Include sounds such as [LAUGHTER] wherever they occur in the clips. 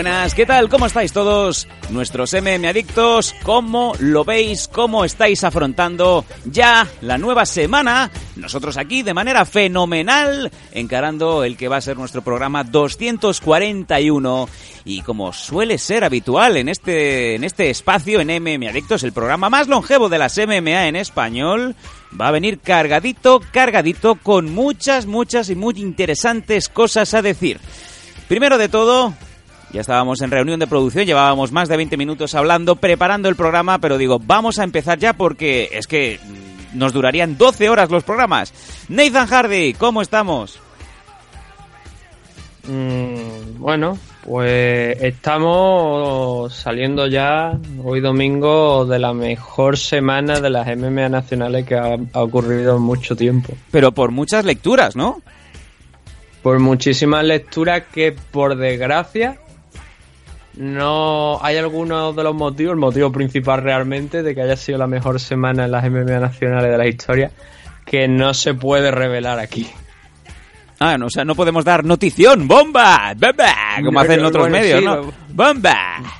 Buenas, ¿qué tal? ¿Cómo estáis todos? Nuestros MM adictos, ¿cómo lo veis? ¿Cómo estáis afrontando ya la nueva semana? Nosotros aquí de manera fenomenal, encarando el que va a ser nuestro programa 241. Y como suele ser habitual en este, en este espacio, en MM Adictos, el programa más longevo de las MMA en español, va a venir cargadito, cargadito, con muchas, muchas y muy interesantes cosas a decir. Primero de todo, ya estábamos en reunión de producción, llevábamos más de 20 minutos hablando, preparando el programa, pero digo, vamos a empezar ya porque es que nos durarían 12 horas los programas. Nathan Hardy, ¿cómo estamos? Mm, bueno, pues estamos saliendo ya hoy domingo de la mejor semana de las MMA nacionales que ha, ha ocurrido en mucho tiempo. Pero por muchas lecturas, ¿no? Por muchísimas lecturas que por desgracia no hay algunos de los motivos, el motivo principal realmente de que haya sido la mejor semana en las MMA nacionales de la historia, que no se puede revelar aquí. Ah, no, o sea, no podemos dar notición, bomba, bomba, como hacen en otros bueno, medios, sí, ¿no? Bomba, Bom-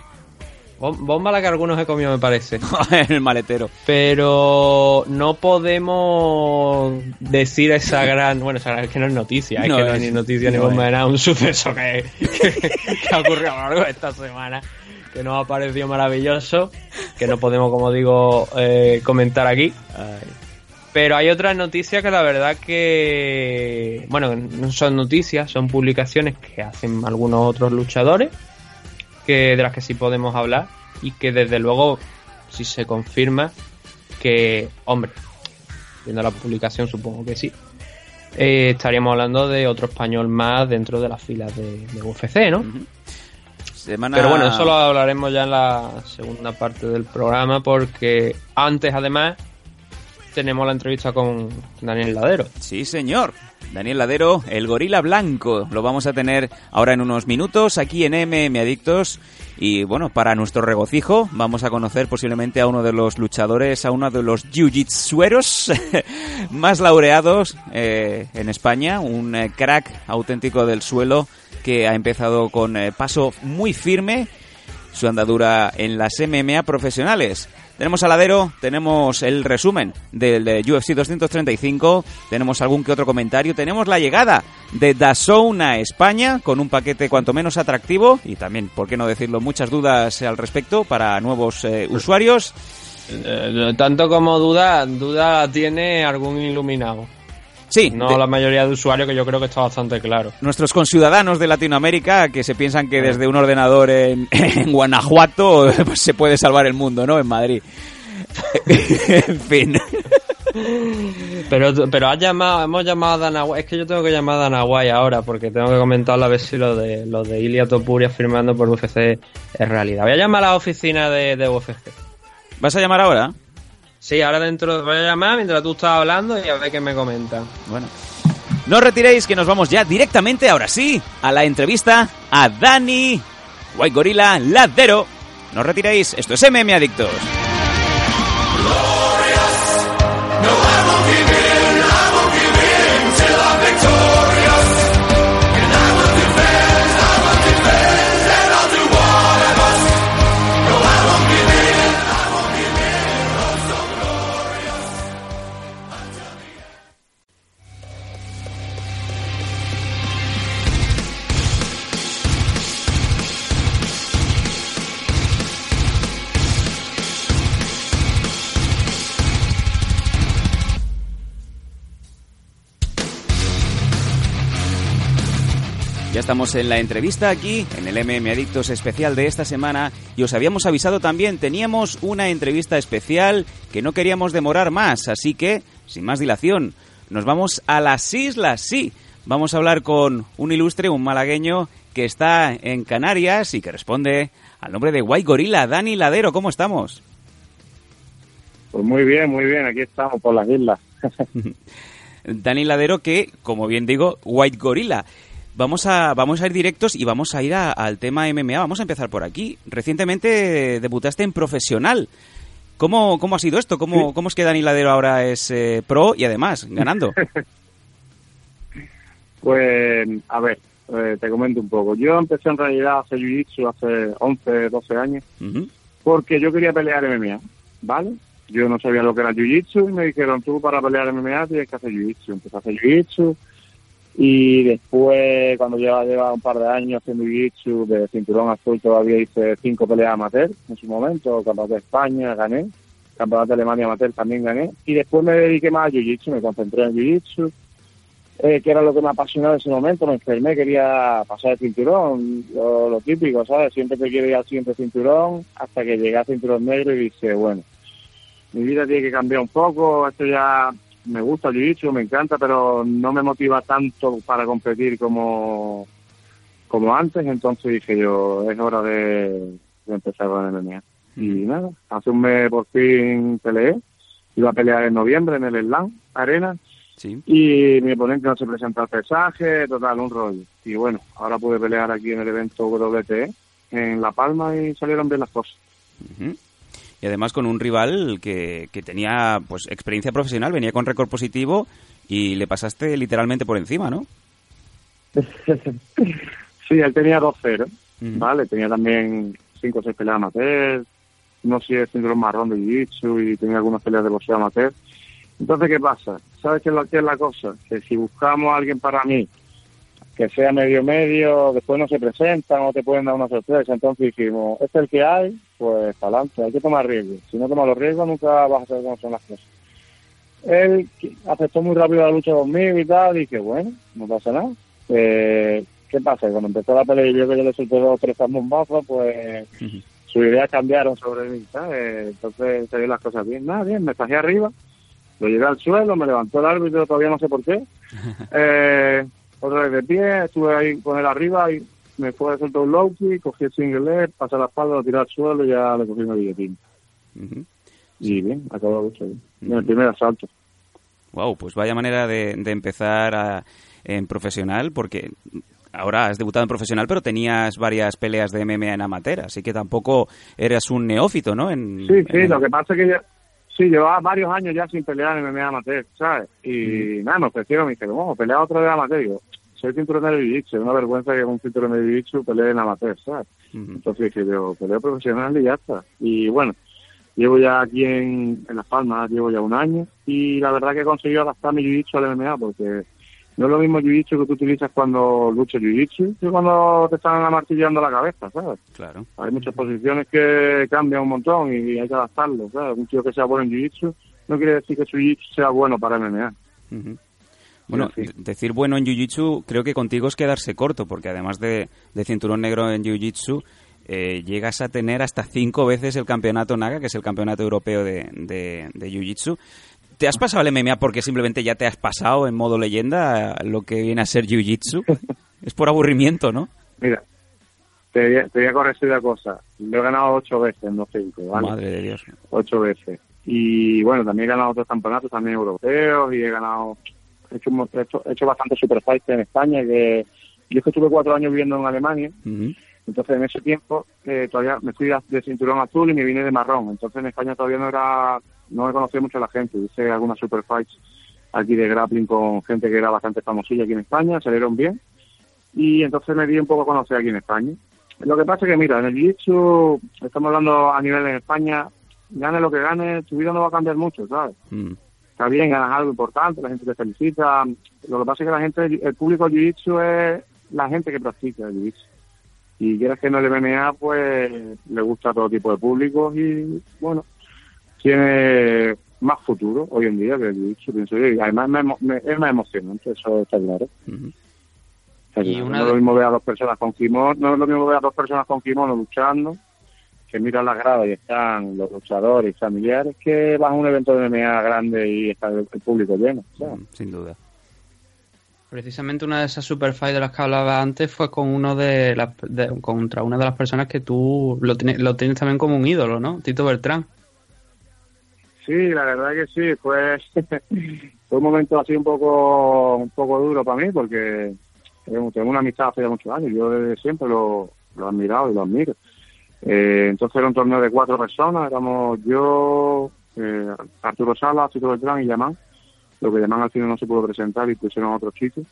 Bomba la que algunos he comido me parece. [LAUGHS] el maletero. pero no podemos decir esa gran bueno esa gran- es que no es noticia No es que no es- es ni noticia ni no bomba es. de nada un suceso que, [LAUGHS] que, que ha ocurrido a lo largo de esta semana que nos ha parecido maravilloso que no podemos como digo eh, comentar aquí pero hay otras noticias que la verdad que bueno no son noticias son publicaciones que hacen algunos otros luchadores que de las que sí podemos hablar y que desde luego si se confirma que hombre viendo la publicación supongo que sí eh, estaríamos hablando de otro español más dentro de las filas de, de UFC ¿no? Semana... Pero bueno, eso lo hablaremos ya en la segunda parte del programa porque antes además tenemos la entrevista con Daniel Ladero. Sí, señor. Daniel Ladero, el gorila blanco. Lo vamos a tener ahora en unos minutos aquí en MM Adictos. Y bueno, para nuestro regocijo, vamos a conocer posiblemente a uno de los luchadores, a uno de los jiu-jitsueros [LAUGHS] más laureados eh, en España. Un eh, crack auténtico del suelo que ha empezado con eh, paso muy firme su andadura en las MMA profesionales. Tenemos a Ladero, tenemos el resumen del eh, UFC 235, tenemos algún que otro comentario, tenemos la llegada de Dazón a España con un paquete cuanto menos atractivo y también, por qué no decirlo, muchas dudas al respecto para nuevos eh, usuarios. Eh, tanto como duda, duda tiene algún iluminado. Sí, No de- la mayoría de usuarios que yo creo que está bastante claro. nuestros conciudadanos de Latinoamérica que se piensan que desde un ordenador en, [LAUGHS] en Guanajuato [LAUGHS] pues, se puede salvar el mundo, ¿no? En Madrid. [LAUGHS] en fin. Pero, pero has llamado, hemos llamado a Dana White. Es que yo tengo que llamar a Dana White ahora porque tengo que comentarlo a ver si lo de, lo de Ilia Topuria firmando por UFC es realidad. Voy a llamar a la oficina de, de UFC. ¿Vas a llamar ahora? Sí, ahora dentro voy a llamar mientras tú estás hablando y a ver qué me comentan. Bueno. No retiréis que nos vamos ya directamente, ahora sí, a la entrevista a Dani White Gorilla Ladero. No retiréis, esto es MM Adictos. Ya estamos en la entrevista aquí, en el MM Adictos especial de esta semana, y os habíamos avisado también, teníamos una entrevista especial que no queríamos demorar más, así que, sin más dilación, nos vamos a las islas, sí. Vamos a hablar con un ilustre, un malagueño, que está en Canarias y que responde al nombre de White Gorilla. Dani Ladero, ¿cómo estamos? Pues muy bien, muy bien, aquí estamos por las islas. [LAUGHS] Dani Ladero que, como bien digo, White Gorilla. Vamos a, vamos a ir directos y vamos a ir a- al tema MMA. Vamos a empezar por aquí. Recientemente debutaste en profesional. ¿Cómo, cómo ha sido esto? ¿Cómo, ¿Cómo es que Dani Ladero ahora es eh, pro y además ganando? [LAUGHS] Pues, a ver, eh, te comento un poco. Yo empecé en realidad a hacer jiu-jitsu hace 11, 12 años porque yo quería pelear MMA, ¿vale? Yo no sabía lo que era jiu-jitsu y me dijeron, tú para pelear MMA tienes que hacer jiu-jitsu. Empecé a hacer jiu-jitsu y después, cuando lleva, lleva un par de años haciendo jiu-jitsu de cinturón azul, todavía hice cinco peleas amateur en su momento, campeonato de España, gané, campeonato de Alemania amateur también gané, y después me dediqué más a jiu-jitsu, me concentré en jiu-jitsu, eh, que era lo que me apasionaba en ese momento, me enfermé, quería pasar el cinturón, lo, lo típico, ¿sabes? Siempre te quiero ir al siguiente cinturón, hasta que llegué al cinturón negro y dije, bueno, mi vida tiene que cambiar un poco, esto ya me gusta el jiu-jitsu, me encanta, pero no me motiva tanto para competir como, como antes, entonces dije yo, es hora de, de empezar con el MMA. Y nada, hace un mes por fin peleé, iba a pelear en noviembre en el Slam Arena, Sí. y mi oponente no se presenta al pesaje, total, un rollo. Y bueno, ahora pude pelear aquí en el evento WTE en La Palma y salieron bien las cosas. Y además con un rival que, que tenía pues experiencia profesional, venía con récord positivo y le pasaste literalmente por encima, ¿no? [LAUGHS] Sí, él tenía 2-0, Ujú. ¿vale? Tenía también 5 o 6 peleas amateur, no sé, cinturón marrón de jiu-jitsu y tenía algunas peleas de boxeo amateur. Entonces, ¿qué pasa? ¿Sabes qué es, lo, qué es la cosa? Que si buscamos a alguien para mí que sea medio medio, después no se presentan o te pueden dar una sorpresa. Entonces dijimos, este es el que hay, pues para adelante, hay que tomar riesgos. Si no tomas los riesgos, nunca vas a saber cómo son las cosas. Él aceptó muy rápido la lucha conmigo y tal, y dije, bueno, no pasa nada. Eh, ¿Qué pasa? Cuando empezó la pelea y vio que yo le solté dos tres bombazos, pues Ujú. sus ideas cambiaron sobre mí, ¿sabes? Entonces salieron las cosas bien, nada, bien, me bajé arriba, lo llevé al suelo, me levantó el árbitro, todavía no sé por qué. [LAUGHS] Eh, otra vez de pie, estuve ahí con él arriba y me fue a soltar un low kick, cogí el single leg, pasé la espalda, lo tiré al suelo y ya le cogí una guillotina. Y bien, acabó la lucha bien. En el primer asalto. Wow, pues vaya manera de, de empezar a- en profesional, porque ahora has debutado en profesional, pero tenías varias peleas de MMA en amateur, así que tampoco eras un neófito, ¿no? En, Sí, sí, en- lo que pasa es que ya, sí, llevaba varios años ya sin pelear en MMA amateur, ¿sabes? Y nada, me ofrecieron, me dijeron, vamos, pelea otra vez amateur. Digo, soy cinturón de jiu-jitsu, es una vergüenza que un cinturón de jiu-jitsu pelee en amateur, ¿sabes? Entonces dije yo, peleo profesional y ya está. Y bueno, llevo ya aquí en, en Las Palmas, llevo ya un año y la verdad que he conseguido adaptar mi jiu-jitsu al MMA porque no es lo mismo jiu-jitsu que tú utilizas cuando luchas jiu-jitsu que cuando te están amartillando la cabeza, ¿sabes? Claro. Hay muchas posiciones que cambian un montón y hay que adaptarlo, ¿sabes? Un tío que sea bueno en jiu-jitsu no quiere decir que su jiu-jitsu sea bueno para MMA. Ujú. Bueno, Sí. de- decir bueno en Jiu-Jitsu creo que contigo es quedarse corto, porque además de, de cinturón negro en Jiu-Jitsu, eh, llegas a tener hasta cinco veces el campeonato Naga, que es el campeonato europeo de, de, de Jiu-Jitsu. ¿Te has pasado el MMA porque simplemente ya te has pasado en modo leyenda lo que viene a ser Jiu-Jitsu? es por aburrimiento, ¿no? Mira, te, voy a- te voy a corregir una cosa. Lo he ganado ocho veces, no cinco, ¿vale? Madre de Dios. ocho veces. Y bueno, también he ganado otros campeonatos también europeos y he ganado, he hecho, he hecho, he hecho bastante superfight en España, que yo es que estuve cuatro años viviendo en Alemania, Ujú. entonces en ese tiempo eh, todavía me fui de cinturón azul y me vine de marrón, entonces en España todavía no era, no me conocía mucho la gente, hice algunas superfights aquí de grappling con gente que era bastante famosilla aquí en España, salieron bien y entonces me di un poco a conocer aquí en España. Lo que pasa es que, mira, en el jiu-jitsu, estamos hablando a nivel en España, gane lo que gane, tu vida no va a cambiar mucho, ¿sabes? Mm. Está bien, ganas algo importante, la gente te felicita. Lo que pasa es que la gente, el público del jiu-jitsu es la gente que practica el jiu-jitsu. Y quieras que no el MMA, pues le gusta a todo tipo de públicos y, bueno, tiene más futuro hoy en día que el jiu-jitsu, pienso yo. Y además me es más emocionante, eso está claro. Y no es de- lo mismo ver a dos personas con kimono, no es lo mismo ver a dos personas con kimono luchando, que miran la grada y están los luchadores y familiares, que vas a un evento de MMA grande y está el, el público lleno. Mm, Sin duda. Precisamente una de esas super fights de las que hablaba antes fue con uno de las de- contra una de las personas que tú lo tienes, lo tienes también como un ídolo, ¿no? Tito Bertrán. Sí, la verdad que sí, fue, [LAUGHS] fue un momento así un poco un poco duro para mí porque tengo tengo una amistad hace muchos años, yo desde siempre lo, lo he admirado y lo admiro. Eh, entonces era un torneo de cuatro personas, éramos yo, eh, Arturo Salas, Tito Beltrán y Yamán. Lo que Yamán al final no se pudo presentar y pusieron a otros chicos.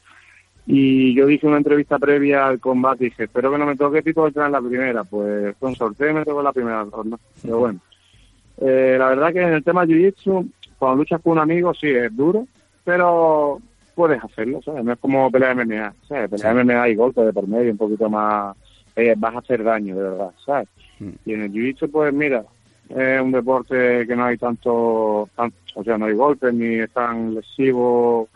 Y yo dije en una entrevista previa al combate, dije, espero que no me toque Tito Beltrán en la primera. Pues con sorteo me tocó la primera ronda. Pero bueno, eh, la verdad que en el tema Jiu-Jitsu, cuando luchas con un amigo, sí, es duro, pero puedes hacerlo, ¿sabes? No es como pelear MMA, ¿sabes? Pelear MMA hay golpes de por medio, un poquito más... eh, vas a hacer daño, de verdad, ¿sabes? Mm. Y en el Jiu-Jitsu, pues mira, es un deporte que no hay tanto, tan- o sea, no hay golpes, ni es tan lesivo,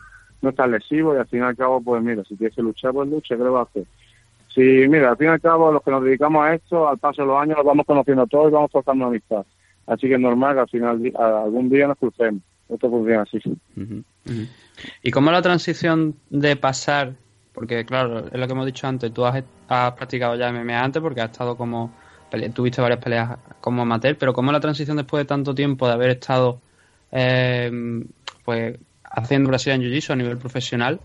no es tan lesivo, y al fin y al cabo, pues mira, si tienes que luchar, pues lucha, ¿qué le vas a hacer? Sí, mira, al fin y al cabo, los que nos dedicamos a esto, al paso de los años, nos vamos conociendo todos y vamos forjando amistad. Así que es normal que al final, algún día nos crucemos. Esto funciona así. Ujú. ¿Y cómo la transición de pasar? Porque, claro, es lo que hemos dicho antes, tú has, has practicado ya MMA antes porque has estado como. Tuviste varias peleas como amateur, pero ¿cómo la transición después de tanto tiempo de haber estado eh, pues haciendo Brazilian Jiu-Jitsu a nivel profesional?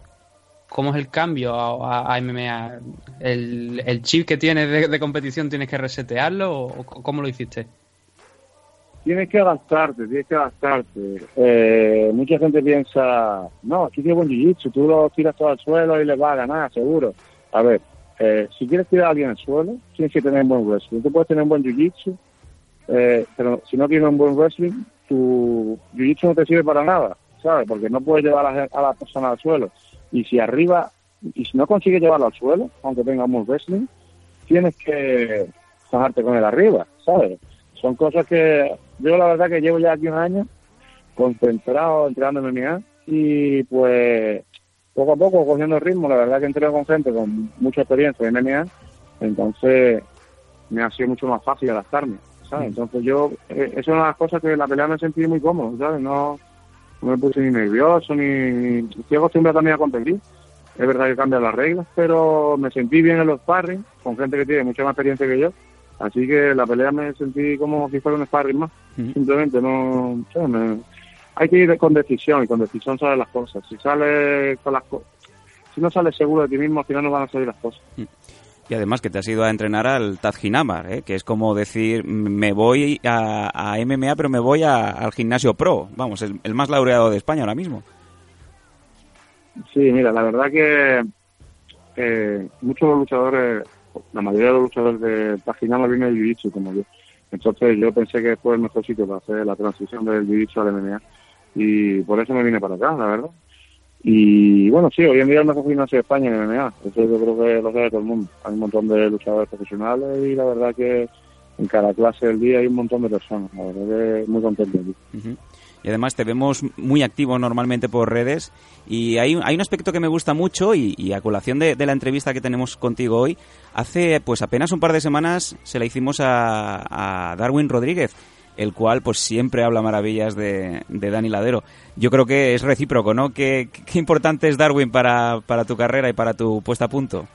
¿Cómo es el cambio a, a- a MMA? ¿El, chip que tienes de, competición tienes que resetearlo o cómo lo hiciste? Tienes que adaptarte, tienes que adaptarte. Eh, mucha gente piensa, no, aquí tiene buen jiu-jitsu, tú lo tiras todo al suelo y le vas a ganar, seguro. A ver, eh, si quieres tirar a alguien al suelo, tienes que tener un buen wrestling. Tú puedes tener un buen jiu-jitsu, eh, pero si no tienes un buen wrestling, tu jiu-jitsu no te sirve para nada, ¿sabes? Porque no puedes llevar a la, persona al suelo. Y si arriba, y si no consigues llevarlo al suelo, aunque tenga un buen wrestling, tienes que bajarte con él arriba, ¿sabes? Son cosas que yo la verdad que llevo ya aquí un año concentrado entrenando en MMA y pues poco a poco cogiendo ritmo, la verdad que entreno con gente con mucha experiencia en MMA, entonces me ha sido mucho más fácil adaptarme, ¿sabes? Entonces yo, eh, esa es una de las cosas que en la pelea me sentí muy cómodo, ¿sabes? No, no me puse ni nervioso, ni, ni- estoy acostumbrado también a competir, es verdad que cambian las reglas, pero me sentí bien en los sparring, con gente que tiene mucha más experiencia que yo, así que la pelea me sentí como si fuera un sparring más, simplemente no, ¿sabes? Me- hay que ir con decisión y con decisión salen las cosas, si sale con las si no sales seguro de ti mismo, al final no van a salir las cosas. Y además que te has ido a entrenar al Tajinamar, ¿eh? que es como decir, me voy a, a MMA, pero me voy a- al gimnasio pro. Vamos, el, el más laureado de España ahora mismo. Sí, mira, la verdad que eh, muchos luchadores, la mayoría de los luchadores de Paginama vienen del Jiu-Jitsu como yo. Entonces yo pensé que fue el mejor sitio para hacer la transición del Jiu-Jitsu al MMA y por eso me vine para acá, la verdad. Y bueno, sí, hoy en día el mejor gimnasio de España en MMA, eso yo creo que lo sabe todo el mundo. Hay un montón de luchadores profesionales y la verdad que en cada clase del día hay un montón de personas, la verdad que muy contento. Y además te vemos muy activo normalmente por redes y hay, hay un aspecto que me gusta mucho y, a colación de, la entrevista que tenemos contigo hoy, hace pues apenas un par de semanas se la hicimos a, a Darwin Rodríguez, el cual pues siempre habla maravillas de, de Dani Ladero. Yo creo que es recíproco, ¿no? ¿Qué, qué importante es Darwin para, para tu carrera y para tu puesta a punto?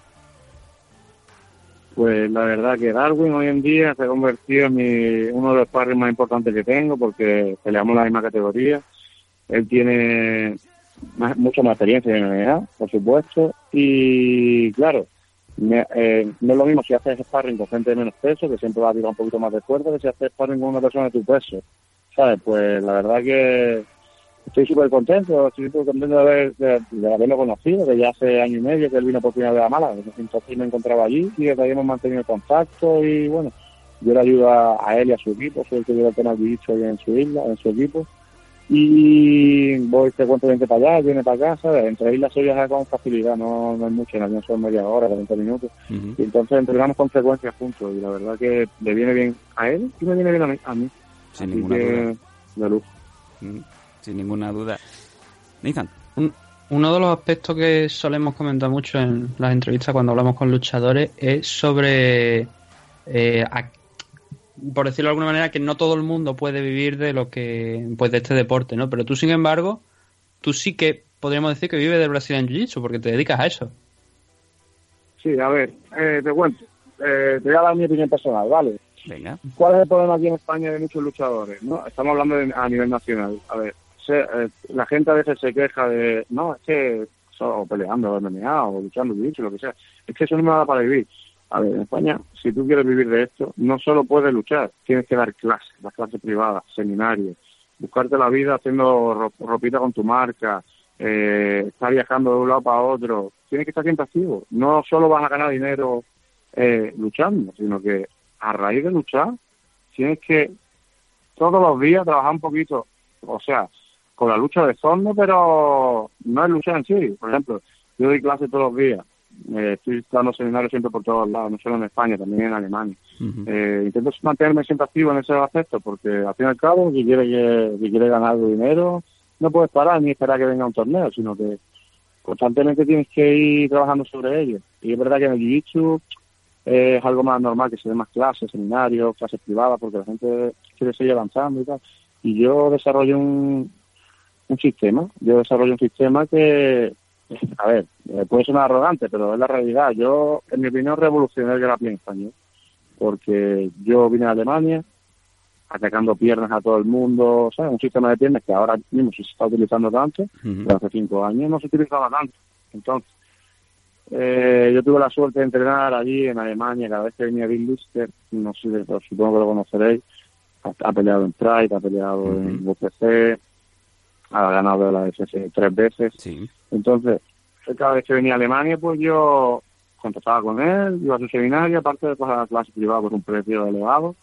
Pues la verdad que Darwin hoy en día se ha convertido en mi- uno de los padres más importantes que tengo porque peleamos la misma categoría. Él tiene más, mucha más experiencia en MMA, por supuesto, y claro, me- eh, no es lo mismo si haces sparring con gente de menos peso, que siempre va a tirar un poquito más de fuerza, que si haces sparring con una persona de tu peso. ¿Sabes? Pues la verdad que estoy súper contento, estoy súper contento de, haber, de, de haberlo conocido, ya hace año y medio que él vino por primera vez a Málaga, entonces me encontraba allí y desde ahí hemos mantenido el contacto y bueno, yo le ayudo a, a él y a su equipo, soy el que lleva el tema en su isla, en su equipo y voy frecuentemente para allá, viene para ¿sabes? Entre islas soy viajar con facilidad, no, no es mucho, en avión son media hora, 40 minutos y entonces entrenamos con frecuencia juntos y la verdad que le viene bien a él y me viene bien a mí. A mí. Sin Así ninguna que, duda. de lujo. Sin ninguna duda. Nathan. Un- uno de los aspectos que solemos comentar mucho en las entrevistas cuando hablamos con luchadores es sobre, eh, a- por decirlo de alguna manera, que no todo el mundo puede vivir de lo que, pues de este deporte, ¿no? Pero tú, sin embargo, tú sí que podríamos decir que vives del Brazilian Jiu-Jitsu porque te dedicas a eso. Sí, a ver, eh, te cuento. Eh, te voy a dar mi opinión personal, ¿vale? Venga. ¿Cuál es el problema aquí en España de muchos luchadores? ¿no? Estamos hablando de- a nivel nacional. A ver, eh, la gente a veces se queja de, no, es que solo peleando MMA o luchando bicho, lo que sea. Es que eso no me da para vivir. A ver, en España, si tú quieres vivir de esto, no solo puedes luchar, tienes que dar clases, las clases privadas, seminarios, buscarte la vida haciendo ro- ropita con tu marca, eh, estar viajando de un lado para otro. Tienes que estar siempre activo. No solo vas a ganar dinero eh, luchando, sino que a raíz de luchar tienes que todos los días trabajar un poquito, o sea, con la lucha de fondo, pero no es luchar en sí. Por ejemplo, yo doy clases todos los días, eh, estoy dando seminarios siempre por todos lados, no solo en España, también en Alemania. Eh, intento mantenerme siempre activo en ese aspecto, porque al fin y al cabo, si quiere, que, si quiere ganar dinero, no puedes parar ni esperar que venga un torneo, sino que constantemente tienes que ir trabajando sobre ello. Y es verdad que en el Jiu-Jitsu eh, es algo más normal que se den más clases, seminarios, clases privadas, porque la gente quiere seguir avanzando y tal. Y yo desarrollo un, un sistema, yo desarrollo un sistema que, a ver, eh, puede sonar arrogante, pero es la realidad. Yo, en mi opinión, revolucioné el grappling español, porque yo vine a Alemania atacando piernas a todo el mundo, ¿sabes? Un sistema de piernas que ahora mismo se está utilizando tanto, pero hace cinco años no se utilizaba tanto. Entonces, eh, yo tuve la suerte de entrenar allí en Alemania, cada vez que venía Bill Lister, no sé, pero supongo que lo conoceréis, ha, ha peleado en Pride, ha peleado en UFC, ha ganado la UFC tres veces. Sí. Entonces, cada vez que venía a Alemania, pues yo contactaba con él, iba a su seminario, aparte de pasar a clase privada por un precio elevado.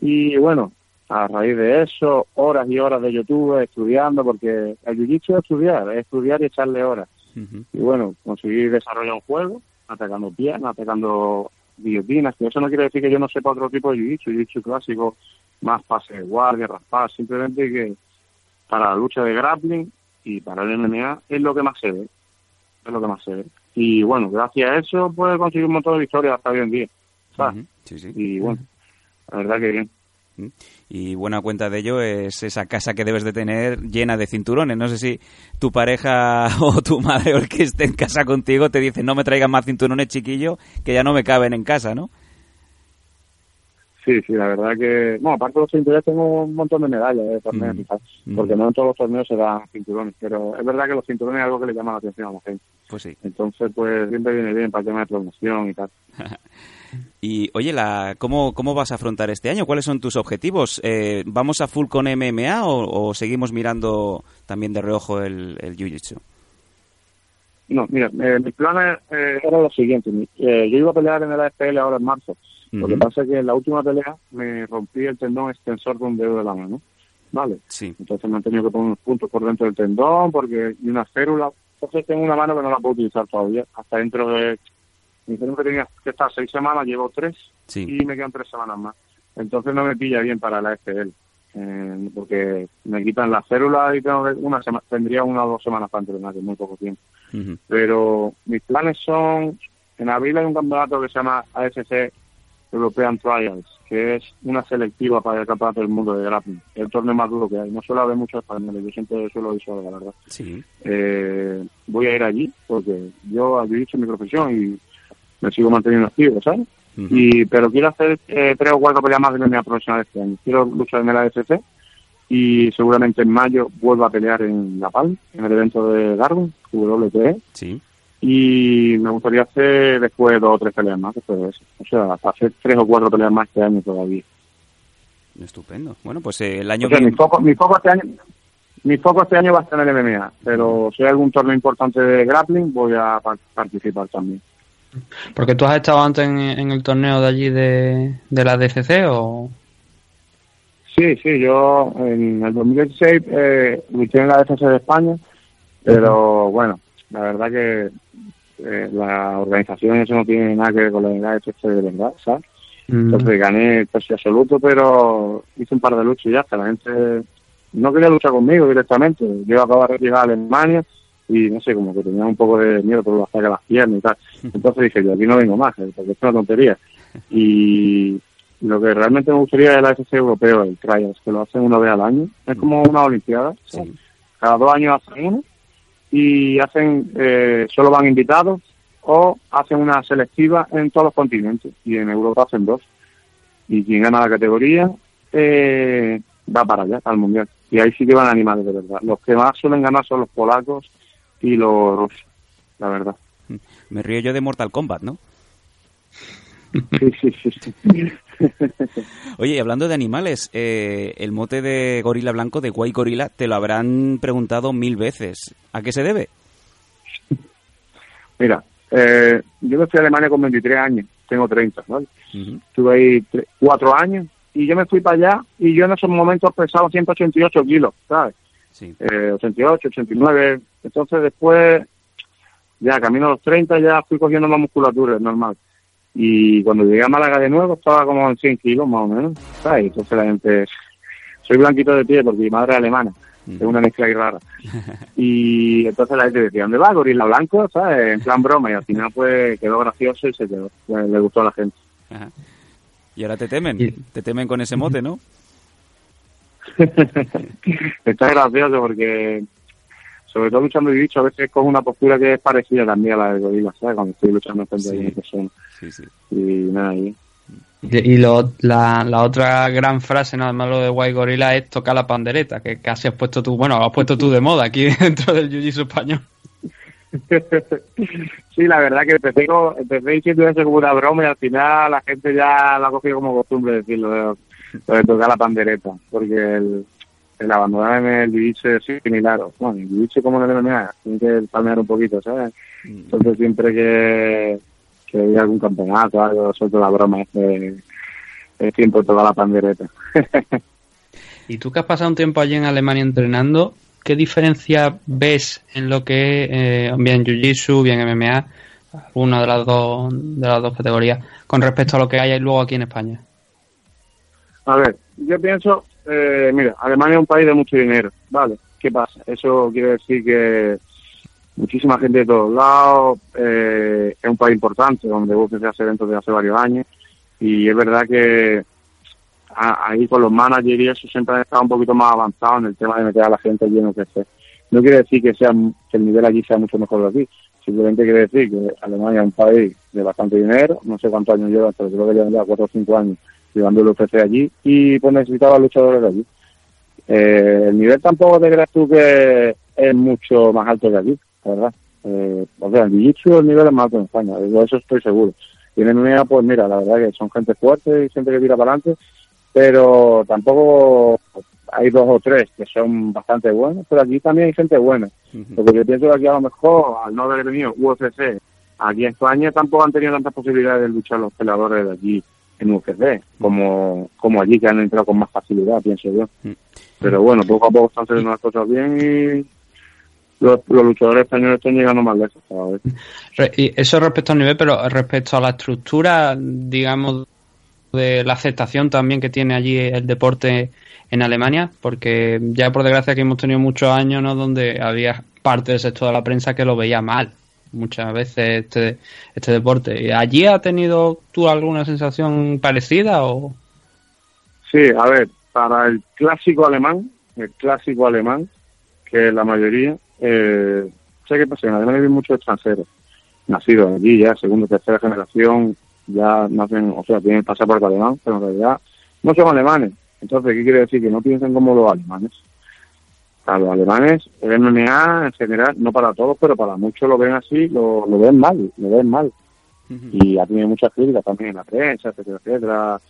Y bueno, a raíz de eso, horas y horas de YouTube estudiando, porque el jiu-jitsu es estudiar, es estudiar y echarle horas. Y bueno, conseguí desarrollar un juego, atacando piernas, atacando guillotinas, que eso no quiere decir que yo no sepa otro tipo de jiu-jitsu, jiu-jitsu clásico, más pase de guardia, raspar, simplemente que para la lucha de grappling y para el MMA es lo que más se ve, es lo que más se ve. Y bueno, gracias a eso pues conseguir un montón de victorias hasta hoy en día, ¿sabes? Sí, sí. Y bueno, la verdad que bien. Y buena cuenta de ello es esa casa que debes de tener llena de cinturones. No sé si tu pareja [LAUGHS] o tu madre o el que esté en casa contigo te dice no me traigas más cinturones chiquillo que ya no me caben en casa, ¿no? Sí, sí, la verdad que... Bueno, aparte de los cinturones tengo un montón de medallas de torneos, Mm. Mm. porque no en todos los torneos se dan cinturones, pero es verdad que los cinturones es algo que le llama la atención a la gente. Pues sí. Entonces, pues siempre viene bien para el tema de promoción y tal. [LAUGHS] Y oye, la, ¿cómo, ¿cómo vas a afrontar este año? ¿Cuáles son tus objetivos? Eh, ¿Vamos a full con MMA o, o seguimos mirando también de reojo el, el Jiu-Jitsu? No, mira, eh, mis planes eh, eran los siguientes. Mi- eh, yo iba a pelear en el AFL ahora en marzo. Lo que pasa es que en la última pelea me rompí el tendón extensor de un dedo de la mano. Vale. Sí. Entonces me han tenido que poner unos puntos por dentro del tendón porque y una férula. Entonces tengo una mano que no la puedo utilizar todavía. Hasta dentro de... Me dijeron que tenía que estar seis semanas, llevo tres Sí. y me quedan tres semanas más. Entonces no me pilla bien para la FL. eh, porque me quitan la célula y tengo una sema- tendría una o dos semanas para entrenar, que es muy poco tiempo. Pero mis planes son, en abril hay un campeonato que se llama AFC European Trials, que es una selectiva para el campeonato del mundo de grappling. El torneo más duro que hay. No suele haber muchos españoles, yo siempre suelo ir solo, la verdad. Sí. Eh, voy a ir allí porque yo he dicho mi profesión y me sigo manteniendo activo, ¿sabes? Y Pero quiero hacer eh, tres o cuatro peleas más de MMA profesional este año. Quiero luchar en el AFC y seguramente en mayo vuelvo a pelear en La Palma, en el evento de Darwin, WTE Sí. Y me gustaría hacer después dos o tres peleas más después de eso. O sea, hacer tres o cuatro peleas más este año todavía. Estupendo. Bueno, pues eh, el año O sea, que mi foco, mi foco este año mi foco este año va a estar en el MMA, pero si hay algún torneo importante de grappling voy a par- participar también. Porque tú has estado antes en, en el torneo de allí de, de la DCC o... Sí, sí, yo en el 2016 eh, luché en la defensa de España, pero bueno, la verdad que eh, la organización eso no tiene nada que ver con la defensa de verdad, ¿sabes? Mm, Entonces gané casi absoluto, pero hice un par de luchas y ya, que la gente no quería luchar conmigo directamente. Yo acababa de llegar a Alemania, y no sé, como que tenía un poco de miedo por a las piernas y tal. [LAUGHS] Entonces dije, yo aquí no vengo más, eh, porque es una tontería. Y lo que realmente me gustaría es el AFC europeo, el Trials, que lo hacen una vez al año. Es como una olimpiada. Sí. Cada dos años hacen uno y hacen, eh, solo van invitados o hacen una selectiva en todos los continentes. Y en Europa hacen dos. Y quien gana la categoría eh, va para allá, al Mundial. Y ahí sí que van animales de verdad. Los que más suelen ganar son los polacos y los rusos, la verdad. Me río yo de Mortal Kombat, ¿no? Sí, sí, sí. sí. [LAUGHS] Oye, y hablando de animales, eh, el mote de gorila blanco, de White Gorilla, te lo habrán preguntado mil veces. ¿A qué se debe? Mira, eh, yo me fui a Alemania con 23 años, tengo 30, ¿vale? Ujú. Estuve ahí tre- cuatro años y yo me fui para allá y yo en esos momentos pesaba 188 kilos, ¿sabes? Sí. Eh, 88, 89. Entonces después, ya camino a los 30, ya fui cogiendo más musculatura, es normal. Y cuando llegué a Málaga de nuevo estaba como en 100 kilos más o menos, ¿sabes? Entonces la gente... Soy blanquito de pie porque mi madre es alemana, es una mezcla ahí rara. [LAUGHS] Y entonces la gente decía, ¿dónde va? Gorila Blanco, ¿sabes? En plan broma y al final pues quedó gracioso y se quedó. Pues, le gustó a la gente. Ajá. Y ahora te temen, te temen con ese mote, ¿no? [LAUGHS] Está gracioso porque, sobre todo luchando y bicho, a veces cojo una postura que es parecida también a la de gorila, ¿sabes? Cuando estoy luchando frente a Sí. una persona. Sí, sí. Y nada, y Y y lo- la, la otra gran frase, nada más lo de White Gorilla, es tocar la pandereta, que casi has puesto tú, bueno, has puesto tú de moda aquí [LAUGHS] dentro del Jiu-Jitsu español. [LAUGHS] sí, la verdad que empecé, con- empecé diciendo eso como una broma y al final la gente ya la ha cogido como costumbre decirlo, de, lo de tocar la pandereta, porque el, el abandonar en el jiu es similar, o, bueno, el jiu como en el MMA, tiene que palmear un poquito, ¿sabes? Entonces siempre que, que hay algún campeonato algo, suelto la broma, es, es tiempo tocar la pandereta. [LAUGHS] Y tú que has pasado un tiempo allí en Alemania entrenando, ¿qué diferencia ves en lo que es eh, bien Jiu-Jitsu, bien MMA, una de las dos de las dos categorías, con respecto a lo que hay luego aquí en España? A ver, yo pienso, eh, mira, Alemania es un país de mucho dinero, ¿vale? ¿Qué pasa? Eso quiere decir que muchísima gente de todos lados, eh, es un país importante, donde UFC hace eventos desde hace varios años, y es verdad que ahí con los managers y eso siempre han estado un poquito más avanzados en el tema de meter a la gente allí en UFC. No quiere decir que, sea, que el nivel allí sea mucho mejor de aquí, simplemente quiere decir que Alemania es un país de bastante dinero, no sé cuántos años lleva, pero creo que llevan ya cuatro o cinco años llevando el UFC allí y pues necesitaba luchadores de allí. Eh, el nivel tampoco te creas tú que es mucho más alto que aquí, la verdad. Eh, o sea, en Jiu-Jitsu el nivel es más alto en España, de eso estoy seguro. Y en MMA, pues mira, la verdad que son gente fuerte y gente que tira para adelante, pero tampoco hay dos o tres que son bastante buenos, pero aquí también hay gente buena. Porque yo pienso que aquí a lo mejor, al no haber venido UFC, aquí en España tampoco han tenido tantas posibilidades de luchar los peleadores de allí en UFC, como, como allí que han entrado con más facilidad, pienso yo. Mm. Pero bueno, poco a poco están saliendo las cosas bien y los, los luchadores españoles están llegando más lejos cada vez. Y eso respecto al nivel, pero respecto a la estructura, digamos, de la aceptación también que tiene allí el deporte en Alemania, porque ya por desgracia que hemos tenido muchos años ¿no? donde había parte del sector de la prensa que lo veía mal muchas veces este, este deporte. ¿Y ¿Allí ha tenido tú alguna sensación parecida o...? Sí, a ver, para el clásico alemán, el clásico alemán, que la mayoría, eh, sé que pasa, en Alemania hay muchos extranjeros, nacidos allí ya, segunda, tercera generación, ya nacen, o sea, tienen pasaporte alemán, pero en realidad no son alemanes. Entonces, ¿qué quiere decir? Que no piensan como los alemanes. A los alemanes, el MMA en general, no para todos, pero para muchos lo ven así, lo, lo ven mal, lo ven mal. Y ha tenido muchas críticas también en la prensa, etcétera, etcétera.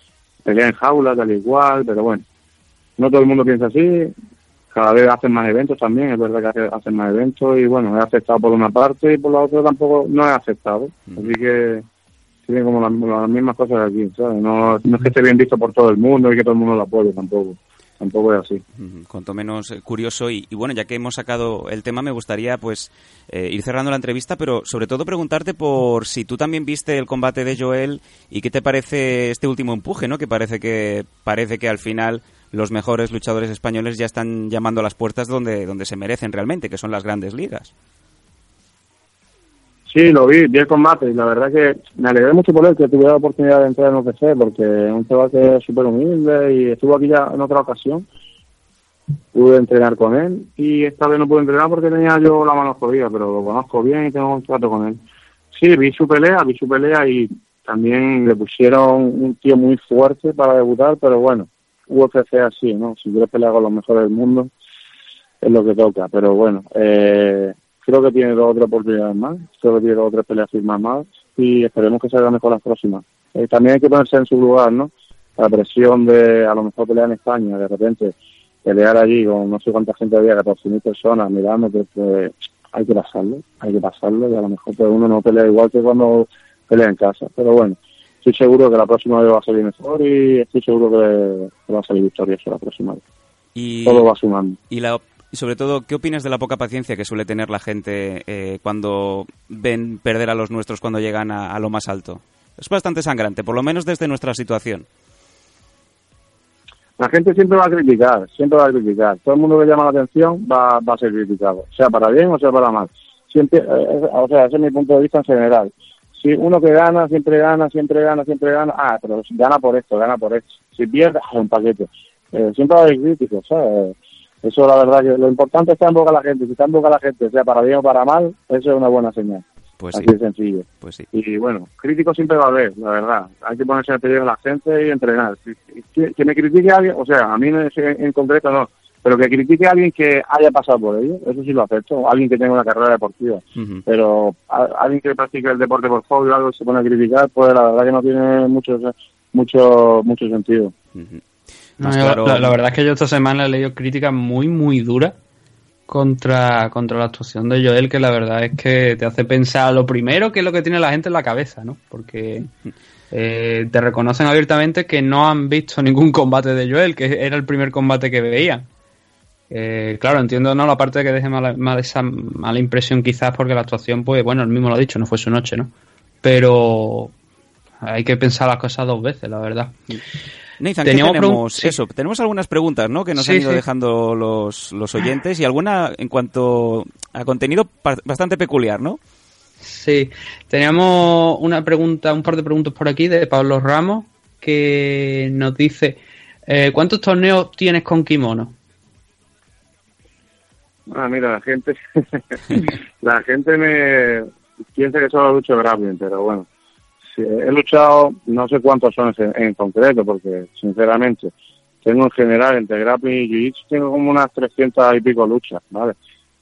Pelea en jaulas, tal y cual, pero bueno, no todo el mundo piensa así. Cada vez hacen más eventos también, es verdad que hace- hacen más eventos y bueno, es aceptado por una parte y por la otra tampoco no es aceptado. Así que tienen como las, las mismas cosas aquí, ¿sabes? No, no es que esté bien visto por todo el mundo y que todo el mundo lo apoye tampoco. Tampoco es así. Cuanto menos eh, curioso y, y bueno, ya que hemos sacado el tema, me gustaría pues eh, ir cerrando la entrevista, pero sobre todo preguntarte por si tú también viste el combate de Joel y qué te parece este último empuje, ¿no? Que parece que parece que al final los mejores luchadores españoles ya están llamando a las puertas donde donde se merecen realmente, que son las grandes ligas. Sí, lo vi, vi el combate y la verdad que me alegré mucho por él que tuviera la oportunidad de entrar en UFC porque es un chaval que es súper humilde y estuvo aquí ya en otra ocasión. Pude entrenar con él y esta vez no pude entrenar porque tenía yo la mano jodida, pero lo conozco bien y tengo un trato con él. Sí, vi su pelea, vi su pelea y también le pusieron un tío muy fuerte para debutar, pero bueno, UFC así, ¿no? Si quieres pelear con los mejores del mundo, es lo que toca. Pero bueno, eh, creo que tiene dos o tres oportunidades más, creo que tiene dos o tres peleas firmas más y esperemos que salga mejor las próximas. Eh, también hay que ponerse en su lugar, ¿no? La presión de a lo mejor pelear en España, de repente pelear allí con no sé cuánta gente había, 14.000 personas mirando, pues, hay que pasarlo, hay que pasarlo y a lo mejor pues, uno no pelea igual que cuando pelea en casa. Pero bueno, estoy seguro que la próxima vez va a salir mejor y estoy seguro que, va a salir victorioso la próxima vez. Y, Todo va sumando. Y, la, sobre todo, ¿qué opinas de la poca paciencia que suele tener la gente eh, cuando ven perder a los nuestros cuando llegan a, a lo más alto? Es bastante sangrante, por lo menos desde nuestra situación. La gente siempre va a criticar, siempre va a criticar. Todo el mundo que llama la atención va, va a ser criticado, sea para bien o sea para mal. Siempre, eh, o sea, ese es mi punto de vista en general. Si uno que gana, siempre gana, siempre gana, siempre gana, ah, pero gana por esto, gana por esto. Si pierde, es [LAUGHS] un paquete. Eh, siempre va a haber críticos, ¿sabes? Eso la verdad que lo importante está en boca la gente. Si está en boca la gente, sea para bien o para mal, eso es una buena señal. Pues Así sí. de sencillo. Pues sí. Y bueno, críticos siempre va a haber, la verdad. Hay que ponerse el pedido de la gente y entrenar. Si- que me critique alguien, o sea, a mí en concreto no, pero que critique a alguien que haya pasado por ello, eso sí lo acepto. Alguien que tenga una carrera deportiva. Pero a- alguien que practique el deporte por hobby o algo se pone a criticar, pues la verdad que no tiene mucho, mucho, mucho sentido. No, claro- la verdad es que yo esta semana he leído críticas muy, muy duras contra, contra la actuación de Joel, que la verdad es que te hace pensar lo primero que es lo que tiene la gente en la cabeza, ¿no? Porque eh, te reconocen abiertamente que no han visto ningún combate de Joel, que era el primer combate que veían. Eh, claro, entiendo no la parte de que deje mala, mala- esa mala impresión quizás porque la actuación, pues bueno, él mismo lo ha dicho, no fue su noche, ¿no? Pero hay que pensar las cosas dos veces, la verdad. Nathan, ¿qué Teníamos tenemos? sí. Eso, tenemos algunas preguntas, ¿no? Que nos Sí, han ido sí. dejando los, los oyentes y alguna en cuanto a contenido bastante peculiar, ¿no? Sí, teníamos una pregunta, un par de preguntas por aquí de Pablo Ramos que nos dice eh, ¿cuántos torneos tienes con kimono? Ah, mira, la gente, [LAUGHS] la gente me piensa que solo lucho grappling, pero bueno, he luchado, no sé cuántos son en, concreto, porque sinceramente tengo en general entre grappling y jiu-jitsu tengo como unas 300 y pico luchas, ¿vale?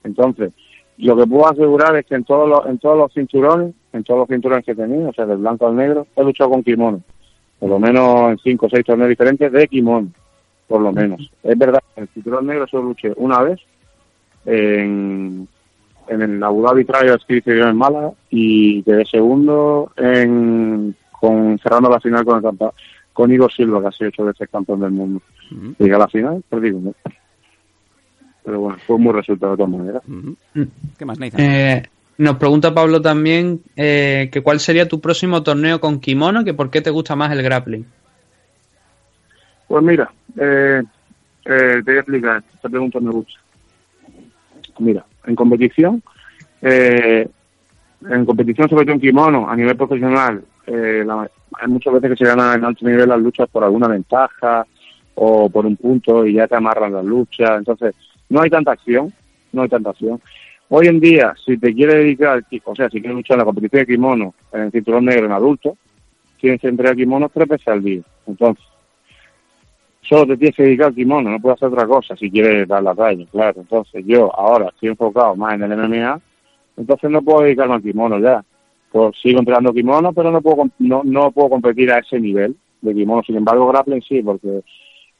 Entonces, lo que puedo asegurar es que en todos los, en todos los cinturones, en todos los cinturones que he tenido, o sea, del blanco al negro, he luchado con kimono, por lo menos en cinco o seis torneos diferentes de kimono, por lo menos. Es verdad, el cinturón negro solo luché una vez, en, en el Abu Dhabi Trials que hice yo en Málaga y quedé segundo en, con cerrando la final con el campa- con Igor Silva, que ha sido ocho veces campeón del mundo. Llegué a la final, perdí uno. Pero bueno, fue un buen resultado de todas maneras. Mm. ¿Qué más, Nathan? Eh, nos pregunta Pablo también eh, que cuál sería tu próximo torneo con kimono, que por qué te gusta más el grappling. Pues mira, eh, eh, te voy a explicar, esta pregunta me gusta. Mira, en competición, eh, en competición sobre todo en kimono, a nivel profesional, eh, la- hay muchas veces que se ganan en alto nivel las luchas por alguna ventaja o por un punto y ya te amarran las luchas, entonces no hay tanta acción, no hay tanta acción. Hoy en día, si te quieres dedicar, o sea, si quieres luchar en la competición de kimono en el cinturón negro en adulto, tienes que entregar kimonos tres veces al día. Entonces, solo te tienes que dedicar al kimono, no puedes hacer otra cosa si quieres dar la talla, claro. Entonces yo ahora estoy enfocado más en el MMA, entonces no puedo dedicarme al kimono ya. Pues sigo entrenando kimono, pero no puedo no, no puedo competir a ese nivel de kimono. Sin embargo, grappling sí, porque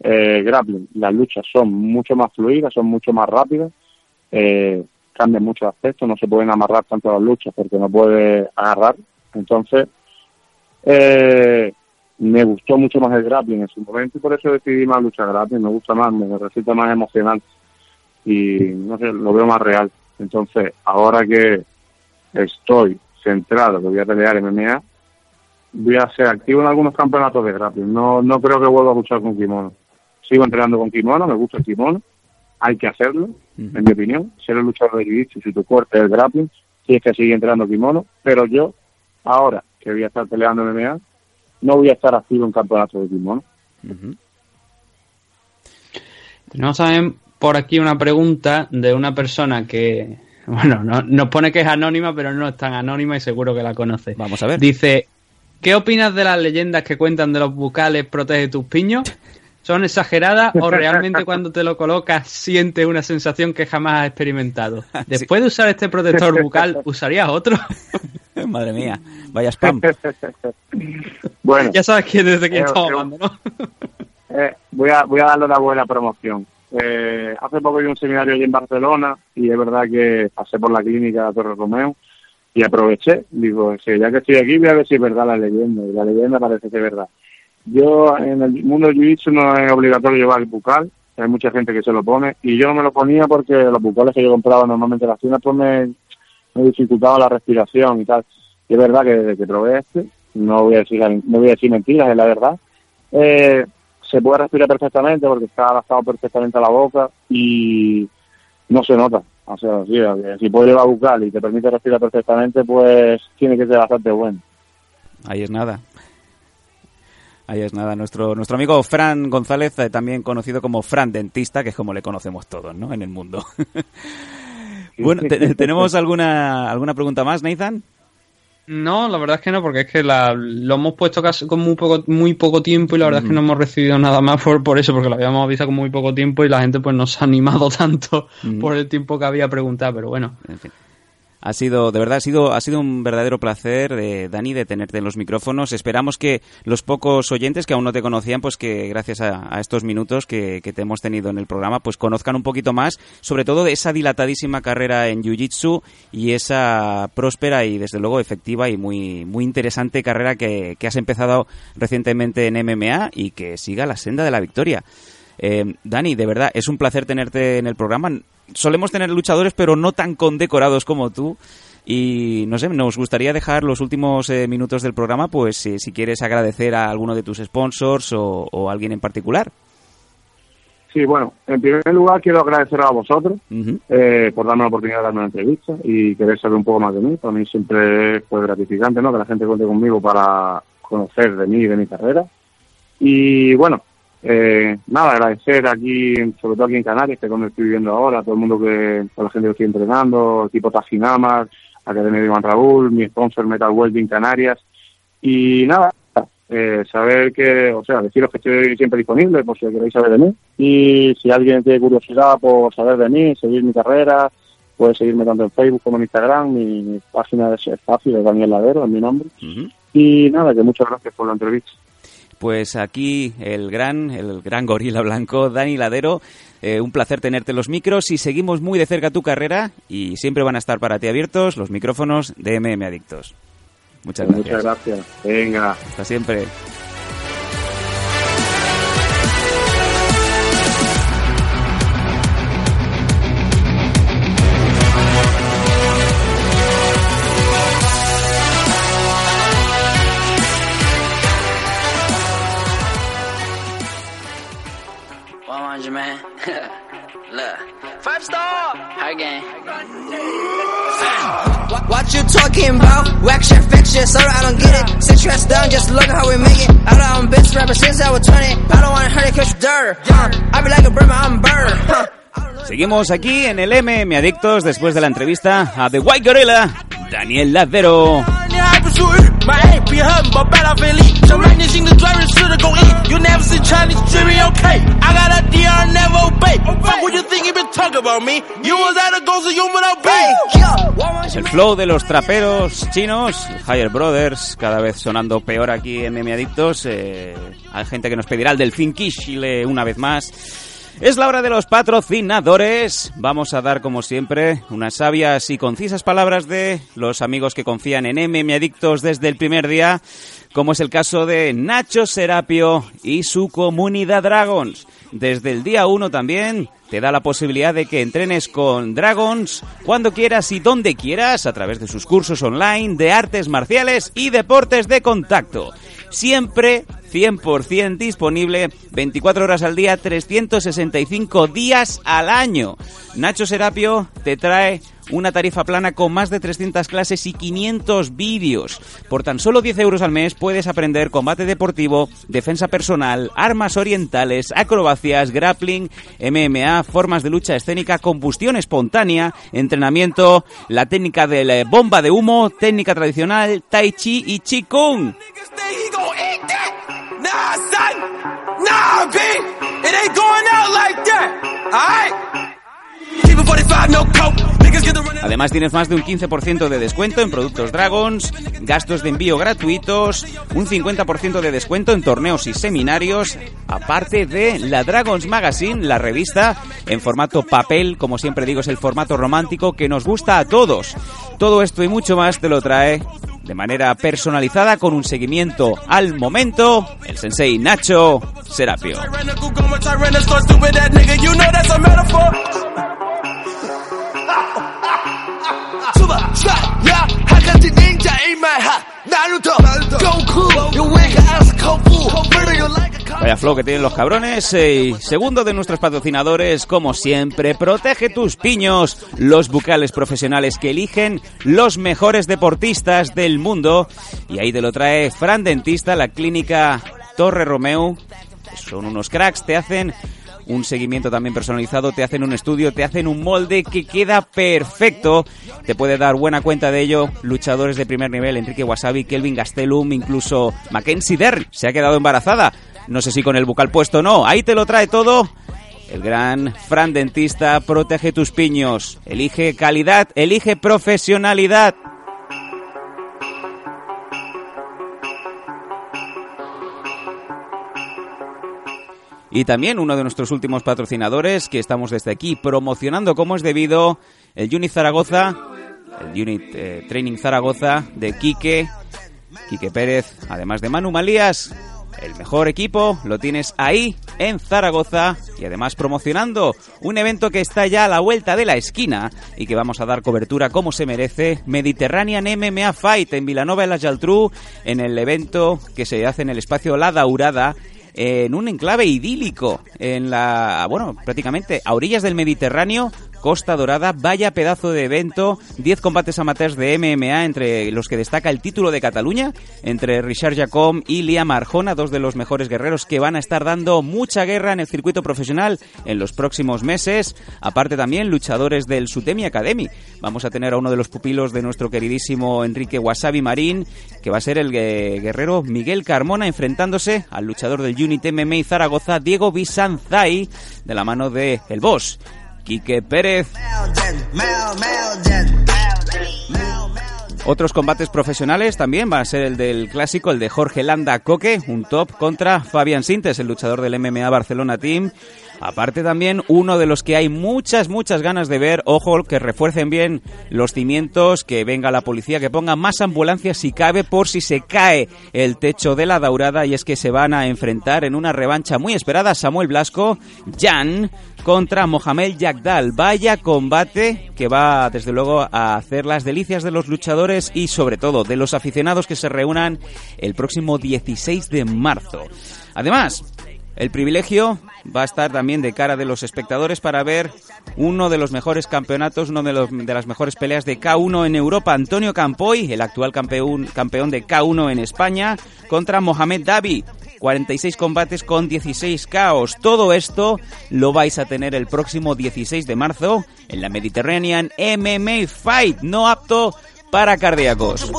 eh, grappling, las luchas son mucho más fluidas, son mucho más rápidas, eh, cambian muchos aspectos, no se pueden amarrar tanto las luchas porque no puede agarrar. Entonces, eh, me gustó mucho más el grappling en su momento y por eso decidí más luchar grappling, me gusta más, me resulta más emocionante y no sé, lo veo más real. Entonces, ahora que estoy centrado, que voy a pelear MMA, voy a ser activo en algunos campeonatos de grappling. No, no creo que vuelva a luchar con kimono. Sigo entrenando con kimono, me gusta el kimono, hay que hacerlo, en mi opinión. Ser el luchador de jiu-jitsu, si tu fuerte es el grappling, tienes que seguir entrenando kimono, pero yo, ahora que voy a estar peleando MMA, no voy a estar activo en campeonato de kimono. Tenemos también por aquí una pregunta de una persona que, bueno, no- nos pone que es anónima, pero no es tan anónima y seguro que la conoce. Vamos a ver. Dice, ¿qué opinas de las leyendas que cuentan de los bucales protege tus piños? ¿Son exageradas o realmente cuando te lo colocas sientes una sensación que jamás has experimentado? [LAUGHS] Después de usar este protector bucal, [LAUGHS] ¿usarías otro? [LAUGHS] [LAUGHS] Madre mía, vaya spam. [LAUGHS] Bueno, ya sabes quién es de quién Eh, estamos eh, hablando, ¿no? [LAUGHS] eh, voy, a, voy a darle una buena promoción. Eh, hace poco di un seminario allí en Barcelona y es verdad que pasé por la clínica Torre Romeo y aproveché. Digo, sí, ya que estoy aquí voy a ver si es verdad la leyenda. Y la leyenda parece que es verdad. Yo en el mundo del jiu-jitsu no es obligatorio llevar el bucal, hay mucha gente que se lo pone y yo no me lo ponía porque los bucales que yo compraba normalmente en las tiendas pues me, me dificultaban la respiración y tal. Y es verdad que desde que probé este, no voy a decir, no voy a decir mentiras, es la verdad, eh, se puede respirar perfectamente porque está adaptado perfectamente a la boca y no se nota. O sea, sí, si puedes llevar bucal y te permite respirar perfectamente, pues tiene que ser bastante bueno. Ahí es nada. Ahí es nada. Nuestro, nuestro amigo Fran González, eh, también conocido como Fran Dentista, que es como le conocemos todos, ¿no? En el mundo. [LAUGHS] bueno, [LAUGHS] te- ¿tenemos alguna, alguna pregunta más, Nathan? No, la verdad es que no, porque es que la- lo hemos puesto casi con muy poco, muy poco tiempo y la verdad es que no hemos recibido nada más por, por eso, porque lo habíamos avisado con muy poco tiempo y la gente pues no se ha animado [LAUGHS] tanto Mm. por el tiempo que había preguntado, pero bueno. En fin. Ha sido, de verdad, ha sido, ha sido un verdadero placer, eh, Dani, de tenerte en los micrófonos. Esperamos que los pocos oyentes que aún no te conocían, pues que gracias a, a estos minutos que, que te hemos tenido en el programa, pues conozcan un poquito más, sobre todo de esa dilatadísima carrera en Jiu-Jitsu y esa próspera y, desde luego, efectiva y muy, muy interesante carrera que, que has empezado recientemente en MMA y que siga la senda de la victoria. Eh, Dani, de verdad, es un placer tenerte en el programa. Solemos tener luchadores, pero no tan condecorados como tú. Y no sé, nos gustaría dejar los últimos eh, minutos del programa, pues eh, si quieres agradecer a alguno de tus sponsors o, o a alguien en particular. Sí, bueno, en primer lugar quiero agradecer a vosotros eh, por darme la oportunidad de darme una entrevista y querer saber un poco más de mí. Para mí siempre fue gratificante ¿no? que la gente cuente conmigo para conocer de mí y de mi carrera. Y bueno, eh, nada, agradecer aquí, sobre todo aquí en Canarias, que es donde estoy viviendo ahora, todo el mundo que, a la gente que estoy entrenando, equipo Tajinamas, Academia de Iván Raúl, mi sponsor Metal Welding Canarias. Y nada, eh, saber que, o sea, deciros que estoy siempre disponible por si queréis saber de mí. Y si alguien tiene curiosidad por saber de mí, seguir mi carrera, puede seguirme tanto en Facebook como en Instagram. Mi, mi página es, fácil, es Daniel Ladero, es mi nombre. Y nada, que muchas gracias por la entrevista. Pues aquí el gran, el gran gorila blanco, Dani Ladero. Eh, un placer tenerte en los micros y seguimos muy de cerca tu carrera y siempre van a estar para ti abiertos los micrófonos de MM Adictos. Muchas gracias. Muchas gracias. Venga. Hasta siempre. Look. Five star. High game. What you talking about? Fake shit, sorry I don't get it. Sit your ass down, just look at how we make it. I don't own bitch rapper since I was 20. I don't wanna hurt it cause dirt. Huh. I be like a bird, I'm a bird. Huh. Seguimos aquí en el MM Adictos después de la entrevista a The White Gorilla, Daniel Ladero. 你还不属于买 A 比汉堡拜到菲力，想让年轻的专人试着公益。You never see Chinese dreaming okay. I got a DR never obey. Fuck what you think you been talking about me. You was at a ghost of you without pay. El flow de los traperos chinos, Higher Brothers, cada vez sonando peor aquí en MM Adictos. Eh, hay gente que nos pedirá el Delfín Kishile una vez más. Es la hora de los patrocinadores. Vamos a dar, como siempre, unas sabias y concisas palabras de los amigos que confían en MM Adictos desde el primer día, como es el caso de Nacho Serapio y su comunidad Dragons. Desde el día 1 también te da la posibilidad de que entrenes con Dragons cuando quieras y donde quieras a través de sus cursos online de artes marciales y deportes de contacto. Siempre 100% disponible 24 horas al día, 365 días al año. Nacho Serapio te trae una tarifa plana con más de 300 clases y 500 vídeos. Por tan solo 10 euros al mes puedes aprender combate deportivo, defensa personal, armas orientales, acrobacias, grappling, MMA, formas de lucha escénica, combustión espontánea, entrenamiento, la técnica de la bomba de humo, técnica tradicional, tai chi y qigong. Niggas Nah, son. Nah, B. It ain't going out like that. Alright? Keep it 45, no coke. Niggas get the run. Además tienes más de un 15% de descuento en productos Dragons, gastos de envío gratuitos, un 50% de descuento en torneos y seminarios, aparte de la Dragons Magazine, la revista, en formato papel, como siempre digo, es el formato romántico que nos gusta a todos. Todo esto y mucho más te lo trae de manera personalizada con un seguimiento al momento el sensei Nacho Serapio. Vaya flow que tienen los cabrones. eh, Y segundo de nuestros patrocinadores, como siempre, protege tus piños, los bucales profesionales que eligen los mejores deportistas del mundo. Y ahí te lo trae Fran Dentista, la clínica Torre Romeo. Son unos cracks, te hacen un seguimiento también personalizado, te hacen un estudio, te hacen un molde que queda perfecto. Te puede dar buena cuenta de ello luchadores de primer nivel, Enrique Wasabi, Kelvin Gastelum, incluso Mackenzie Dern se ha quedado embarazada. No sé si con el bucal puesto o no. Ahí te lo trae todo. El gran Fran Dentista protege tus piños. Elige calidad, elige profesionalidad. Y también uno de nuestros últimos patrocinadores que estamos desde aquí promocionando como es debido, el Unit Zaragoza, el Unit eh, Training Zaragoza de Quique, Quique Pérez, además de Manu Malías. El mejor equipo lo tienes ahí en Zaragoza y además promocionando un evento que está ya a la vuelta de la esquina y que vamos a dar cobertura como se merece, Mediterranean MMA Fight en Vilanova de la Geltrú en el evento que se hace en el espacio La Daurada en un enclave idílico en la, bueno, prácticamente a orillas del Mediterráneo, Costa Dorada, vaya pedazo de evento, 10 combates amateurs de MMA entre los que destaca el título de Cataluña, entre Richard Jacom y Liam Arjona, dos de los mejores guerreros que van a estar dando mucha guerra en el circuito profesional en los próximos meses, aparte también luchadores del Sutemi Academy. Vamos a tener a uno de los pupilos de nuestro queridísimo Enrique Wasabi Marín, que va a ser el guerrero Miguel Carmona enfrentándose al luchador del Unit MMA Zaragoza, Diego Bisanzai, de la mano de El Boss. Quique Pérez. Otros combates profesionales también va a ser el del clásico, el de Jorge Landa Coque, un top contra Fabián Sintes, el luchador del MMA Barcelona Team. Aparte también uno de los que hay muchas, muchas ganas de ver, ojo, que refuercen bien los cimientos, que venga la policía, que ponga más ambulancias si cabe por si se cae el techo de la daurada y es que se van a enfrentar en una revancha muy esperada Samuel Blasco, Jan, contra Mohamed Yagdal. Vaya combate que va desde luego a hacer las delicias de los luchadores y sobre todo de los aficionados que se reúnan el próximo 16 de marzo. Además, el privilegio va a estar también de cara de los espectadores para ver uno de los mejores campeonatos, uno de, los, de las mejores peleas de K1 en Europa. Antonio Campoy, el actual campeón, campeón de K1 en España, contra Mohamed Davi. 46 combates con 16 caos. Todo esto lo vais a tener el próximo 16 de marzo en la Mediterranean MMA Fight, no apto para cardíacos.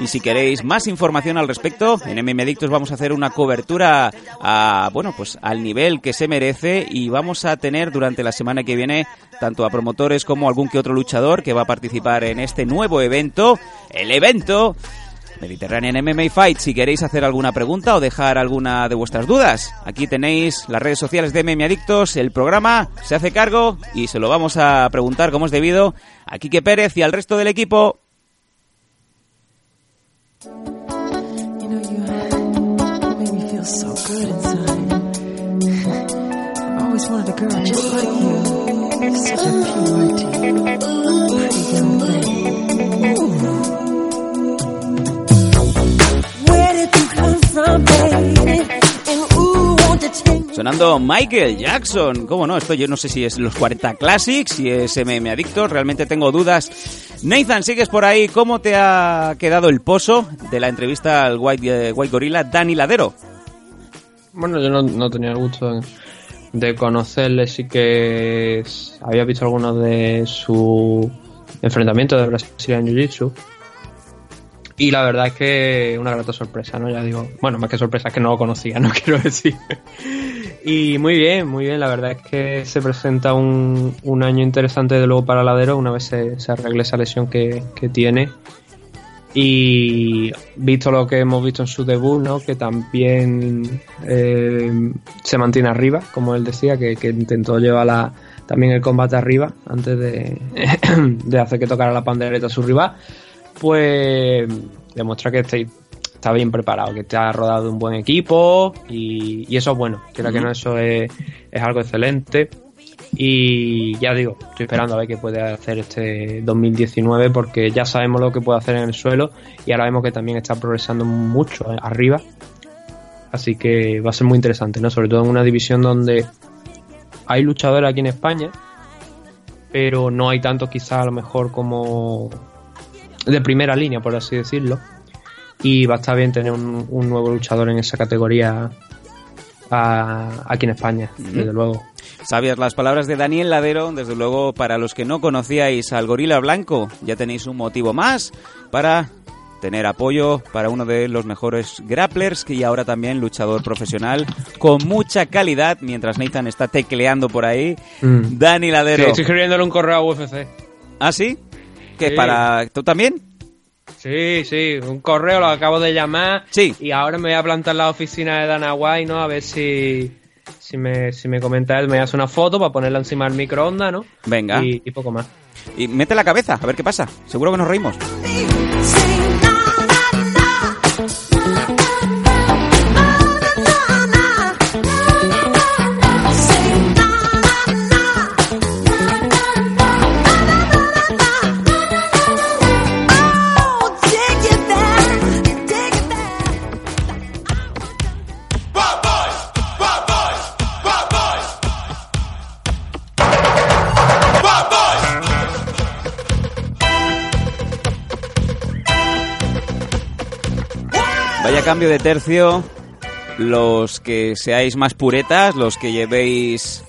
Y si queréis más información al respecto, en MM Adictos vamos a hacer una cobertura a, bueno, pues al nivel que se merece y vamos a tener durante la semana que viene tanto a promotores como algún que otro luchador que va a participar en este nuevo evento, el evento Mediterranean MMA Fight. Si queréis hacer alguna pregunta o dejar alguna de vuestras dudas, aquí tenéis las redes sociales de MM Adictos, el programa se hace cargo y se lo vamos a preguntar como es debido a Quique Pérez y al resto del equipo. Sonando Michael Jackson, cómo no, esto yo no sé si es los 40 Classics, si es MM adicto. realmente tengo dudas. Nathan, sigues por ahí, ¿cómo te ha quedado el pozo de la entrevista al White, eh, White Gorilla, Dani Ladero? Bueno, yo no, tenía el gusto de conocerle, sí que había visto algunos de su enfrentamiento de Brasil en Jiu-Jitsu y la verdad es que una grata sorpresa, ¿no? Ya digo, bueno, más que sorpresa es que no lo conocía, [LAUGHS] no quiero decir. Y muy bien, muy bien, la verdad es que se presenta un, un año interesante de luego para Ladero una vez se, se arregle esa lesión que, que tiene. Y visto lo que hemos visto en su debut, ¿no? Que también eh, se mantiene arriba, como él decía, que, que intentó llevar la- también el combate arriba antes de, [CLEARS THROAT] de hacer que tocara la pandereta a su rival, pues demuestra que está, está bien preparado, que está rodado de un buen equipo y, y eso es bueno, quiera que no, eso es, es algo excelente. Y ya digo, estoy esperando a ver qué puede hacer este 2019 porque ya sabemos lo que puede hacer en el suelo y ahora vemos que también está progresando mucho eh, arriba. Así que va a ser muy interesante, ¿no? Sobre todo en una división donde hay luchadores aquí en España, pero no hay tanto quizá a lo mejor como de primera línea, por así decirlo. Y va a estar bien tener un, un nuevo luchador en esa categoría a- aquí en España, desde luego. Sabias las palabras de Daniel Ladero, desde luego para los que no conocíais al Gorila Blanco, ya tenéis un motivo más para tener apoyo para uno de los mejores grapplers y ahora también luchador profesional con mucha calidad, mientras Nathan está tecleando por ahí. Mm. Dani Ladero. Sí, estoy escribiéndole un correo a UFC. ¿Ah, sí? ¿Que Sí. para tú también? Sí, sí, un correo lo acabo de llamar. Sí. Y ahora me voy a plantar en la oficina de Dana White, ¿no? A ver si, si, me, si me comenta él, me hace una foto para ponerla encima del microondas, ¿no? Venga. Y, y poco más. Y mete la cabeza, a ver qué pasa. Seguro que nos reímos. Vaya cambio de tercio. Los que seáis más puretas, los que llevéis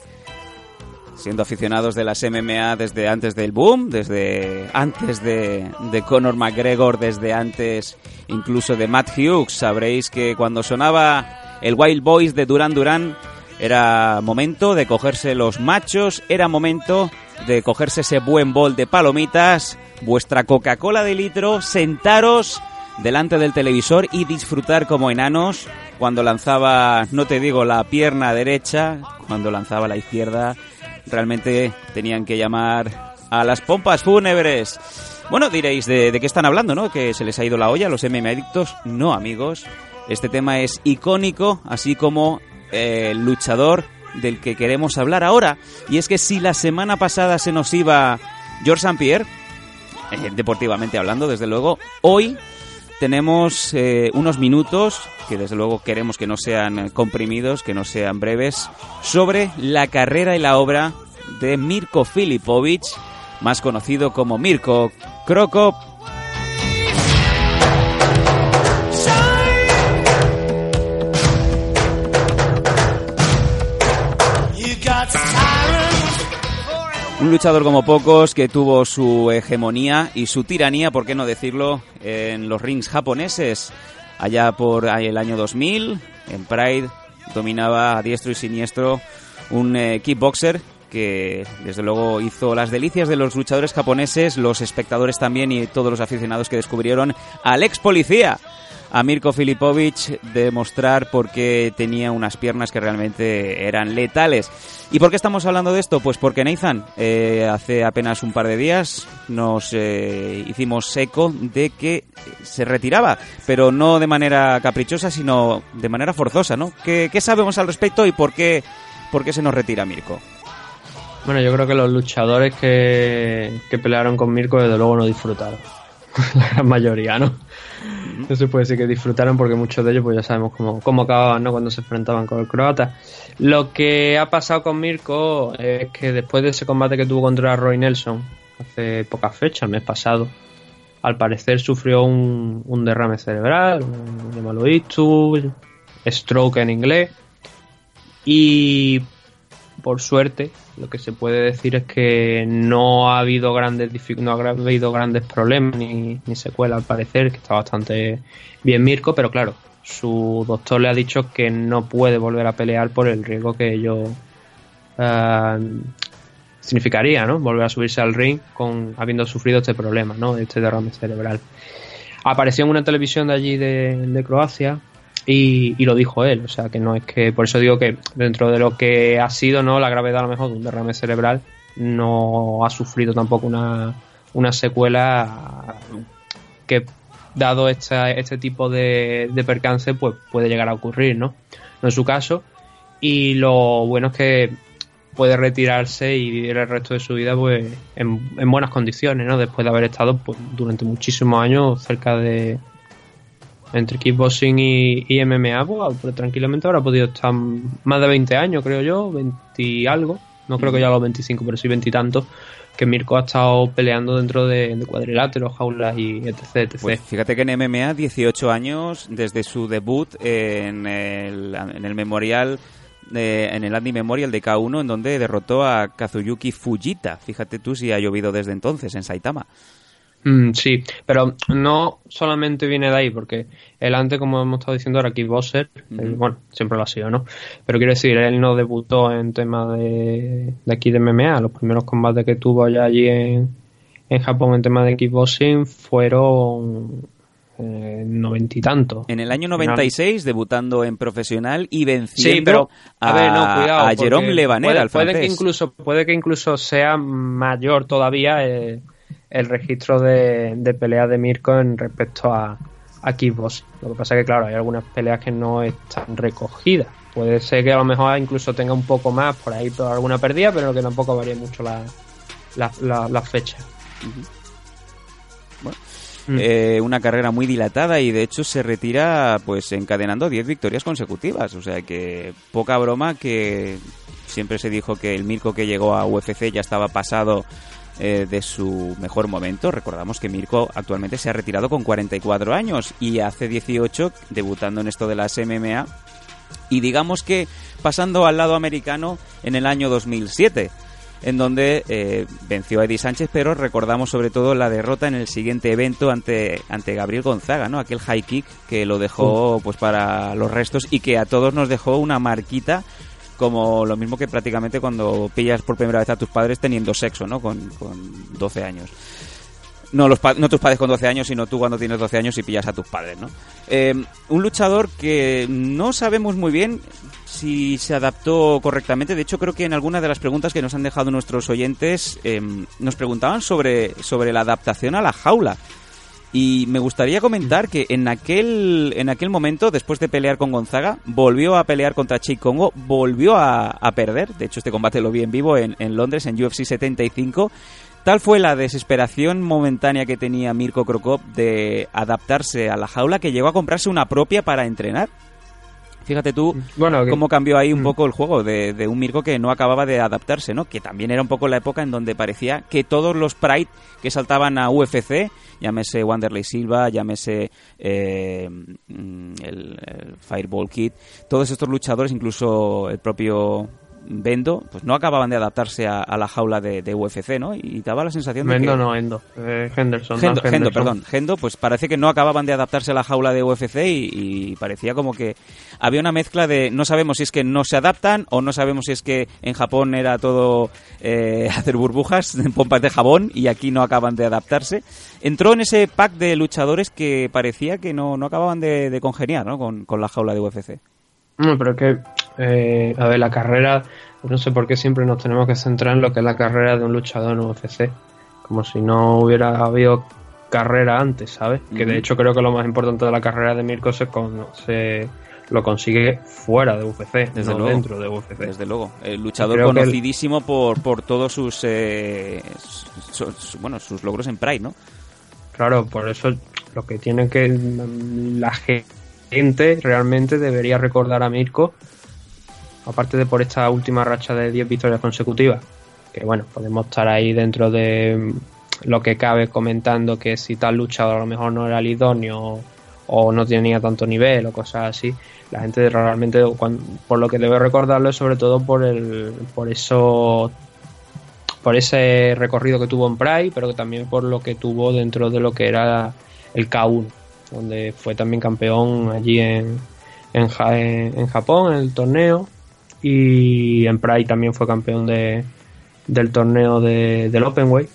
siendo aficionados de las MMA desde antes del boom, desde antes de, Conor McGregor, desde antes incluso de Matt Hughes, sabréis que cuando sonaba el Wild Boys de Duran Duran era momento de cogerse los machos, era momento de cogerse ese buen bol de palomitas, vuestra Coca-Cola de litro, sentaros delante del televisor y disfrutar como enanos cuando lanzaba, no te digo la pierna derecha, cuando lanzaba la izquierda, realmente tenían que llamar a las pompas fúnebres. Bueno, diréis, ¿de, qué están hablando, no? Que se les ha ido la olla a los MM adictos. No, amigos. Este tema es icónico, así como eh, el luchador del que queremos hablar ahora. Y es que si la semana pasada se nos iba George St. Pierre, eh, deportivamente hablando, desde luego, hoy tenemos eh, unos minutos que desde luego queremos que no sean eh, comprimidos, que no sean breves, sobre la carrera y la obra de Mirko Filipovic, más conocido como Mirko Krokop. Un luchador como pocos que tuvo su hegemonía y su tiranía, por qué no decirlo, en los rings japoneses. Allá por el año 2000, en Pride, dominaba a diestro y siniestro un eh, kickboxer que desde luego hizo las delicias de los luchadores japoneses, los espectadores también y todos los aficionados que descubrieron al ex policía, a Mirko Filipovic, demostrar por qué tenía unas piernas que realmente eran letales. ¿Y por qué estamos hablando de esto? Pues porque Nathan, eh, hace apenas un par de días nos eh, hicimos eco de que se retiraba, pero no de manera caprichosa, sino de manera forzosa, ¿no? ¿Qué, qué sabemos al respecto y por qué, por qué se nos retira Mirko? Bueno, yo creo que los luchadores que, que pelearon con Mirko desde luego no disfrutaron. [LAUGHS] La gran mayoría, ¿no? No se puede decir que disfrutaron porque muchos de ellos pues ya sabemos cómo, cómo acababan ¿no? cuando se enfrentaban con el croata. Lo que ha pasado con Mirko es que después de ese combate que tuvo contra Roy Nelson hace pocas fechas, mes pasado, al parecer sufrió un, un derrame cerebral, un ictus, stroke en inglés. Y por suerte, lo que se puede decir es que no ha habido grandes no ha habido grandes problemas ni, ni secuelas al parecer, que está bastante bien Mirko, pero claro, su doctor le ha dicho que no puede volver a pelear por el riesgo que ello eh, significaría, ¿no? Volver a subirse al ring con habiendo sufrido este problema, ¿no? Este derrame cerebral. Apareció en una televisión de allí de Croacia y, y lo dijo él, o sea que no es que, por eso digo que dentro de lo que ha sido, ¿no? La gravedad a lo mejor de un derrame cerebral, no ha sufrido tampoco una, una secuela que dado esta- este tipo de, percance, pues puede llegar a ocurrir, ¿no? No en su caso. Y lo bueno es que puede retirarse y vivir el resto de su vida pues en, en buenas condiciones, ¿no? Después de haber estado pues, durante muchísimos años cerca de entre kickboxing y, y MMA, pues, pues, tranquilamente habrá podido estar más de 20 años, creo yo, 20 y algo. No creo que ya los 25, pero sí 20 y tantos, que Mirko ha estado peleando dentro de, de cuadriláteros, jaulas y etc. etc. Pues fíjate que en MMA 18 años desde su debut en el, en el memorial de- en el Andy Memorial de K1 en donde derrotó a Kazuyuki Fujita. Fíjate tú si ha llovido desde entonces en Saitama. Mm, sí, pero no solamente viene de ahí, porque él antes, como hemos estado diciendo, era kickboxer, él, bueno, siempre lo ha sido, ¿no? Pero quiero decir, él no debutó en tema de, de aquí de MMA, los primeros combates que tuvo ya allí en, en Japón en tema de kickboxing fueron eh, noventa y tantos. En el año 96 debutando en profesional y venciendo Sí, pero a, ver, no, cuidado. a Jerome Levaner, puede, al puede que incluso puede que incluso sea mayor todavía eh, el registro de, de pelea de Mirko en respecto a, a. Lo que pasa es que, claro, hay algunas peleas que no están recogidas. Puede ser que a lo mejor incluso tenga un poco más por ahí por alguna perdida, pero que tampoco varía mucho la, la, la, la fecha. Mm. Eh, una carrera muy dilatada y de hecho se retira pues encadenando 10 victorias consecutivas. O sea que poca broma que siempre se dijo que el Mirko que llegó a UFC ya estaba pasado eh, de su mejor momento. Recordamos que Mirko actualmente se ha retirado con 44 años y hace 18 debutando en esto de las MMA. Y digamos que pasando al lado americano en el año 2007 en donde eh, venció a Eddie Sánchez, pero recordamos sobre todo la derrota en el siguiente evento ante, ante Gabriel Gonzaga, ¿no? Aquel high kick que lo dejó pues para los restos y que a todos nos dejó una marquita como lo mismo que prácticamente cuando pillas por primera vez a tus padres teniendo sexo, ¿no? Con, con 12 años. No, los pa- no tus padres con 12 años, sino tú cuando tienes 12 años y pillas a tus padres, ¿no? Eh, un luchador que no sabemos muy bien si se adaptó correctamente. De hecho, creo que en algunas de las preguntas que nos han dejado nuestros oyentes eh, nos preguntaban sobre, sobre la adaptación a la jaula. Y me gustaría comentar que en aquel, en aquel momento, después de pelear con Gonzaga, volvió a pelear contra Chick Congo, volvió a, a perder. De hecho, este combate lo vi en vivo en, en Londres, en UFC 75. Tal fue la desesperación momentánea que tenía Mirko Krokop de adaptarse a la jaula que llegó a comprarse una propia para entrenar. Fíjate tú Bueno, que- cómo cambió ahí un Mm. poco el juego de, de un Mirko que no acababa de adaptarse, ¿no? Que también era un poco la época en donde parecía que todos los Pride que saltaban a UFC, llámese Wanderlei Silva, llámese eh, mm, el, el Fireball Kid, todos estos luchadores, incluso el propio Bendo, pues no acababan de adaptarse a, a la jaula de, de UFC, ¿no? Y daba la sensación de que... no, Endo. Eh, Henderson. Gendo, Dan Gendo, perdón. Gendo, pues parece que no acababan de adaptarse a la jaula de UFC y, y parecía como que había una mezcla de no sabemos si es que no se adaptan o no sabemos si es que en Japón era todo eh, [LAUGHS] hacer burbujas en [LAUGHS] pompas de jabón y aquí no acaban de adaptarse. Entró en ese pack de luchadores que parecía que no, no acababan de, de congeniar ¿no? con, con la jaula de UFC. No, pero es que, eh, a ver, la carrera, no sé por qué siempre nos tenemos que centrar en lo que es la carrera de un luchador en UFC. Como si no hubiera habido carrera antes, ¿sabes? Que de hecho creo que lo más importante de la carrera de Mirko se, lo consigue fuera de UFC, Desde no luego. dentro de UFC. Desde luego. El luchador Creo que el- conocidísimo por, por todos sus, eh, su- su- bueno, sus logros en Pride, ¿no? Claro, por eso lo que tiene que la gente realmente debería recordar a Mirko, aparte de por esta última racha de 10 victorias consecutivas, que bueno, podemos estar ahí dentro de lo que cabe comentando que si tal luchador a lo mejor no era el idóneo o no tenía tanto nivel o cosas así, la gente realmente por lo que debe recordarlo es sobre todo por el por eso por ese recorrido que tuvo en Pride, pero también por lo que tuvo dentro de lo que era el K1, donde fue también campeón allí en, en, en Japón, en el torneo, y en Pride también fue campeón de, del torneo de, del Openway,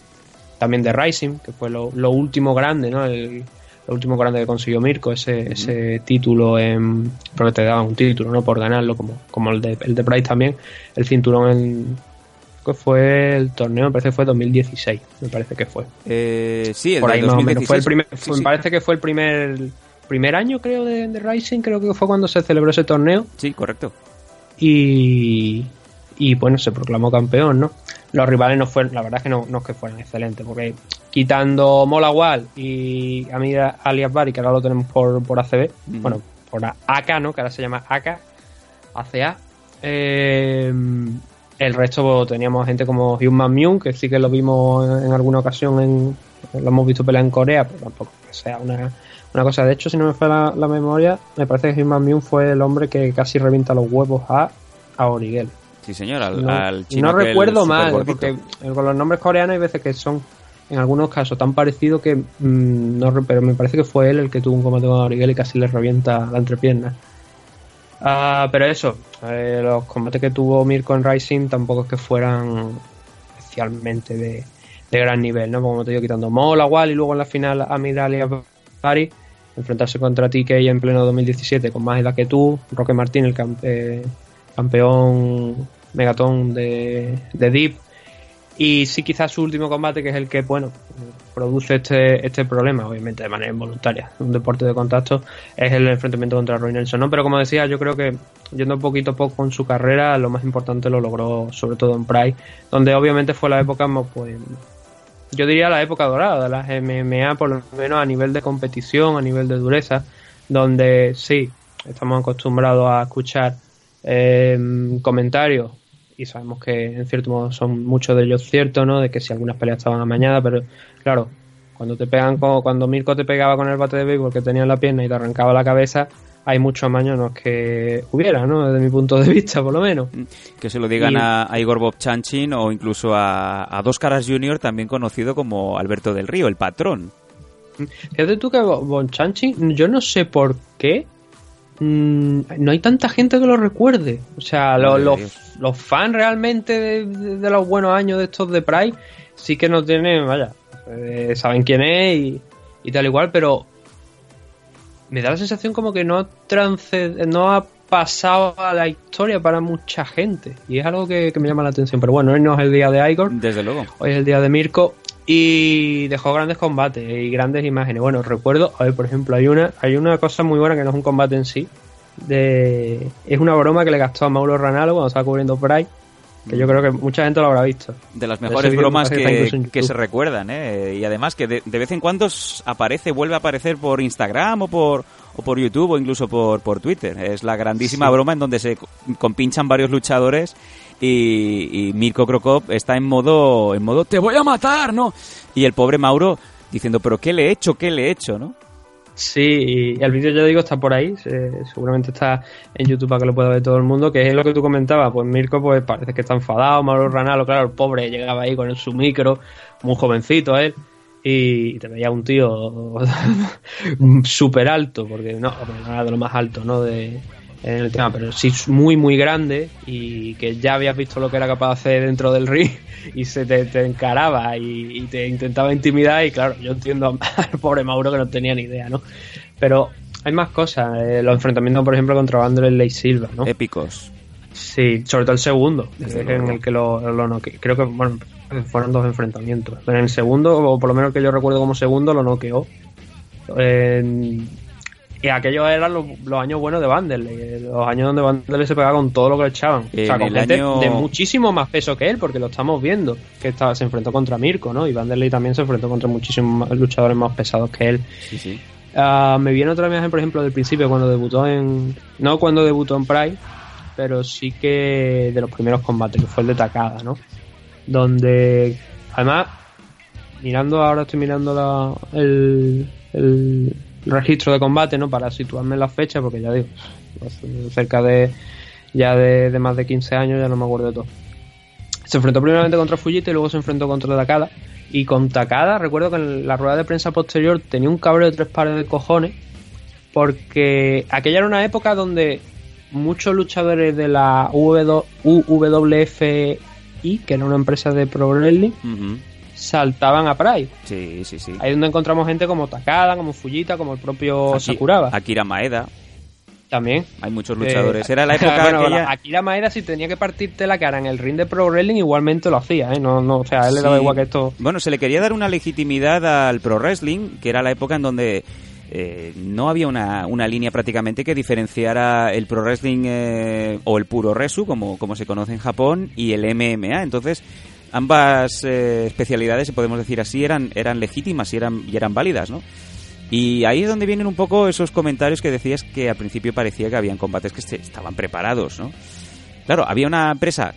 también de Rising, que fue lo, lo último grande, ¿no? El, lo último grande que consiguió Mirko, ese, ese título en. Porque te daban un título, ¿no? Por ganarlo, como, como el de, el de Price también. El cinturón en. Que fue el torneo, me parece que fue 2016, me parece que fue. Eh, sí, el Por ahí más o menos. 2016. Fue el primer, Sí, me parece que fue el primer primer año, creo, de, de Rising, creo que fue cuando se celebró ese torneo. Sí, correcto. Y, y bueno, se proclamó campeón, ¿no? Los rivales no fueron, la verdad es que no, no es que fueran excelentes, porque quitando Molawal y Amir alias Bari, que ahora lo tenemos por, por ACB, bueno, por AK, ¿no? Que ahora se llama AK, ACA. eh, el resto teníamos gente como Human Myung, que sí que lo vimos en alguna ocasión, en, lo hemos visto pelear en Corea, pero tampoco que sea una, una cosa. De hecho, si no me falla la, la memoria, me parece que Human Myung fue el hombre que casi revienta los huevos a, a Origel. Sí, señor, al, No, al chino no recuerdo mal, porque con los nombres coreanos hay veces que son, en algunos casos, tan parecidos que mm, no, pero me parece que fue él el que tuvo un combate con Origel y casi le revienta la entrepierna. Ah, pero eso, eh, los combates que tuvo Mirko en Rising tampoco es que fueran especialmente de, de gran nivel, ¿no? Como te digo, quitando Mola, Wall y luego en la final Amir Ali Bari, enfrentarse contra TK en pleno 2017 con más edad que tú, Roque Martín, el cam- eh, campeón Megatón de, de Deep. Y sí, quizás su último combate, que es el que, bueno, produce este, este problema, obviamente de manera involuntaria, un deporte de contacto, es el enfrentamiento contra Roy Nelson, ¿no? Pero como decía, yo creo que yendo poquito a poco con su carrera, lo más importante lo logró sobre todo en Pride, donde obviamente fue la época, pues, yo diría la época dorada de las MMA, por lo menos a nivel de competición, a nivel de dureza, donde sí, estamos acostumbrados a escuchar eh, comentarios y sabemos que en cierto modo son muchos de ellos ciertos, ¿no? De que si algunas peleas estaban amañadas, pero claro, cuando te pegan, cuando Mirko te pegaba con el bate de béisbol que tenía en la pierna y te arrancaba la cabeza, hay mucho amaño no es que hubiera, ¿no? Desde mi punto de vista, por lo menos. Que se lo digan Y- a, a Igor Bob Chanchin o incluso a, a Dos Caras Jr., también conocido como Alberto del Río, el patrón. Fíjate tú que Bonchanchi, yo no sé por qué mm, no hay tanta gente que lo recuerde. O sea, los, Dios. los fans realmente de, de- de los buenos años de estos de Pride sí que no tienen, vaya, eh, saben quién es y, y tal igual, pero me da la sensación como que no, trance, no ha pasado a la historia para mucha gente. Y es algo que, que me llama la atención. Pero bueno, hoy no es el día de Igor. Desde luego. Hoy es el día de Mirko y dejó grandes combates y grandes imágenes. Bueno, recuerdo, a ver, por ejemplo, hay una, hay una cosa muy buena que no es un combate en sí. De, es una broma que le gastó a Mauro Ranallo cuando estaba cubriendo Pride, que yo creo que mucha gente lo habrá visto. De las mejores bromas que se recuerdan, ¿eh? Y además que de, de vez en cuando aparece, vuelve a aparecer por Instagram o por, o por YouTube o incluso por, por Twitter. Es la grandísima Sí. broma en donde se co- compinchan varios luchadores y, y Mirko Krokop está en modo, en modo te voy a matar, ¿no? Y el pobre Mauro diciendo, pero ¿qué le he hecho? ¿Qué le he hecho, no? Sí, y el vídeo ya digo está por ahí, se- seguramente está en YouTube para que lo pueda ver todo el mundo, que es lo que tú comentabas, pues Mirko pues parece que está enfadado, Mauro Ranalo, claro, el pobre llegaba ahí con su micro, muy jovencito él, y te veía un tío [LAUGHS] súper alto, porque no era de lo más alto, ¿no? De, en el tema, pero sí muy, muy grande y que ya habías visto lo que era capaz de hacer dentro del ring y se te, te encaraba y, y te intentaba intimidar y claro, yo entiendo [LAUGHS] al pobre Mauro que no tenía ni idea, ¿no? Pero hay más cosas, eh, los enfrentamientos, por ejemplo, contra Wanderlei Silva, ¿no? Épicos. Sí, sobre todo el segundo, Desde es luego. en el que lo, lo noqueó. Creo que, bueno, fueron dos enfrentamientos. Pero en el segundo, o por lo menos que yo recuerdo como segundo, lo noqueó. En- Y aquellos eran los, los años buenos de Vanderlei, los años donde Vanderlei se pegaba con todo lo que le echaban. o sea, con gente año- de muchísimo más peso que él, porque lo estamos viendo, que estaba, se enfrentó contra Mirko, ¿no? Y Vanderlei también se enfrentó contra muchísimos luchadores más pesados que él. Sí, sí. Ah, me viene otra imagen, por ejemplo, del principio, cuando debutó en. No cuando debutó en Pride, pero sí que de los primeros combates, que fue el de Takada, ¿no? Donde, además, mirando, ahora estoy mirando la- el, el registro de combate, ¿no? Para situarme en la fecha, porque ya digo, hace cerca de. Ya de, más de 15 años, ya no me acuerdo de todo. Se enfrentó primeramente contra Fujita y luego se enfrentó contra Takada. Y con Takada, recuerdo que en la rueda de prensa posterior tenía un cabreo de tres pares de cojones. Porque aquella era una época donde muchos luchadores de la UW UWFI, que era una empresa de Pro Wrestling. Saltaban a Pride. Sí, sí, sí. Ahí es donde encontramos gente como Takada, como Fujita, como el propio Aki- Sakuraba. Akira Maeda. También. Hay muchos luchadores. Eh, Era la [LAUGHS] época bueno, aquella... Akira Maeda, si tenía que partirte la cara en el ring de Pro Wrestling, igualmente lo hacía, ¿eh? No, no, o sea, a él le daba igual que esto. Bueno, se le quería dar una legitimidad al pro wrestling, que era la época en donde eh, no había una, una línea prácticamente que diferenciara el pro wrestling eh, o el puro resu, como, como se conoce en Japón, y el MMA. Entonces, ambas eh, especialidades, si podemos decir así, eran, eran legítimas y eran, y eran válidas, ¿no? Y ahí es donde vienen un poco esos comentarios que decías que al principio parecía que habían combates que se- estaban preparados, ¿no? Claro, había una empresa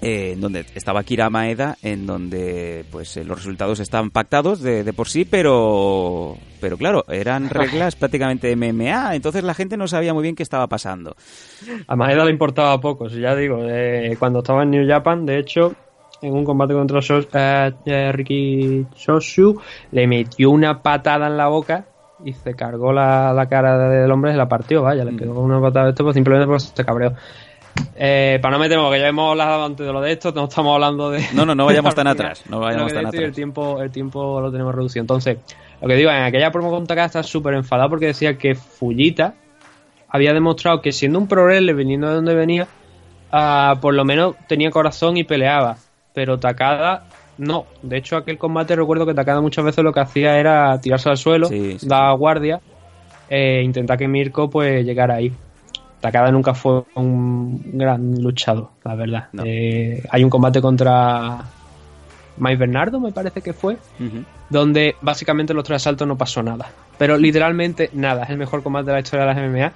eh, en donde estaba Kira Maeda, en donde pues eh, los resultados estaban pactados de, de por sí, pero pero claro, eran [LAUGHS] reglas prácticamente MMA, entonces la gente no sabía muy bien qué estaba pasando. A Maeda le importaba poco, si ya digo, eh, cuando estaba en New Japan, de hecho, en un combate contra eh, eh, Ricky Shoshu, le metió una patada en la boca y se cargó la, la cara del hombre y la partió, vaya, le pegó una patada de esto pues, simplemente porque se cabreó. Eh, para no meterme, porque ya hemos hablado antes de lo de esto, no estamos hablando de... No, no, no vayamos tan [LAUGHS] atrás, no vayamos tan decir, El atrás. tiempo, el tiempo lo tenemos reducido. Entonces, lo que digo, en aquella promo con Takada está súper enfadado porque decía que Fujita había demostrado que siendo un pro wrestler, viniendo de donde venía, ah, por lo menos tenía corazón y peleaba. Pero Takada no. De hecho, aquel combate recuerdo que Takada muchas veces lo que hacía era tirarse al suelo, Sí, sí, dar guardia, e intentar que Mirko pues llegara ahí. Takada nunca fue un gran luchador, la verdad. No. Eh, hay un combate contra Mike Bernardo, me parece que fue, donde básicamente en los tres asaltos no pasó nada. Pero literalmente nada, es el mejor combate de la historia de las MMA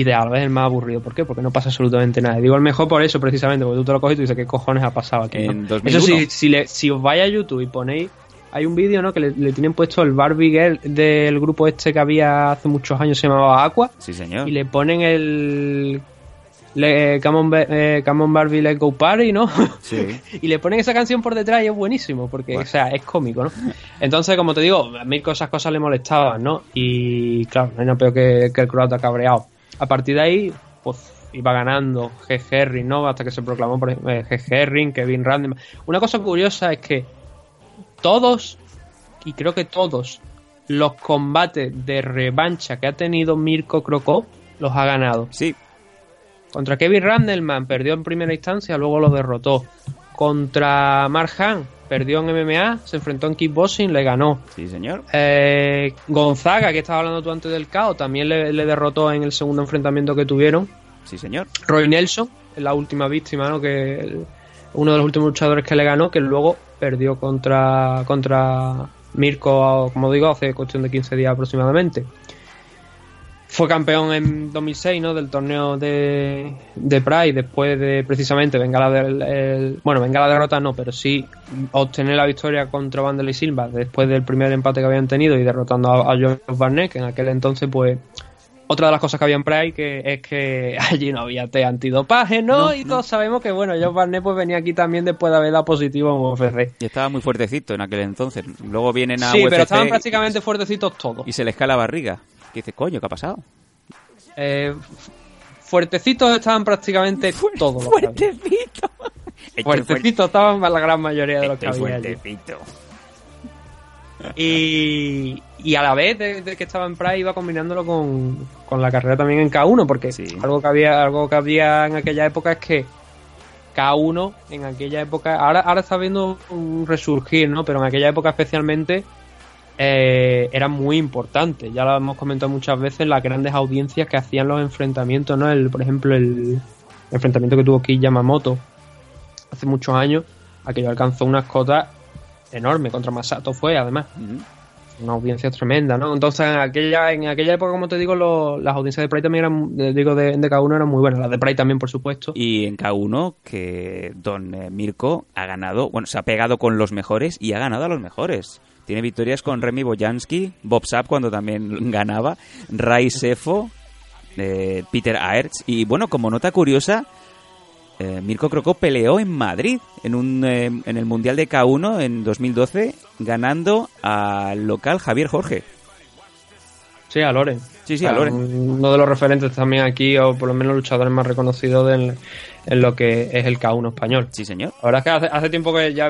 y de vez el más aburrido. ¿Por qué? Porque no pasa absolutamente nada. Digo el mejor por eso, precisamente, porque tú te lo coges y tú dices, ¿qué cojones ha pasado aquí? no? En 2001. Eso sí, si, le- si os vais a YouTube y ponéis, hay un vídeo ¿no? que le, le tienen puesto el Barbie Girl del grupo este que había hace muchos años, se llamaba Aqua, Sí, señor. y le ponen el... Le, come, on, eh, Come on Barbie Let's Go Party, ¿no? Sí. [LAUGHS] y le ponen esa canción por detrás y es buenísimo, porque, Bueno. o sea, es cómico, ¿no? Entonces, como te digo, a mí esas cosas le molestaban, ¿no? Y claro, no hay nada peor que, que el croata cabreado. A partir de ahí, pues iba ganando G. Herring, ¿no? Hasta que se proclamó por ejemplo, eh, G. Herring, Kevin Random. Una cosa curiosa es que todos, y creo que todos, los combates de revancha que ha tenido Mirko Crocó los ha ganado. Sí, Contra Kevin Randleman perdió en primera instancia, luego lo derrotó. Contra Mark perdió en MMA, se enfrentó en kickboxing, le ganó. sí, señor. Eh, Gonzaga, que estabas hablando tú antes del caos, también le, le derrotó en el segundo enfrentamiento que tuvieron. Sí, señor. Roy Nelson, la última víctima, ¿no? Que el- uno de los últimos luchadores que le ganó, que luego perdió contra, contra Mirko, como digo, hace cuestión de 15 días aproximadamente. Fue campeón en 2006, ¿no? Del torneo de, de Pride, después de precisamente venga la del, el- bueno, venga la derrota no, pero sí obtener la victoria contra Vanderlei Silva después del primer empate que habían tenido y derrotando a, a George Barnett, que en aquel entonces, pues, otra de las cosas que había en Pride que es que [LAUGHS] allí no había té antidopaje, ¿no? No, y no. todos sabemos que, bueno, George Barnett pues venía aquí también después de haber dado positivo en UFC. Y estaba muy fuertecito en aquel entonces. Luego vienen a Sí, UFC pero estaban prácticamente fuertecitos todos. y se le escala la barriga. ¿Qué dices, coño, qué ha pasado? Eh, fuertecitos estaban prácticamente todos. los que había. Fuertecito. Fuertecitos estaban la gran mayoría de los que allí. fuertecito. Y, y a la vez de, de que estaba en Pride iba combinándolo con, con la carrera también en K1, porque Sí. algo que había algo que había en aquella época es que K1 en aquella época, ahora, ahora está viendo un resurgir, ¿no? Pero en aquella época especialmente eh, era muy importante. Ya lo hemos comentado muchas veces, las grandes audiencias que hacían los enfrentamientos, ¿no? El, por ejemplo, el enfrentamiento que tuvo aquí Yamamoto hace muchos años, aquello alcanzó unas cotas enormes contra Masato fue, además. Una audiencia tremenda, ¿no? Entonces, en aquella, en aquella época, como te digo, lo- las audiencias de Pride también eran, digo, de, de K1 eran muy buenas. Las de Pride también, por supuesto. Y en K1 que Don eh, Mirko ha ganado, bueno, se ha pegado con los mejores y ha ganado a los mejores. Tiene victorias con Remy Bojansky, Bob Sapp cuando también [LAUGHS] ganaba, Rai Sefo, eh, Peter Aerts. Y bueno, como nota curiosa, eh, Mirko Crocó peleó en Madrid en, un, eh, en el Mundial de K1 en 2012, ganando al local Javier Jorge. Sí, a Loren. Sí, sí, a sea, Loren. Uno de los referentes también aquí, o por lo menos luchadores más reconocidos en lo que es el K1 español. Sí, señor. La verdad es que hace, hace tiempo que ya.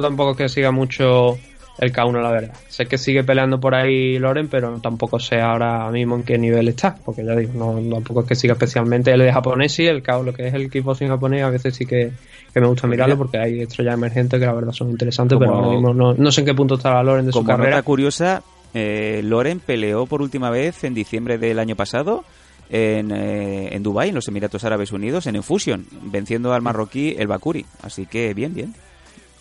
tampoco es que siga mucho el K1, la verdad. Sé que sigue peleando por ahí Loren, pero tampoco sé ahora mismo en qué nivel está. Porque ya digo, no, tampoco es que siga especialmente. Él es japonés, sí, el K1, lo que es el kickboxing japonés, a veces sí que, que me gusta mirarlo porque hay estrellas emergentes que la verdad son interesantes, Como- pero ahora mismo no, no sé en qué punto está la Loren de su Como carrera. nota curiosa, eh, Loren peleó por última vez en diciembre del año pasado en, eh, en Dubái, en los Emiratos Árabes Unidos, en Infusion, venciendo al marroquí el Bakuri. Así que bien, bien.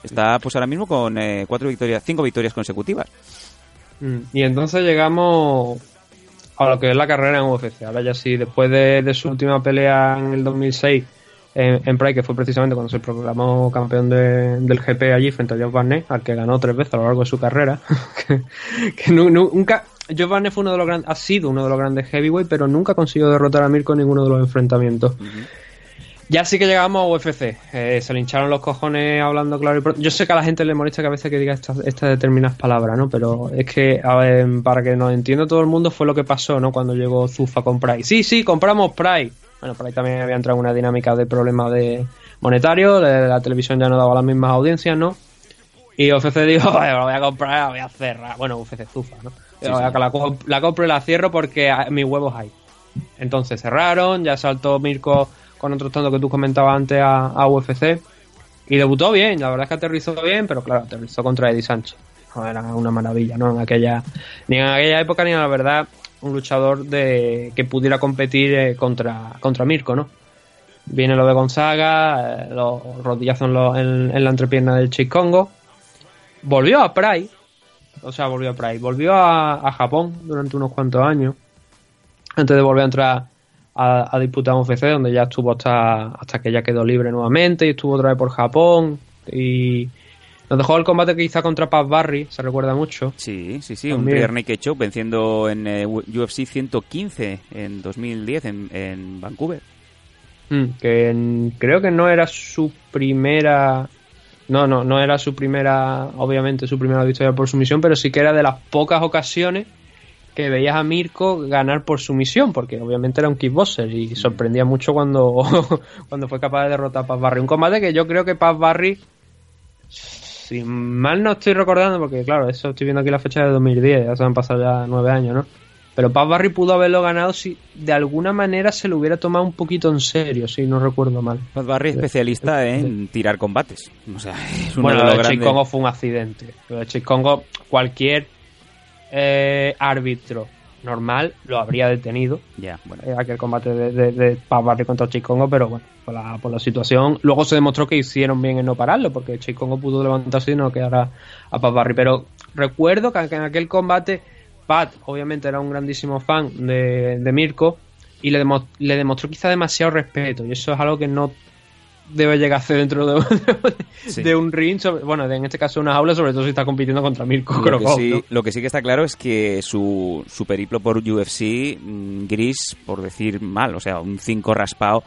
Está pues ahora mismo con eh, cuatro victorias, cinco victorias consecutivas. Mm, Y entonces llegamos a lo que es la carrera en UFC. Ahora ya sí, después de, de su última pelea en el 2006 en, en Pride, que fue precisamente cuando se proclamó campeón de- del GP allí frente a Joe Barnett, al que ganó tres veces a lo largo de su carrera. [LAUGHS] que que nu- nu- nunca. Joe Barnett fue uno de los grandes, ha sido uno de los grandes heavyweight, pero nunca consiguió derrotar a Mirko en ninguno de los enfrentamientos. Ya sí que llegamos a UFC. Eh, se le hincharon los cojones hablando claro y pronto. Yo sé que a la gente le molesta que a veces que diga estas, estas determinadas palabras, ¿no? Pero es que, a ver, para que nos entienda todo el mundo, fue lo que pasó, ¿no? Cuando llegó Zufa con Pride. Sí, sí, compramos Pride. Bueno, Pride también había entrado en una dinámica de problemas de monetario. La, la televisión ya no daba las mismas audiencias, ¿no? Y UFC dijo, [LAUGHS] "Vale, lo voy a comprar, la voy a cerrar. Bueno, UFC Zufa, ¿no? Sí, La- sí. La, comp- la compro y la cierro porque ah, mis huevos hay. Entonces cerraron, ya saltó Mirko con otro tanto que tú comentabas antes a, UFC y debutó bien, la verdad es que aterrizó bien, pero claro, aterrizó contra Eddie Sánchez. No, era una maravilla, ¿no? En aquella, ni en aquella época ni en la verdad un luchador de que pudiera competir eh, contra, contra Mirko, ¿no? Viene lo de Gonzaga, eh, los rodillazos en, lo- en- en la entrepierna del Chick Congo. Volvió a Pride, o sea, volvió a Pride, volvió a, a Japón durante unos cuantos años, antes de volver a entrar a, a disputar un UFC, donde ya estuvo hasta, hasta que ya quedó libre nuevamente y estuvo otra vez por Japón. Y nos dejó el combate que hizo contra Paz Barry, se recuerda mucho. Sí, sí, sí, un. Rear Naked Show venciendo en eh, UFC 115 en 2010 en, en Vancouver. Mm, que en- creo que no era su primera. No, no, no era su primera, obviamente, su primera victoria por sumisión, pero sí que era de las pocas ocasiones que veías a Mirko ganar por sumisión, porque obviamente era un kickboxer y sorprendía mucho cuando, [LAUGHS] cuando fue capaz de derrotar a Paz Barry. Un combate que yo creo que Paz Barry, si mal no estoy recordando, porque claro, eso estoy viendo aquí la fecha de 2010, ya se han pasado ya nueve años, ¿no? Pero Paz Barry pudo haberlo ganado si de alguna manera se lo hubiera tomado un poquito en serio, si no recuerdo mal. Paz Barry especialista en tirar combates. O sea, es uno Bueno, de lo de grandes... Congo fue un accidente. Lo de Congo, cualquier eh, árbitro normal lo habría detenido. Ya, bueno. eh, aquel combate de, de, de Paz Barry contra Chick Congo, pero bueno, por la, por la situación. Luego se demostró que hicieron bien en no pararlo, porque Chick Congo pudo levantarse y no quedar a, a Paz Barry. Pero recuerdo que en aquel combate, Pat, obviamente, era un grandísimo fan de, de Mirko y le, demo- le demostró quizá demasiado respeto, y eso es algo que no debe llegar a hacer dentro de, [LAUGHS] Sí. de un ring, sobre- bueno, en este caso una jaula, sobre todo si está compitiendo contra Mirko Lo que, sí, ¿no? lo que sí que está claro es que su, su periplo por UFC, mm, gris, por decir mal, o sea, un 5 raspado,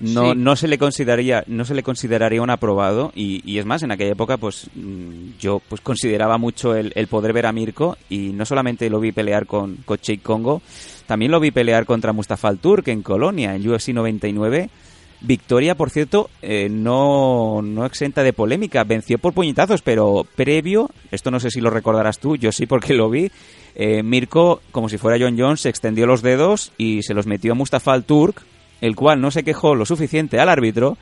no, Sí. no se le consideraría no se le consideraría un aprobado y, y es más en aquella época pues mm, yo pues consideraba mucho el, el poder ver a Mirko y no solamente lo vi pelear con, con Congo también lo vi pelear contra Mustafa Al-Turk en Colonia en UFC 99 Victoria, por cierto, eh, no, no exenta de polémica. Venció por puñetazos, pero previo, esto no sé si lo recordarás tú, yo sí porque lo vi, eh, Mirko, como si fuera John Jones, se extendió los dedos y se los metió a Mustafa al Turk, el cual no se quejó lo suficiente al árbitro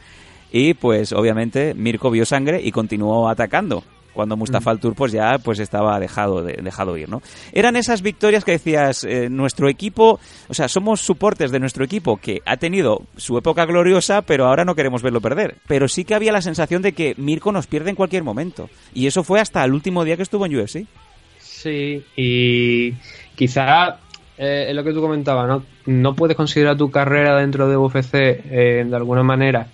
y pues obviamente Mirko vio sangre y continuó atacando. Cuando Mustafa Al Tour pues ya pues estaba dejado, de- dejado ir, ¿no? Eran esas victorias que decías, eh, nuestro equipo, o sea, somos soportes de nuestro equipo que ha tenido su época gloriosa, pero ahora no queremos verlo perder. Pero sí que había la sensación de que Mirko nos pierde en cualquier momento. Y eso fue hasta el último día que estuvo en UFC. Sí, y quizá eh, es lo que tú comentabas, ¿no? No puedes considerar tu carrera dentro de UFC eh, de alguna manera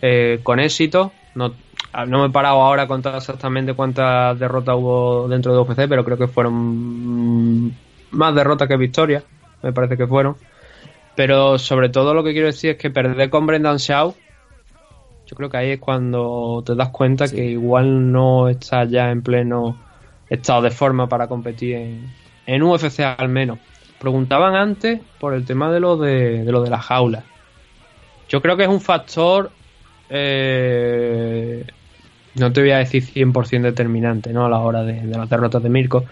eh, con éxito. No, ah, no me he parado ahora a contar exactamente cuántas derrotas hubo dentro de UFC, pero creo que fueron mm, más derrotas que victorias, me parece que fueron. Pero sobre todo lo que quiero decir es que perder con Brendan Shaw, yo creo que ahí es cuando te das cuenta que igual no estás ya en pleno estado de forma para competir en, en UFC al menos. Preguntaban antes por el tema de lo de, de lo de la jaula. Yo creo que es un factor, eh, no te voy a decir 100% determinante ¿no? a la hora de, de las derrotas de Mirko.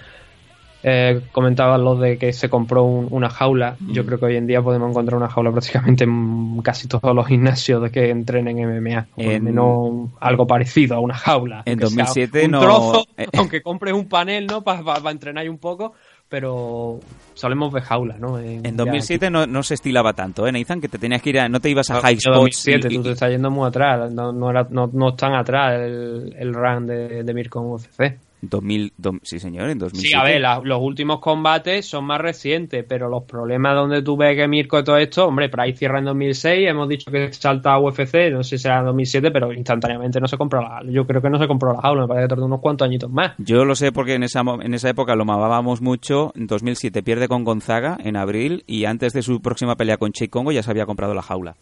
Eh, comentaban lo de que se compró un- una jaula. Yo creo que hoy en día podemos encontrar una jaula prácticamente en casi todos los [LAUGHS] gimnasios de que entrenen MMA. En- menos algo parecido a una jaula. En aunque sea 2007 un no- trozo, eh, aunque compres un panel, ¿no? Para entrenar ahí un poco, pero solemos ver jaulas, ¿no? En ya 2007 no, no se estilaba tanto, ¿eh, Nathan? Que te tenías que ir a... No te ibas a No, High en Spots. 2007, y- tú te estás yendo muy atrás. No, no, era, no, no están atrás el, el run de, de Mirko en UFC. 2000, dom- sí, señor, en 2007. Sí, a ver, la- los últimos combates son más recientes, pero los problemas donde tú ves que Mirko y todo esto, hombre, Price cierra en 2006, hemos dicho que salta a UFC, no sé si será en 2007, pero instantáneamente no se compró la Yo creo que no se compró la jaula, me parece que tardó unos cuantos añitos más. Yo lo sé porque en esa, en esa época lo mamábamos mucho. En 2007 pierde con Gonzaga en abril y antes de su próxima pelea con Che Congo ya se había comprado la jaula.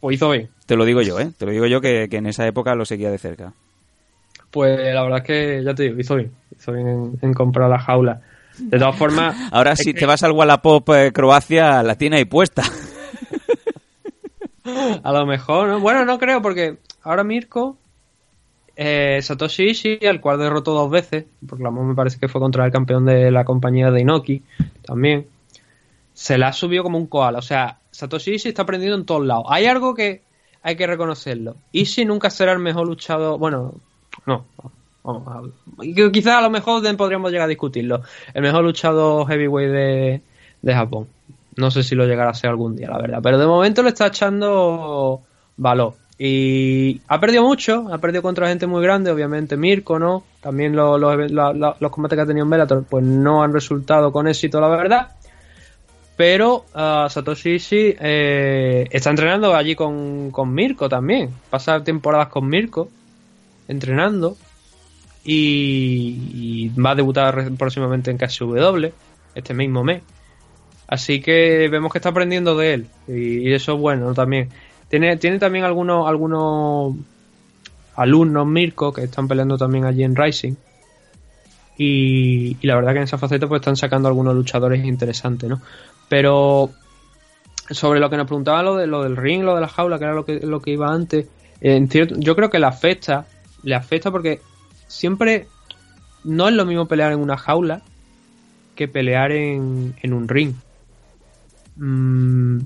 Pues hizo bien. Te lo digo yo, ¿eh? Te lo digo yo que, que en esa época lo seguía de cerca. Pues la verdad es que, ya te digo, hizo bien. Hizo bien en, en comprar la jaula. De todas formas, Ahora si que- te vas al Wallapop eh, Croacia, la tiene ahí puesta. [LAUGHS] A lo mejor, ¿no? Bueno, no creo, porque ahora Mirko, eh, Satoshi Ishii, al cual derrotó dos veces, porque la me parece que fue contra el campeón de la compañía de Inoki, también, se la ha subido como un koala. O sea, Satoshi Ishii está aprendiendo en todos lados. Hay algo que hay que reconocerlo. Ishii nunca será el mejor luchador. Bueno, no. Vamos a- Quizás a lo mejor podríamos llegar a discutirlo. El mejor luchador heavyweight de, de Japón. No sé si lo llegará a ser algún día, la verdad. Pero de momento le está echando valor. Y ha perdido mucho, ha perdido contra gente muy grande, obviamente Mirko, ¿no? También los combates que ha tenido en Bellator, pues no han resultado con éxito, la verdad. Pero ah, Satoshi Ishii eh, está entrenando allí con, con Mirko también. Pasa temporadas con Mirko, entrenando. Y, va a debutar próximamente en KSW, este mismo mes. Así que vemos que está aprendiendo de él. Y, eso es bueno ¿no? también. Tiene, tiene también algunos, algunos alumnos Mirko que están peleando también allí en Rising. Y, y la verdad que en esa faceta pues están sacando algunos luchadores interesantes, ¿no? Pero sobre lo que nos preguntaba lo de lo del ring, lo de la jaula, que era lo que, lo que iba antes, en cierto, yo creo que le afecta, le afecta porque siempre no es lo mismo pelear en una jaula que pelear en, en un ring. Mm,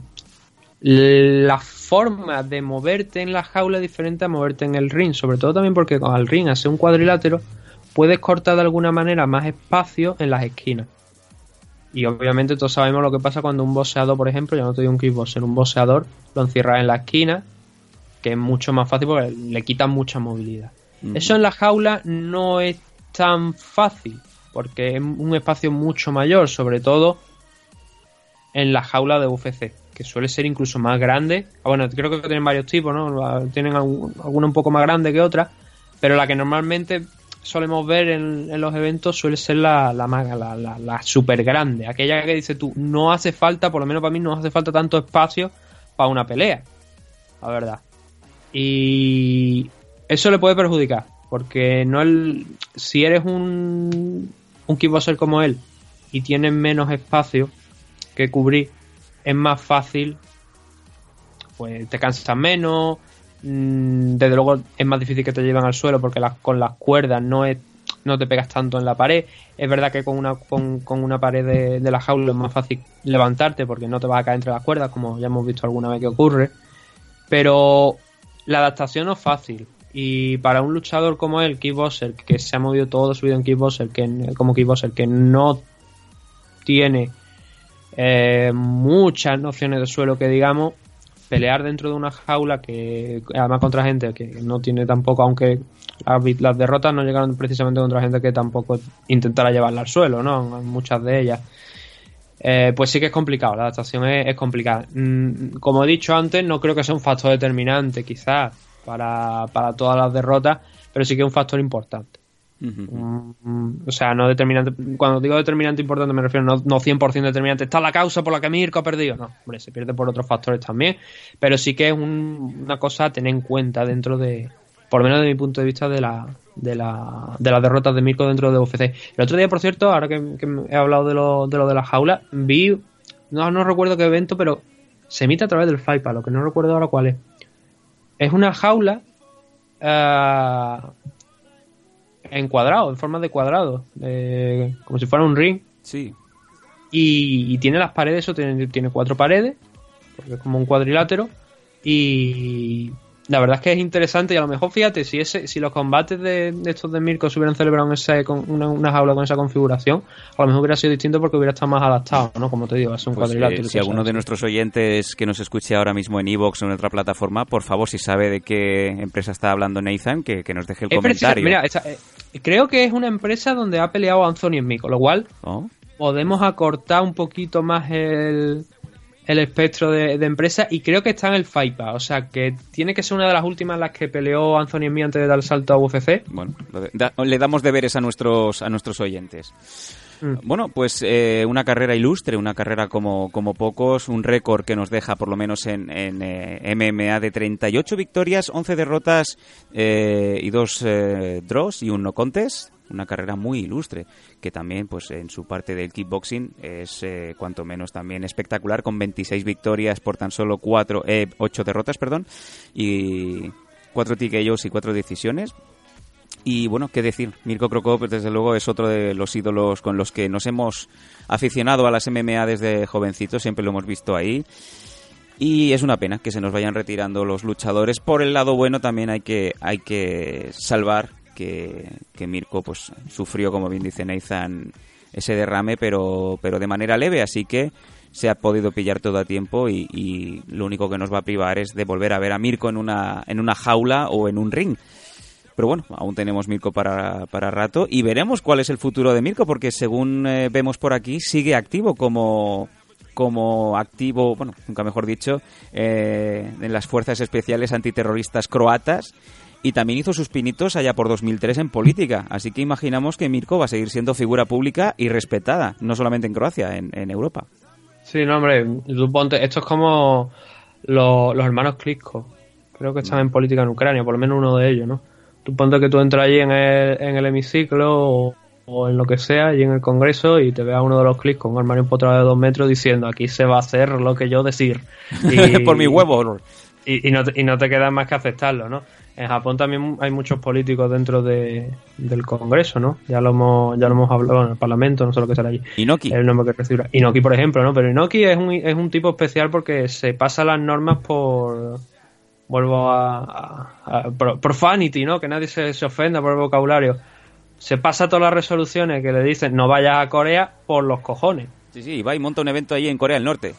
la forma de moverte en la jaula es diferente a moverte en el ring, sobre todo también porque con el ring hace un cuadrilátero puedes cortar de alguna manera más espacio en las esquinas. Y obviamente todos sabemos lo que pasa cuando un boxeador, por ejemplo, ya no te digo un kickboxer, un boxeador lo encierras en la esquina, que es mucho más fácil porque le quitan mucha movilidad. Eso en la jaula no es tan fácil, porque es un espacio mucho mayor, sobre todo en la jaula de UFC, que suele ser incluso más grande. Ah, Bueno, creo que tienen varios tipos, ¿no? La- Tienen alguna un poco más grande que otra, pero la que normalmente solemos ver en, los eventos suele ser la, la, la, la, la super grande, aquella que dice tú, no hace falta, por lo menos para mí, no hace falta tanto espacio para una pelea, la verdad. Y eso le puede perjudicar, porque no el, si eres un, un como él y tienes menos espacio que cubrir, es más fácil, pues te cansas menos, mm, desde luego es más difícil que te lleven al suelo porque con las cuerdas no es no te pegas tanto en la pared. Es verdad que con una, con, con una pared de, de la jaula es más fácil levantarte porque no te vas a caer entre las cuerdas, como ya hemos visto alguna vez que ocurre. Pero la adaptación no es fácil. Y para un luchador como él, Kickboxer, que se ha movido todo su vida en Kickboxer, que como Kickboxer, que no tiene eh, muchas nociones de suelo que digamos, pelear dentro de una jaula que además contra gente que no tiene tampoco, aunque las, derrotas no llegaron precisamente contra gente que tampoco intentara llevarla al suelo, ¿no? Muchas de ellas. Eh, pues sí que es complicado, la adaptación es, es complicada. Mm, como he dicho antes, no creo que sea un factor determinante, quizás, para, para todas las derrotas, pero sí que es un factor importante. Ujú. Mm, o sea, no determinante. Cuando digo determinante importante me refiero no, no 100% determinante. Está la causa por la que Mirko ha perdido. No, hombre, se pierde por otros factores también. Pero sí que es un- una cosa a tener en cuenta dentro de, por lo menos de mi punto de vista, de la, de la, de las derrotas de Mirko dentro de UFC. El otro día, por cierto, ahora que, que he hablado de lo, de lo de la jaula, vi, no, no recuerdo qué evento, pero se emite a través del FIPA, lo que no recuerdo ahora cuál es. Es una jaula eh, en cuadrado, en forma de cuadrado, eh, como si fuera un ring. Sí. Y, y tiene las paredes, eso tiene, tiene cuatro paredes, porque es como un cuadrilátero. Y la verdad es que es interesante. Y a lo mejor, fíjate, si ese, si los combates de, de estos de Mirko se hubieran celebrado en ese, con una, una jaula con esa configuración, a lo mejor hubiera sido distinto porque hubiera estado más adaptado, ¿no? Como te digo, es un Pues, cuadrilátero. eh, si alguno de nuestros oyentes que nos escuche ahora mismo en Evox o en otra plataforma, por favor, si sabe de qué empresa está hablando Nathan, que, que nos deje el Es precisa- comentario. mira, eh, creo que es una empresa donde ha peleado Anthony en Mico, lo cual Oh, podemos acortar un poquito más el, el espectro de, de empresa y creo que está en el FIPA, o sea que tiene que ser una de las últimas en las que peleó Anthony en mí antes de dar el salto a UFC. Bueno, da- le damos deberes a nuestros, a nuestros oyentes. Mm. Bueno, pues eh, una carrera ilustre, una carrera como, como pocos, un récord que nos deja por lo menos en, en, eh, MMA de 38 victorias, 11 derrotas eh, y dos eh, draws y un no contest. Una carrera muy ilustre, que también, pues en su parte del kickboxing, es eh, cuanto menos también espectacular, con 26 victorias por tan solo 4, eh, 8 derrotas, perdón, y 4 TKOs y 4 decisiones. Y bueno, qué decir, Mirko Krokop desde luego es otro de los ídolos con los que nos hemos aficionado a las MMA desde jovencitos, siempre lo hemos visto ahí. Y es una pena que se nos vayan retirando los luchadores. Por el lado bueno también hay que, hay que salvar que, Mirko pues sufrió, como bien dice Nathan, ese derrame, pero, pero de manera leve, así que se ha podido pillar todo a tiempo y, y lo único que nos va a privar es de volver a ver a Mirko en una, en una jaula o en un ring. Pero bueno, aún tenemos Mirko para, para rato y veremos cuál es el futuro de Mirko, porque según eh, vemos por aquí, sigue activo como, como activo, bueno, nunca mejor dicho, eh, en las fuerzas especiales antiterroristas croatas y también hizo sus pinitos allá por 2003 en política. Así que imaginamos que Mirko va a seguir siendo figura pública y respetada, no solamente en Croacia, en, en Europa. Sí, no, hombre, ponte- esto es como lo- los hermanos Klitschko. Creo que están en política en Ucrania, por lo menos uno de ellos, ¿no? Tú ponte que tú entras allí en el, en el hemiciclo o, o en lo que sea, allí en el Congreso, y te veas uno de los Klitschko con un armario empotrado de dos metros diciendo aquí se va a hacer lo que yo decir. [LAUGHS] Y- por mi huevo. y, y no y no te queda más que aceptarlo, ¿no? En Japón también hay muchos políticos dentro de, del Congreso, ¿no? Ya lo hemos, ya lo hemos hablado en el Parlamento, no sé lo que será allí. Inoki. El nombre que recibirá. Inoki, por ejemplo, ¿no? Pero Inoki es un, es un tipo especial porque se pasa las normas por. Vuelvo a. a- a- por, profanity, ¿no? Que nadie se, se ofenda por el vocabulario. Se pasa todas las resoluciones que le dicen no vayas a Corea por los cojones. Sí, sí, va y monta un evento ahí en Corea del Norte.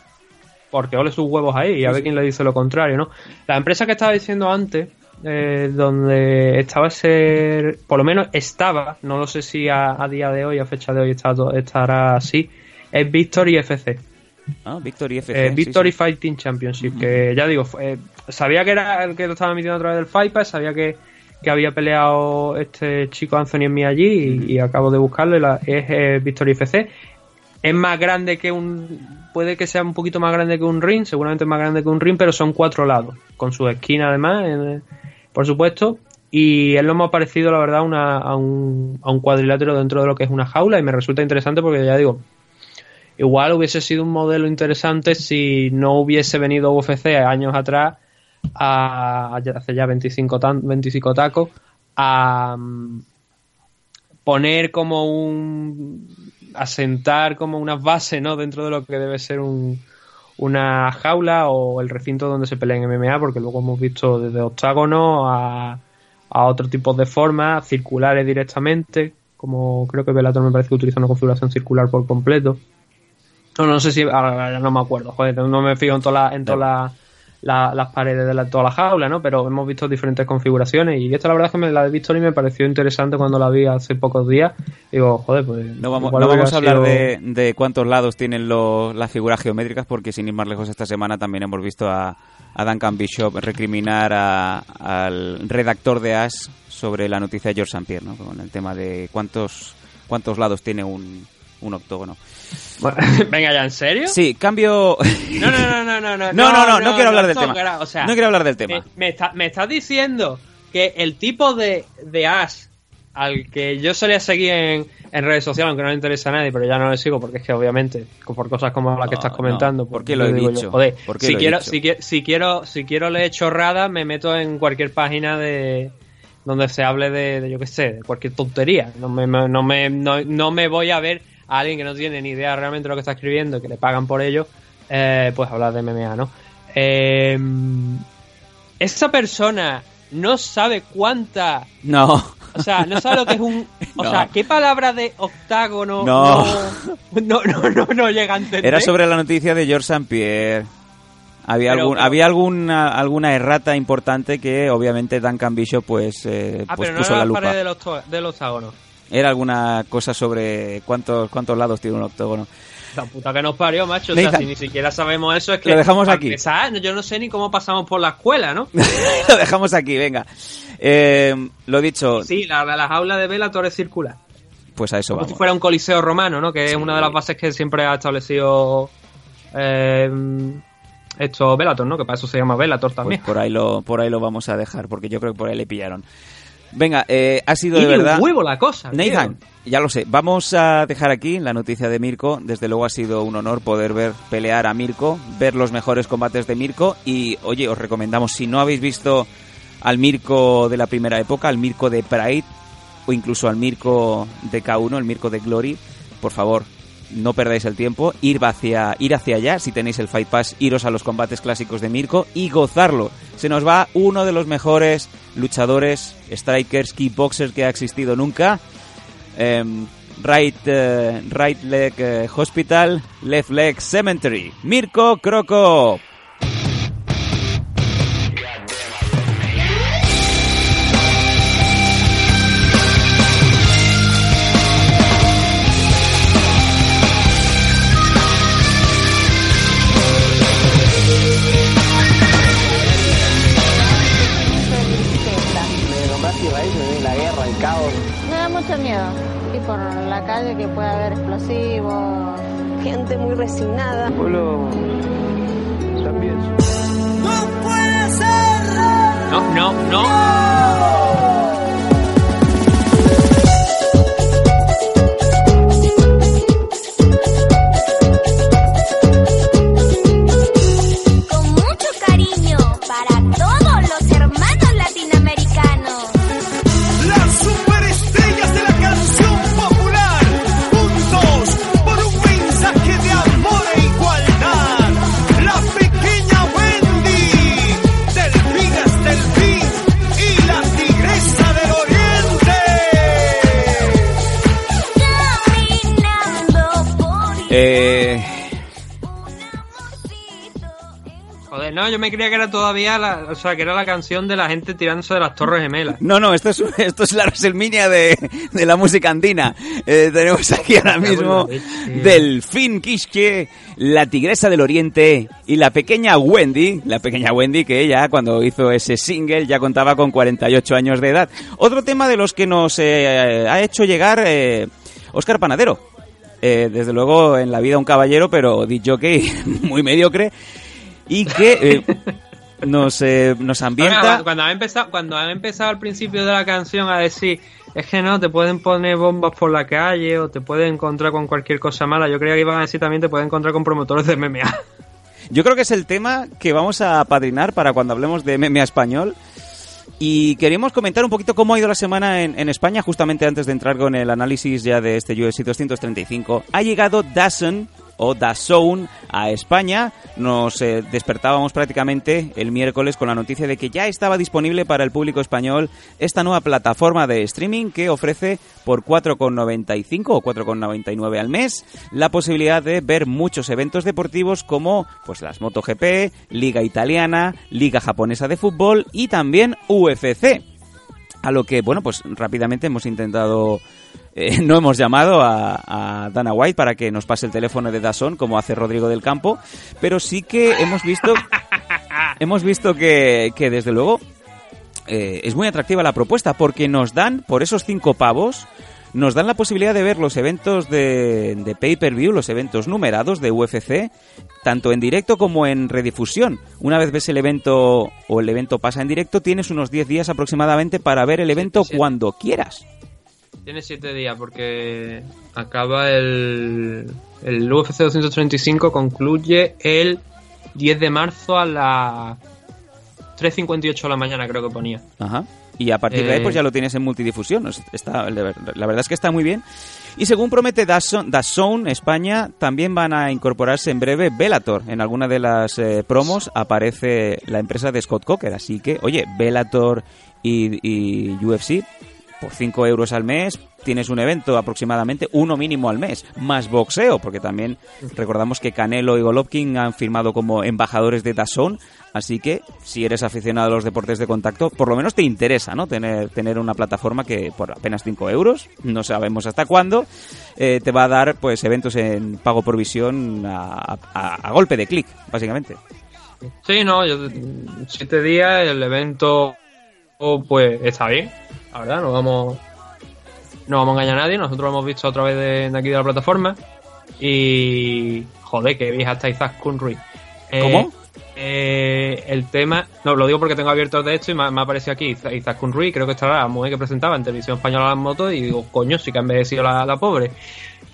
Porque ole sus huevos ahí y a Sí, ver sí. quién le dice lo contrario, ¿no? La empresa que estaba diciendo antes, eh, donde estaba ese. Por lo menos estaba, no lo sé si a, a día de hoy, a fecha de hoy, está estará así, es Victory FC. Ah, Victory FC. Eh, Victory sí. Fighting Championship, que ya digo, eh, sabía que era el que lo estaba emitiendo a través del FIPA, sabía que, que había peleado este chico Anthony en mí allí y, y acabo de buscarlo, y la- es eh, Victory FC. Es más grande que un. Puede que sea un poquito más grande que un ring, seguramente más grande que un ring, pero son cuatro lados, con su esquina además, en- por supuesto. Y es lo más parecido, la verdad, una- a, un, a un cuadrilátero dentro de lo que es una jaula, y me resulta interesante porque ya digo, Igual hubiese sido un modelo interesante si no hubiese venido UFC años atrás, a, hace ya 25, tan- 25 tacos, a mm, poner como un. asentar como unas bases ¿no? dentro de lo que debe ser un, una jaula o el recinto donde se pelea en MMA, porque luego hemos visto desde octágono a, a otro tipo de formas, circulares directamente, como creo que Velator me parece que utiliza una configuración circular por completo. No, no sé si, ahora no me acuerdo, joder, no me fijo en todas las- la- las paredes de la, toda la jaula, ¿no? Pero hemos visto diferentes configuraciones y esta la verdad es que me la he visto y me pareció interesante cuando la vi hace pocos días. Digo, joder, pues... No vamos, no a hablar sido- de, de cuántos lados tienen lo- las figuras geométricas, porque sin ir más lejos esta semana también hemos visto a, a Duncan Bishop recriminar a- al redactor de Ash sobre la noticia de George St. Pierre, ¿no? con el tema de cuántos, cuántos lados tiene un, un octógono. Venga ya, ¿en serio? Sí, cambio... No, no, no, no, no, no. No, no, no, no quiero hablar del tema. o sea, No quiero hablar del tema. Me, me está- me estás diciendo que el tipo de, de Ash al que yo solía seguir en, en redes sociales, aunque no le interesa a nadie, pero ya no le sigo porque es que obviamente, por cosas como la que estás comentando, no, ¿por pues, qué lo he dicho? yo, joder, ¿Por qué si lo he quiero, dicho? si, qui- si quiero, si quiero leer chorradas, me meto en cualquier página de donde se hable de, de, yo qué sé, de cualquier tontería. No me- no, me, no, no me voy a ver a alguien que no tiene ni idea realmente de lo que está escribiendo, que le pagan por ello, eh, pues hablar de MMA, ¿no? Eh, esa persona no sabe cuánta No. o sea, no sabe lo que es un. O [LAUGHS] No. sea, ¿qué palabra de octágono No. no, no, no, no llega a entender? Era sobre la noticia de George St. Pierre. Había, Pero- algún, pero- había alguna, alguna errata importante que obviamente Duncan Bishop pues, eh, Ah, pues pero no puso era la la lupa. pared del, octo- del octágono. Era alguna cosa sobre cuántos, cuántos lados tiene un octógono. La puta que nos parió, macho. O sea, si ni siquiera sabemos eso, es que. Lo dejamos aquí. empezar, yo no sé ni cómo pasamos por la escuela, ¿no? [LAUGHS] Lo dejamos aquí, venga. Eh, lo dicho, Sí, la, la, la jaula de Vela torre circular. pues a eso Como vamos. si fuera un coliseo romano, ¿no? Que es una de las bases que siempre ha establecido. Eh, esto Velator, ¿no? Que para eso se llama Velator Pues también. por ahí lo, por ahí lo vamos a dejar, porque yo creo que por ahí le pillaron. Venga, eh, ha sido y de verdad. huevo la cosa. Nathan, tío. ya lo sé. Vamos a dejar aquí la noticia de Mirko. Desde luego ha sido un honor poder ver pelear a Mirko, ver los mejores combates de Mirko. Y oye, os recomendamos, si no habéis visto al Mirko de la primera época, al Mirko de Pride, o incluso al Mirko de K1, el Mirko de Glory, por favor, no perdáis el tiempo, ir hacia, ir hacia allá, si tenéis el Fight Pass, iros a los combates clásicos de Mirko y gozarlo. Se nos va uno de los mejores luchadores, strikers, kickboxers que ha existido nunca. Em, right, eh, right leg eh, hospital, left leg cemetery. Mirko Croco. Mucho miedo ir por la calle que pueda haber explosivos. Gente muy resignada. Pueblo también. No, no, no. Con Eh, Joder, no, yo me creía que era todavía la, o sea, que era la canción de la gente tirándose de las torres gemelas. no, no, esto es, [LAUGHS] esto es la WrestleMania de, de la música andina. Eh, tenemos aquí ahora mismo Delfín Quisque, la tigresa del oriente y la pequeña Wendy, la pequeña Wendy que ella cuando hizo ese single ya contaba con 48 años de edad. Otro tema de los que nos eh, ha hecho llegar eh, Oscar Panadero. Eh, desde luego en la vida un caballero, pero jockey [LAUGHS] muy mediocre y que eh, [LAUGHS] nos, eh, nos ambienta... Cuando, cuando ha empezado, cuando ha empezado al principio de la canción a decir, es que no, te pueden poner bombas por la calle o te pueden encontrar con cualquier cosa mala, yo creía que iban a decir también te pueden encontrar con promotores de MMA. Yo creo que es el tema que vamos a padrinar para cuando hablemos de MMA español. Y queríamos comentar un poquito cómo ha ido la semana en, España, justamente antes de entrar con el análisis ya de este UFC 235. Ha llegado Dazn o DAZN a España. Nos eh, despertábamos prácticamente el miércoles con la noticia de que ya estaba disponible para el público español esta nueva plataforma de streaming que ofrece por 4,95 o 4,99 al mes la posibilidad de ver muchos eventos deportivos como pues las MotoGP, Liga Italiana, Liga Japonesa de Fútbol y también UFC. A lo que, bueno, pues rápidamente hemos intentado eh, no hemos llamado a, a, Dana White para que nos pase el teléfono de Dazón como hace Rodrigo del Campo, pero sí que hemos visto [LAUGHS] hemos visto que, que desde luego eh, es muy atractiva la propuesta porque nos dan por esos cinco pavos nos dan la posibilidad de ver los eventos de, de pay-per-view, los eventos numerados de UFC, tanto en directo como en redifusión. Una vez ves el evento o el evento pasa en directo, tienes unos 10 días aproximadamente para ver el evento cuando quieras. Tiene 7 días porque acaba el, el UFC 235, concluye el 10 de marzo a las 3.58 de la mañana, creo que ponía. Ajá. Y a partir de ahí, pues ya lo tienes en multidifusión. Está, la verdad es que está muy bien. Y según promete Zone España, también van a incorporarse en breve Bellator. En alguna de las eh, promos aparece la empresa de Scott Coker. Así que, oye, Bellator y, y UFC por 5 euros al mes tienes un evento aproximadamente uno mínimo al mes, más boxeo, porque también recordamos que Canelo y Golovkin han firmado como embajadores de Dazón, así que si eres aficionado a los deportes de contacto, por lo menos te interesa, ¿no? Tener, tener una plataforma que por apenas 5 euros, no sabemos hasta cuándo, eh, te va a dar pues eventos en pago por visión a, golpe de clic, básicamente. Sí, no, yo, siete días el evento pues está bien, la verdad, no vamos no vamos a engañar a nadie, nosotros lo hemos visto a través de, de aquí de la plataforma y joder, que vieja hasta Isaac Kunri. ¿Cómo? Eh, el tema, no, lo digo porque tengo abierto de esto y me, me ha aparecido aquí Isaac Kunri, creo que estará la mujer que presentaba en televisión española las motos y digo, coño, sí que ha envejecido la, la pobre.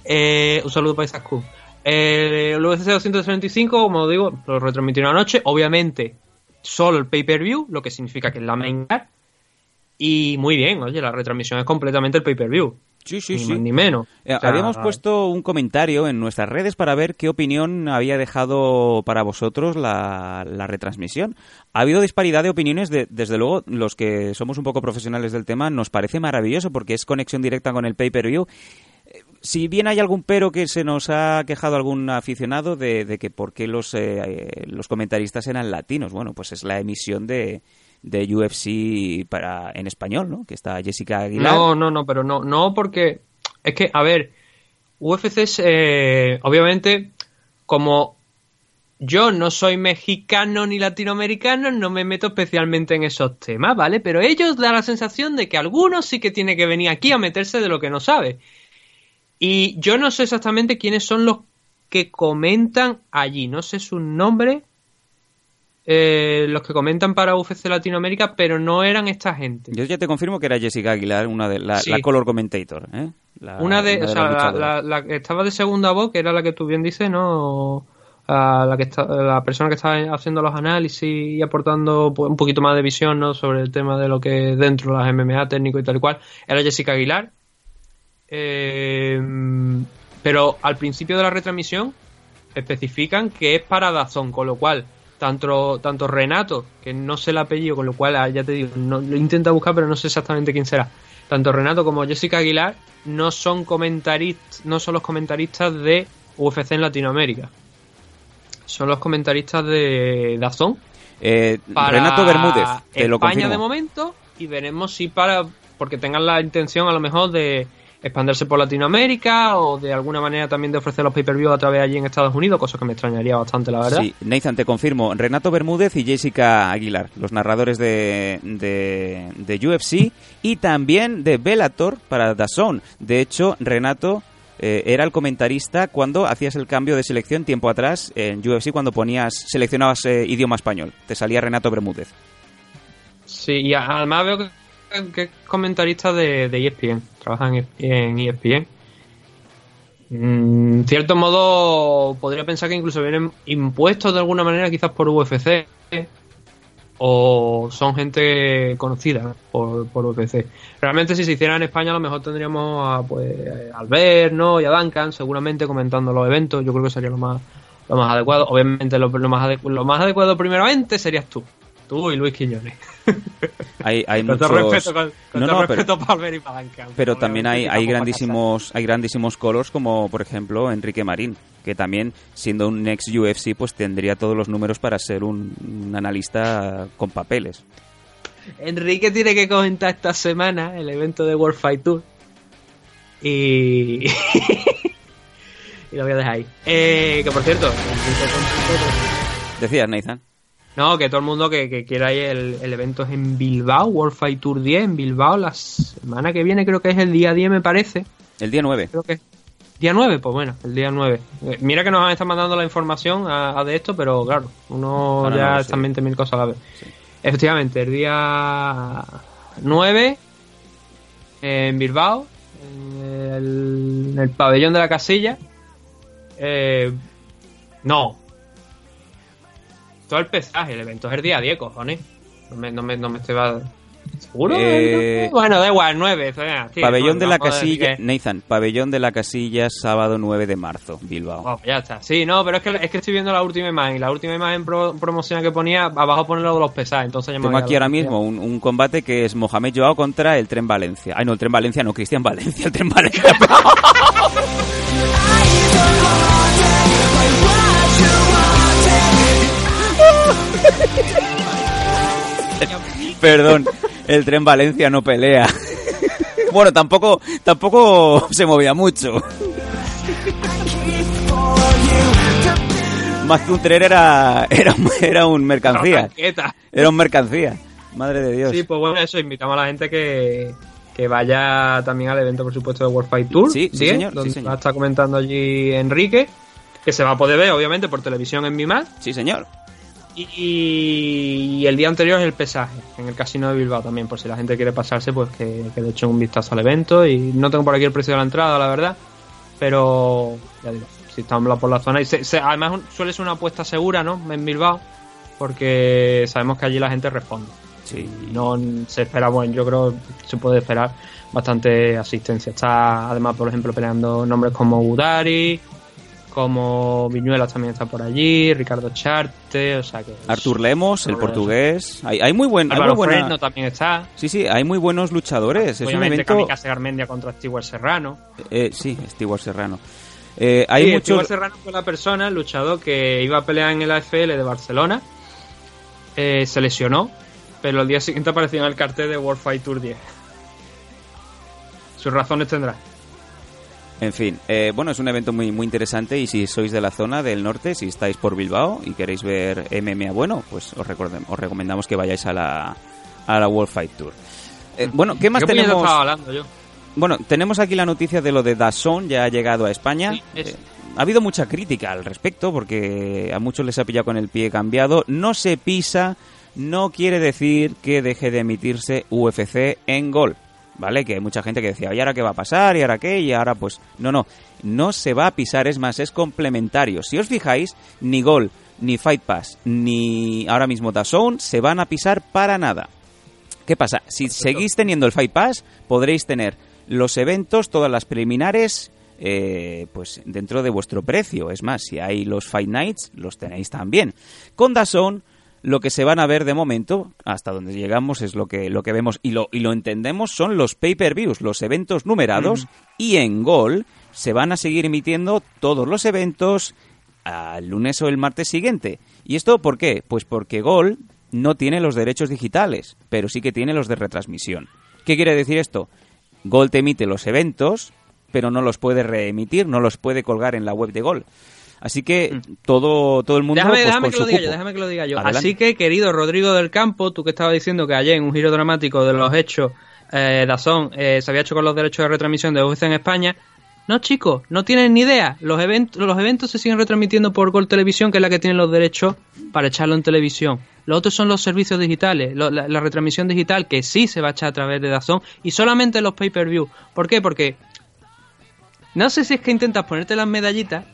Eh, un saludo para Isaac Kun. Eh, el UFC 235, como digo, lo retransmitieron anoche, obviamente solo el pay-per-view, lo que significa que es la main card y muy bien, oye, la retransmisión es completamente el pay-per-view. Sí, sí, ni sí. Más, ni menos. Eh, o sea, habíamos puesto un comentario en nuestras redes para ver qué opinión había dejado para vosotros la, la retransmisión. Ha habido disparidad de opiniones, de, desde luego, los que somos un poco profesionales del tema, nos parece maravilloso porque es conexión directa con el pay-per-view. Si bien hay algún pero que se nos ha quejado algún aficionado de, de que por qué los, eh, los comentaristas eran latinos, bueno, pues es la emisión de, de UFC para en español, ¿no? Que está Jessica Aguilar. No, no, no, pero no, no porque es que, a ver, UFC es, eh, obviamente, como yo no soy mexicano ni latinoamericano, no me meto especialmente en esos temas, ¿vale? Pero ellos dan la sensación de que algunos sí que tiene que venir aquí a meterse de lo que no sabe. Y yo no sé exactamente quiénes son los que comentan allí, no sé su nombre, eh, los que comentan para UFC Latinoamérica, pero no eran esta gente. Yo ya te confirmo que era Jessica Aguilar, una de la, sí. la color commentator. ¿eh? La, una de, una de o sea, la, la, que estaba de segunda voz, que era la que tú bien dices, ¿no? A la que está, la persona que estaba haciendo los análisis y aportando pues, un poquito más de visión ¿no? sobre el tema de lo que es dentro de las MMA técnico y tal y cual, era Jessica Aguilar. Eh, pero al principio de la retransmisión especifican que es para Dazón, con lo cual tanto, tanto Renato, que no sé el apellido, con lo cual ah, ya te digo, no, lo intenta buscar, pero no sé exactamente quién será. Tanto Renato como Jessica Aguilar no son comentaristas, no son los comentaristas de UFC en Latinoamérica. Son los comentaristas de Dazón. Eh, Renato Bermúdez, te España lo confirmo. de momento y veremos si para porque tengan la intención a lo mejor de expandirse por Latinoamérica o de alguna manera también de ofrecer los pay-per-view a través allí en Estados Unidos, cosa que me extrañaría bastante, la verdad. Sí, Nathan, te confirmo, Renato Bermúdez y Jessica Aguilar, los narradores de, de, de UFC y también de Bellator para DAZN. De hecho, Renato eh, era el comentarista cuando hacías el cambio de selección tiempo atrás en UFC cuando ponías seleccionabas eh, idioma español. Te salía Renato Bermúdez. Sí, y además veo que que es comentarista de, de, ESPN, trabaja en, ESPN. En cierto modo, podría pensar que incluso vienen impuestos de alguna manera, quizás por UFC. o son gente conocida por, por UFC. Realmente si se hiciera en España a lo mejor tendríamos a pues Albert, ¿no? y a Duncan seguramente comentando los eventos, yo creo que sería lo más lo más adecuado. Obviamente lo, lo más, adecu- lo más adecuado primeramente serías tú. Tú y Luis Quiñones. [LAUGHS] Hay, hay muchos... respeto, con, con No, todo no, pero- respeto Albert y para Duncan. Pero también hay, hay grandísimos hay grandísimos colors como por ejemplo Enrique Marín, que también siendo un ex UFC pues tendría todos los números para ser un, un analista con papeles. Enrique tiene que comentar esta semana el evento de World Fight Tour. Y. [LAUGHS] y lo voy a dejar ahí. Eh, que por cierto. Decías, Nathan. No, que todo el mundo que, que quiera ir, el, el evento es en Bilbao, World Fight Tour 10, en Bilbao, la semana que viene, creo que es el día 10, me parece. El día 9. Creo que. ¿Día 9? Pues bueno, el día 9. Eh, mira que nos están mandando la información a, a de esto, pero claro, uno Ahora no ya lo está sé. en 20.000 cosas a la vez. Efectivamente, el día 9 en Bilbao, en el, en el pabellón de la casilla. Eh, no. Todo el pesaje, el evento es el día 10, cojones. No me, no me, no me estoy... ¿Seguro? Eh, Bueno, da igual, 9. venga, sí, Pabellón no, de la Casilla, que- Nathan, Pabellón de la Casilla, sábado 9 de marzo, Bilbao. Oh, ya está. Sí, no, pero es que, es que estoy viendo la última imagen. y La última imagen pro- promocional que ponía, abajo pone lo de los pesajes. Entonces ya me Tengo aquí ahora mismo un, un combate que es Mohamed Joao contra el Tren Valencia. Ay, no, el Tren Valencia, no, Cristian Valencia, el Tren Valencia. [LAUGHS] [LAUGHS] [LAUGHS] Perdón, el Tren Valencia no pelea. [LAUGHS] Bueno, tampoco, tampoco se movía mucho. Más que un tren era, era, era un mercancía. Era un mercancía. Madre de Dios. Sí, pues bueno, eso, invitamos a la gente que, que vaya también al evento, por supuesto, de World Fight Tour. Sí, sí, 10, señor, sí, Donde señor. va a estar comentando allí Enrique, que se va a poder ver, obviamente, por televisión en Mi Más. Sí, señor. Y, y el día anterior es el pesaje, en el casino de Bilbao también, por si la gente quiere pasarse, pues que, que le echen un vistazo al evento. Y no tengo por aquí el precio de la entrada, la verdad, pero ya digo, si estamos por la zona. Y se- se- además suele ser una apuesta segura, ¿no? En Bilbao, porque sabemos que allí la gente responde. Sí. Y no se espera, bueno, yo creo que se puede esperar bastante asistencia. Está además, por ejemplo, peleando nombres como Udari, como Viñuelas también está por allí, Ricardo Charte, o sea que... Artur Lemos, el portugués. Hay, hay muy buen, hay Álvaro muy buena- Fresno también está. Sí, sí, hay muy buenos luchadores. Es un Obviamente evento. Garmendia contra Stewart Serrano. Eh, sí, Stewart Serrano. Eh, hay Sí, muchos. Stewart Serrano fue la persona, el luchador que iba a pelear en el AFL de Barcelona. Eh, se lesionó, pero el día siguiente apareció en el cartel de World Fight Tour 10. Sus razones tendrá. En fin, eh, bueno, es un evento muy, muy interesante y si sois de la zona del norte, si estáis por Bilbao y queréis ver MMA bueno, pues os, os recomendamos que vayáis a la, a la World Fight Tour. Eh, bueno, ¿qué más ¿Qué puñeta tenemos? estaba hablando yo? Bueno, tenemos aquí la noticia de lo de Dazón, ya ha llegado a España. es- Eh, ha habido mucha crítica al respecto porque a muchos les ha pillado con el pie cambiado. No se pisa, no quiere decir que deje de emitirse UFC en gol. ¿Vale? Que hay mucha gente que decía, ¿y ahora qué va a pasar? ¿Y ahora qué? Y ahora pues... No, no, no se va a pisar, es más, es complementario. Si os fijáis, ni Gol, ni Fight Pass, ni ahora mismo DAZN se van a pisar para nada. ¿Qué pasa? Si seguís teniendo el Fight Pass, podréis tener los eventos, todas las preliminares, eh, pues dentro de vuestro precio. Es más, si hay los Fight Nights, los tenéis también. Con DAZN, lo que se van a ver de momento, hasta donde llegamos es lo que, lo que vemos y lo, y lo entendemos, son los pay-per-views, los eventos numerados, y en Gol se van a seguir emitiendo todos los eventos al lunes o el martes siguiente. ¿Y esto por qué? Pues porque Gol no tiene los derechos digitales, pero sí que tiene los de retransmisión. ¿Qué quiere decir esto? Gol te emite los eventos, pero no los puede reemitir, no los puede colgar en la web de Gol. Así que todo, todo el mundo Déjame, pues, déjame que lo diga yo, déjame que lo diga yo. Adelante. Así que, querido Rodrigo del Campo, tú que estabas diciendo que ayer en un giro dramático de los hechos, eh, Dazón eh, se había hecho con los derechos de retransmisión de UFC en España. No, chicos, no tienen ni idea. Los eventos, los eventos se siguen retransmitiendo por Gol Televisión, que es la que tiene los derechos para echarlo en televisión. Los otros son los servicios digitales, lo- la, la retransmisión digital que sí se va a echar a través de Dazón y solamente los pay-per-view. ¿Por qué? Porque no sé si es que intentas ponerte las medallitas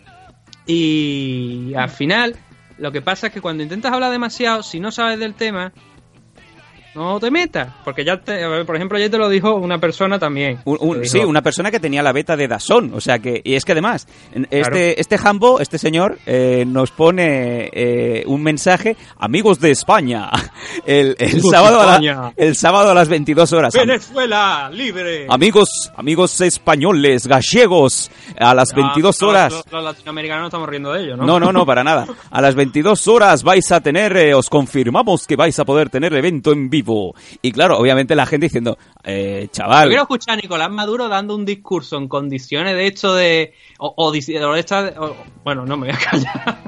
y al final lo que pasa es que cuando intentas hablar demasiado, si no sabes del tema, no te metas. Porque ya, te- por ejemplo, ya te lo dijo una persona también. Un- un- sí, una persona que tenía la beta de Dazón, o sea que, y es que además, este, Claro. este Jambo, este señor, eh, nos pone eh, un mensaje, amigos de España, [LAUGHS] el, el sábado a la- España. el sábado a las 22 horas. Venezuela, libre. Amigos, amigos españoles, gallegos, a las Ah, 22 los- horas. Los, los latinoamericanos no estamos riendo de ello, ¿no? No, no, no, [LAUGHS] para nada. A las 22 horas vais a tener, eh, os confirmamos que vais a poder tener evento en vivo. Y claro, obviamente la gente diciendo, eh, Yo chaval, quiero escuchar a Nicolás Maduro dando un discurso en condiciones de hecho de. O, o o esta bueno, no me voy a callar.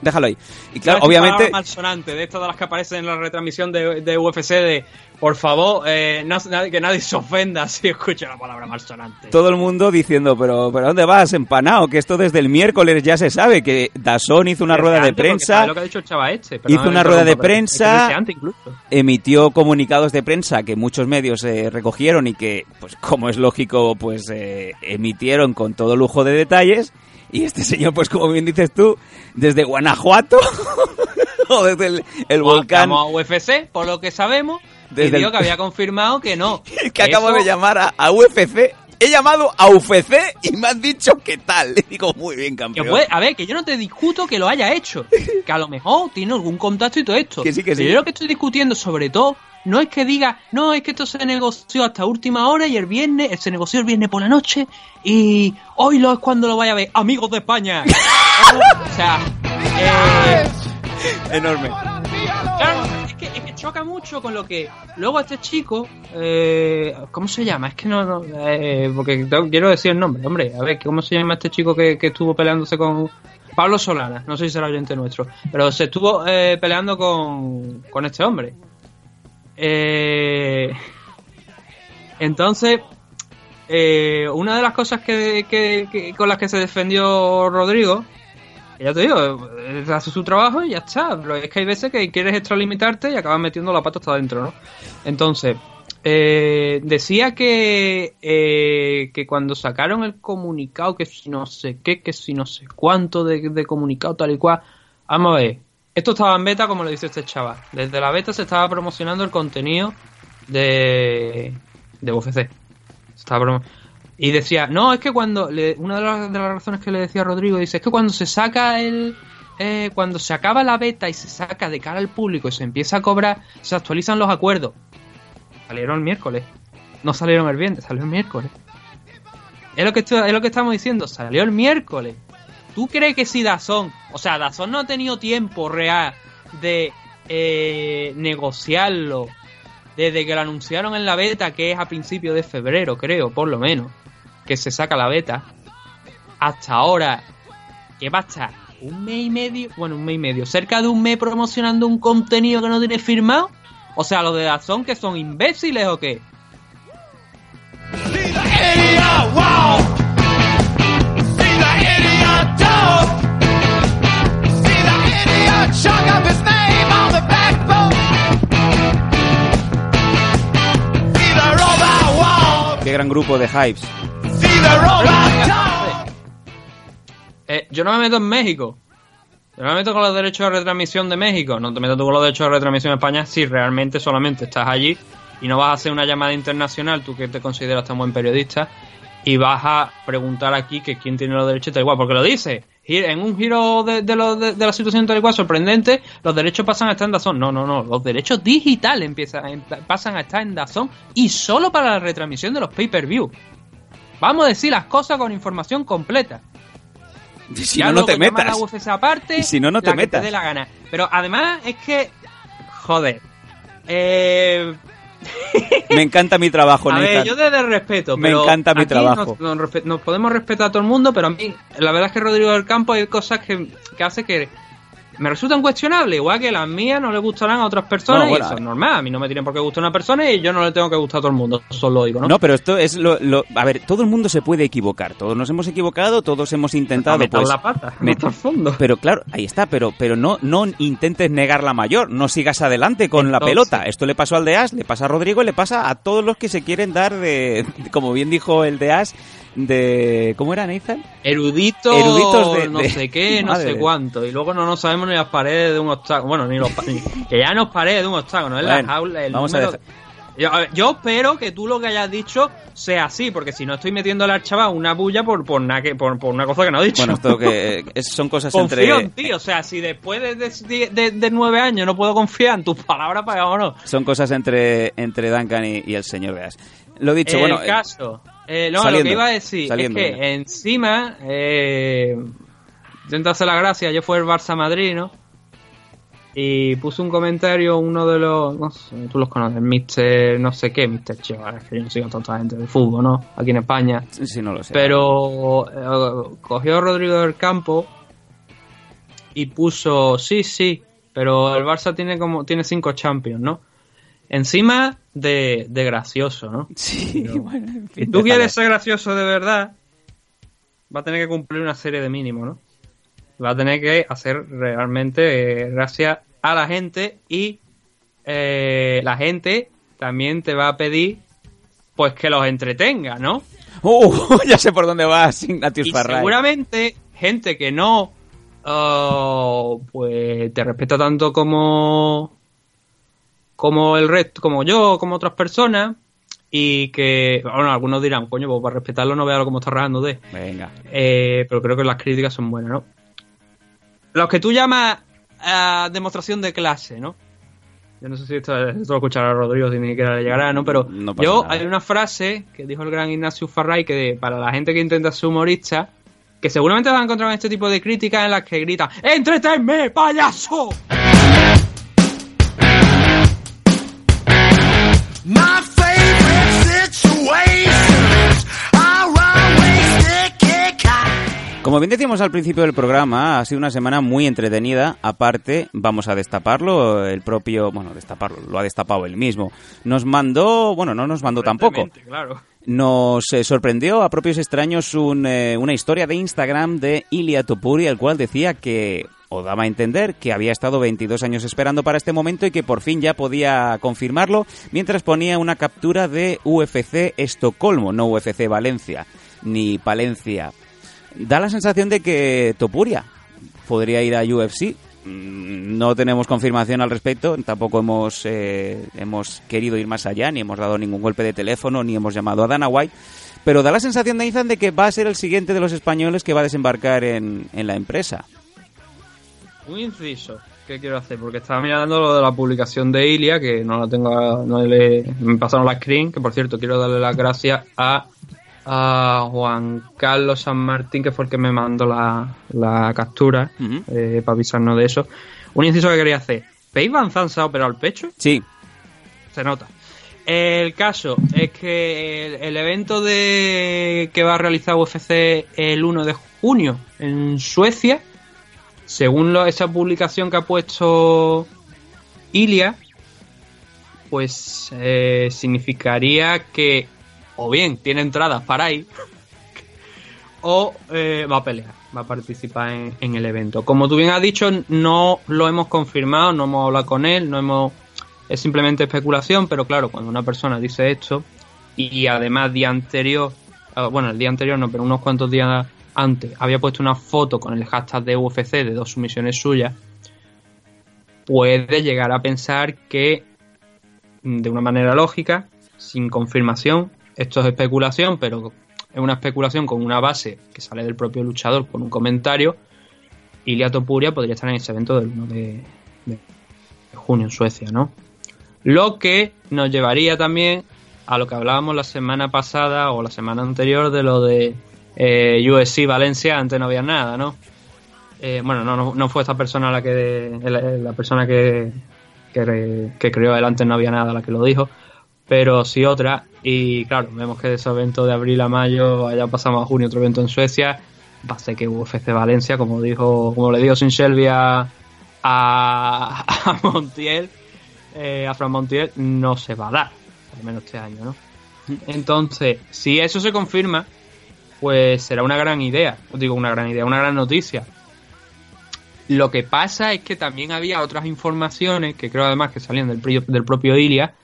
déjalo ahí. Y claro, obviamente, malsonante, de estas de las que aparecen en la retransmisión de, de UFC de. Por favor, eh, no- que nadie se ofenda si escucha la palabra malsonante. todo el mundo diciendo, pero, pero ¿dónde vas, empanado? Que esto desde el miércoles ya se sabe, que Dazón hizo una rueda de prensa, lo que ha dicho el chaval este. hizo perdona que una rueda de pero prensa, emitió comunicados de prensa que muchos medios eh, recogieron y que, pues como es lógico, pues eh, emitieron con todo lujo de detalles. Y este señor, pues como bien dices tú, desde Guanajuato [LAUGHS] o desde el, el volcán a UFC, por lo que sabemos, [LAUGHS] Desde y digo el- que había confirmado que no. [LAUGHS] que acabo Eso- de llamar a, a UFC. He llamado a UFC y me han dicho qué tal. [LAUGHS] Le digo, muy bien, Que campeón. puede- a ver, que yo no te discuto que lo haya hecho. Que a lo mejor tiene algún contacto y todo esto. Que sí, que sí. Pero yo lo que estoy discutiendo, sobre todo, no es que diga, no, es que esto se negoció hasta última hora y el viernes, se negoció el viernes por la noche y hoy lo es cuando lo vaya a ver. Amigos de España. o sea, eh, Enorme. Es que, choca mucho con lo que luego este chico, eh, ¿cómo se llama? Es que no, eh, porque quiero decir el nombre, hombre, a ver, ¿cómo se llama este chico que, que estuvo peleándose con Pablo Solana? No sé si será oyente nuestro, pero se estuvo eh, peleando con, con este hombre. Eh, entonces, eh, una de las cosas que, que- con las que se defendió Rodrigo, ya te digo, eh, hace su trabajo y ya está. Es que hay veces que quieres extralimitarte y acabas metiendo la pata hasta adentro, ¿no? Entonces, eh, decía que, eh, que cuando sacaron el comunicado, que si no sé qué, que si no sé cuánto de, de comunicado tal y cual, vamos a ver. Esto estaba en beta, como le dice este chaval. Desde la beta se estaba promocionando el contenido de, de UFC. Se estaba promo- y decía, no, es que cuando. una de las, de las razones que le decía a Rodrigo, dice, es que cuando se saca el. eh, cuando se acaba la beta y se saca de cara al público y se empieza a cobrar, se actualizan los acuerdos. Salieron el miércoles. No salieron el viernes, salió el miércoles. Es lo que, es lo que estamos diciendo, salió el miércoles. ¿Tú crees que si Dazón, o sea, Dazón no ha tenido tiempo real de eh, negociarlo desde que lo anunciaron en la beta, que es a principios de febrero, creo, por lo menos, que se saca la beta, hasta ahora, que va a estar un mes y medio, bueno, un mes y medio, cerca de un mes promocionando un contenido que no tiene firmado? O sea, los de Dazón que son imbéciles o qué? Qué gran grupo de hypes. Eh, yo no me meto en México. Yo no me meto con los derechos de retransmisión de México. No te metas tú con los derechos de retransmisión de España si realmente solamente estás allí y no vas a hacer una llamada internacional, tú que te consideras tan buen periodista, y vas a preguntar aquí que quién tiene los derechos tal igual, porque lo dice. En un giro de, la situación tal y cual sorprendente, los derechos pasan a estar en Dazón. No, no, no. Los derechos digitales empiezan, em- pasan a estar en Dazón y solo para la retransmisión de los pay-per-view. Vamos a decir las cosas con información completa. Y si Ya no, no te metas. la UFC aparte, Y si no, no te la que metas. dé la gana. Pero además es que. Joder. Eh, [LAUGHS] Me encanta mi trabajo, a ver, yo desde el respeto. Me pero encanta mi trabajo. Nos, nos respe- nos podemos respetar a todo el mundo, pero a mí, la verdad es que Rodrigo del Campo hay cosas que, que hace que me resultan cuestionables. Igual que las mías no le gustarán a otras personas. No, bueno, y eso es normal. A mí no me tienen por qué gustar una persona y yo no le tengo que gustar a todo el mundo. Eso lo digo, ¿no? No, pero esto es lo, lo- A ver, todo el mundo se puede equivocar. Todos nos hemos equivocado, todos hemos intentado. pues, la pata, met- [LAUGHS] hasta el fondo. Pero claro, ahí está, pero, pero no, no intentes negar la mayor, no sigas adelante con la pelota. Esto le pasó al de As, le pasa a Rodrigo y le pasa a todos los que se quieren dar de, como bien dijo el de As, de ¿cómo era Nathan? Erudito, Eruditos de- no de- sé qué, no sé cuánto. Y luego no nos sabemos ni las paredes de un octágono. Bueno, ni los que ya nos paredes de un octágono, es la Bueno, jaula, el vamos a número- dejar- Yo, a ver, yo espero que tú lo que hayas dicho sea así, porque si no estoy metiéndole al chaval una bulla por, por, que, por, por una cosa que no he dicho. Bueno, esto que eh, es- son cosas Confío entre en ti, o sea, si después de, de, nueve años no puedo confiar en tus palabras, pues vámonos. son cosas entre entre Duncan y, y el señor Beas. Lo dicho, el bueno, caso. eh, no, saliendo, lo que iba a decir saliendo, es que encima, eh, hacer la gracia, yo fui el Barça Madrid, ¿no? Y puso un comentario uno de los, no sé, tú los conoces, Mr. no sé qué, Mr. Chaval, es que yo no sigo tanta gente del fútbol, ¿no? Aquí en España. sí, no lo sé. Pero eh, cogió a Rodrigo del Campo y puso, sí, sí, pero el Barça tiene como tiene cinco Champions, ¿no? Encima de, de gracioso, ¿no? Sí, [LAUGHS] bueno, en Si fin, tú déjalo. quieres ser gracioso de verdad, va a tener que cumplir una serie de mínimos, ¿no? Va a tener que hacer realmente eh, gracia a la gente y eh, la gente también te va a pedir pues que los entretenga, ¿no? ¡Uh! [LAUGHS] ya sé por dónde vas, Ignatius Y Farray. seguramente gente que no ah, pues te respeta tanto como como el resto, como yo, como otras personas y que, bueno, algunos dirán, coño, pues para respetarlo no veo cómo está rajando de. Venga. Eh, pero creo que las críticas son buenas, ¿no? Los que tú llamas ah, demostración de clase, ¿no? Yo no sé si esto, esto lo escuchará Rodrigo, si ni siquiera le llegará, ¿no? Pero No yo nada. hay una frase que dijo el gran Ignacio Farray que para la gente que intenta ser humorista, que seguramente van a encontrar en este tipo de críticas en las que gritan ¡Entretenme, payaso! Como bien decíamos al principio del programa, ha sido una semana muy entretenida. Aparte, vamos a destaparlo, el propio, bueno, destaparlo, lo ha destapado él mismo. Nos mandó, bueno, no nos mandó tampoco. Claro. Nos eh, sorprendió a propios extraños un, eh, una historia de Instagram de Ilia Topuri, el cual decía que, o daba a entender, que había estado 22 años esperando para este momento y que por fin ya podía confirmarlo, mientras ponía una captura de UFC Estocolmo, no UFC Valencia, ni Palencia. Da la sensación de que Topuria podría ir a UFC. Mm, No tenemos confirmación al respecto, tampoco hemos, eh, hemos querido ir más allá, ni hemos dado ningún golpe de teléfono, ni hemos llamado a Dana White, pero da la sensación de Ethan de que va a ser el siguiente de los españoles que va a desembarcar en, en la empresa. Un inciso que quiero hacer, porque estaba mirando lo de la publicación de Ilia, que no la tengo, no le, me pasaron la screen, que por cierto quiero darle las gracias a, a Juan Carlos San Martín, que fue el que me mandó la, la captura, eh, para avisarnos de eso. Un inciso que quería hacer. ¿Veis Van Zandt se ha operado el pecho? Sí. Se nota. El caso es que el, el evento de que va a realizar UFC el 1 de junio en Suecia, según esa publicación que ha puesto Ilia, pues eh, significaría que o bien tiene entradas para ir [LAUGHS] o eh, va a pelear, va a participar en, el evento. Como tú bien has dicho, no lo hemos confirmado, no hemos hablado con él, no hemos es simplemente especulación, pero claro, cuando una persona dice esto y además día anterior, bueno, el día anterior no, pero unos cuantos días antes había puesto una foto con el hashtag de UFC de dos sumisiones suyas, puede llegar a pensar que mm, de una manera lógica, sin confirmación, esto es especulación, pero es una especulación con una base que sale del propio luchador con un comentario, Ilia Topuria podría estar en ese evento del 1 de, de junio en Suecia, ¿no? Lo que nos llevaría también a lo que hablábamos la semana pasada o la semana anterior de lo de eh, USC Valencia, antes no había nada, ¿no? Eh, bueno, no, no, no fue esta persona la que la, la persona que, que, que creó antes no había nada la que lo dijo, pero sí otra. Y claro, vemos que de ese evento de abril a mayo, allá pasamos a junio otro evento en Suecia, va a ser que UFC Valencia, como dijo, como le dijo Sin Shelby a, a, [LAUGHS] a Montiel, eh, a Fran Montiel, no se va a dar, menos este año, ¿no? Entonces, si eso se confirma, pues será una gran idea, os digo una gran idea, una gran noticia. Lo que pasa es que también había otras informaciones, que creo además que salían del, propio Ilia,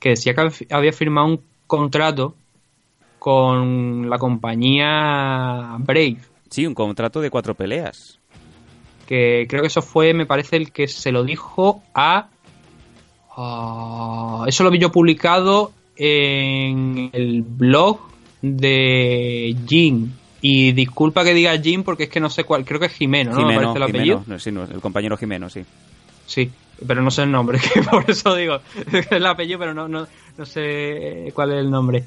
que decía que hab- había firmado un contrato con la compañía Brave. Sí, un contrato de cuatro peleas. Que creo que eso fue, me parece, el que se lo dijo a. a- eso lo vi yo publicado en el blog de Jim. Y disculpa que diga Jim porque es que no sé cuál, creo que es Jimeno, ¿no? me Jimeno, parece el apellido. Jimeno, no, sí, no, el compañero Jimeno, sí. Sí, pero no sé el nombre, [LAUGHS] que por eso digo, es [LAUGHS] el apellido, pero no, no, no sé cuál es el nombre.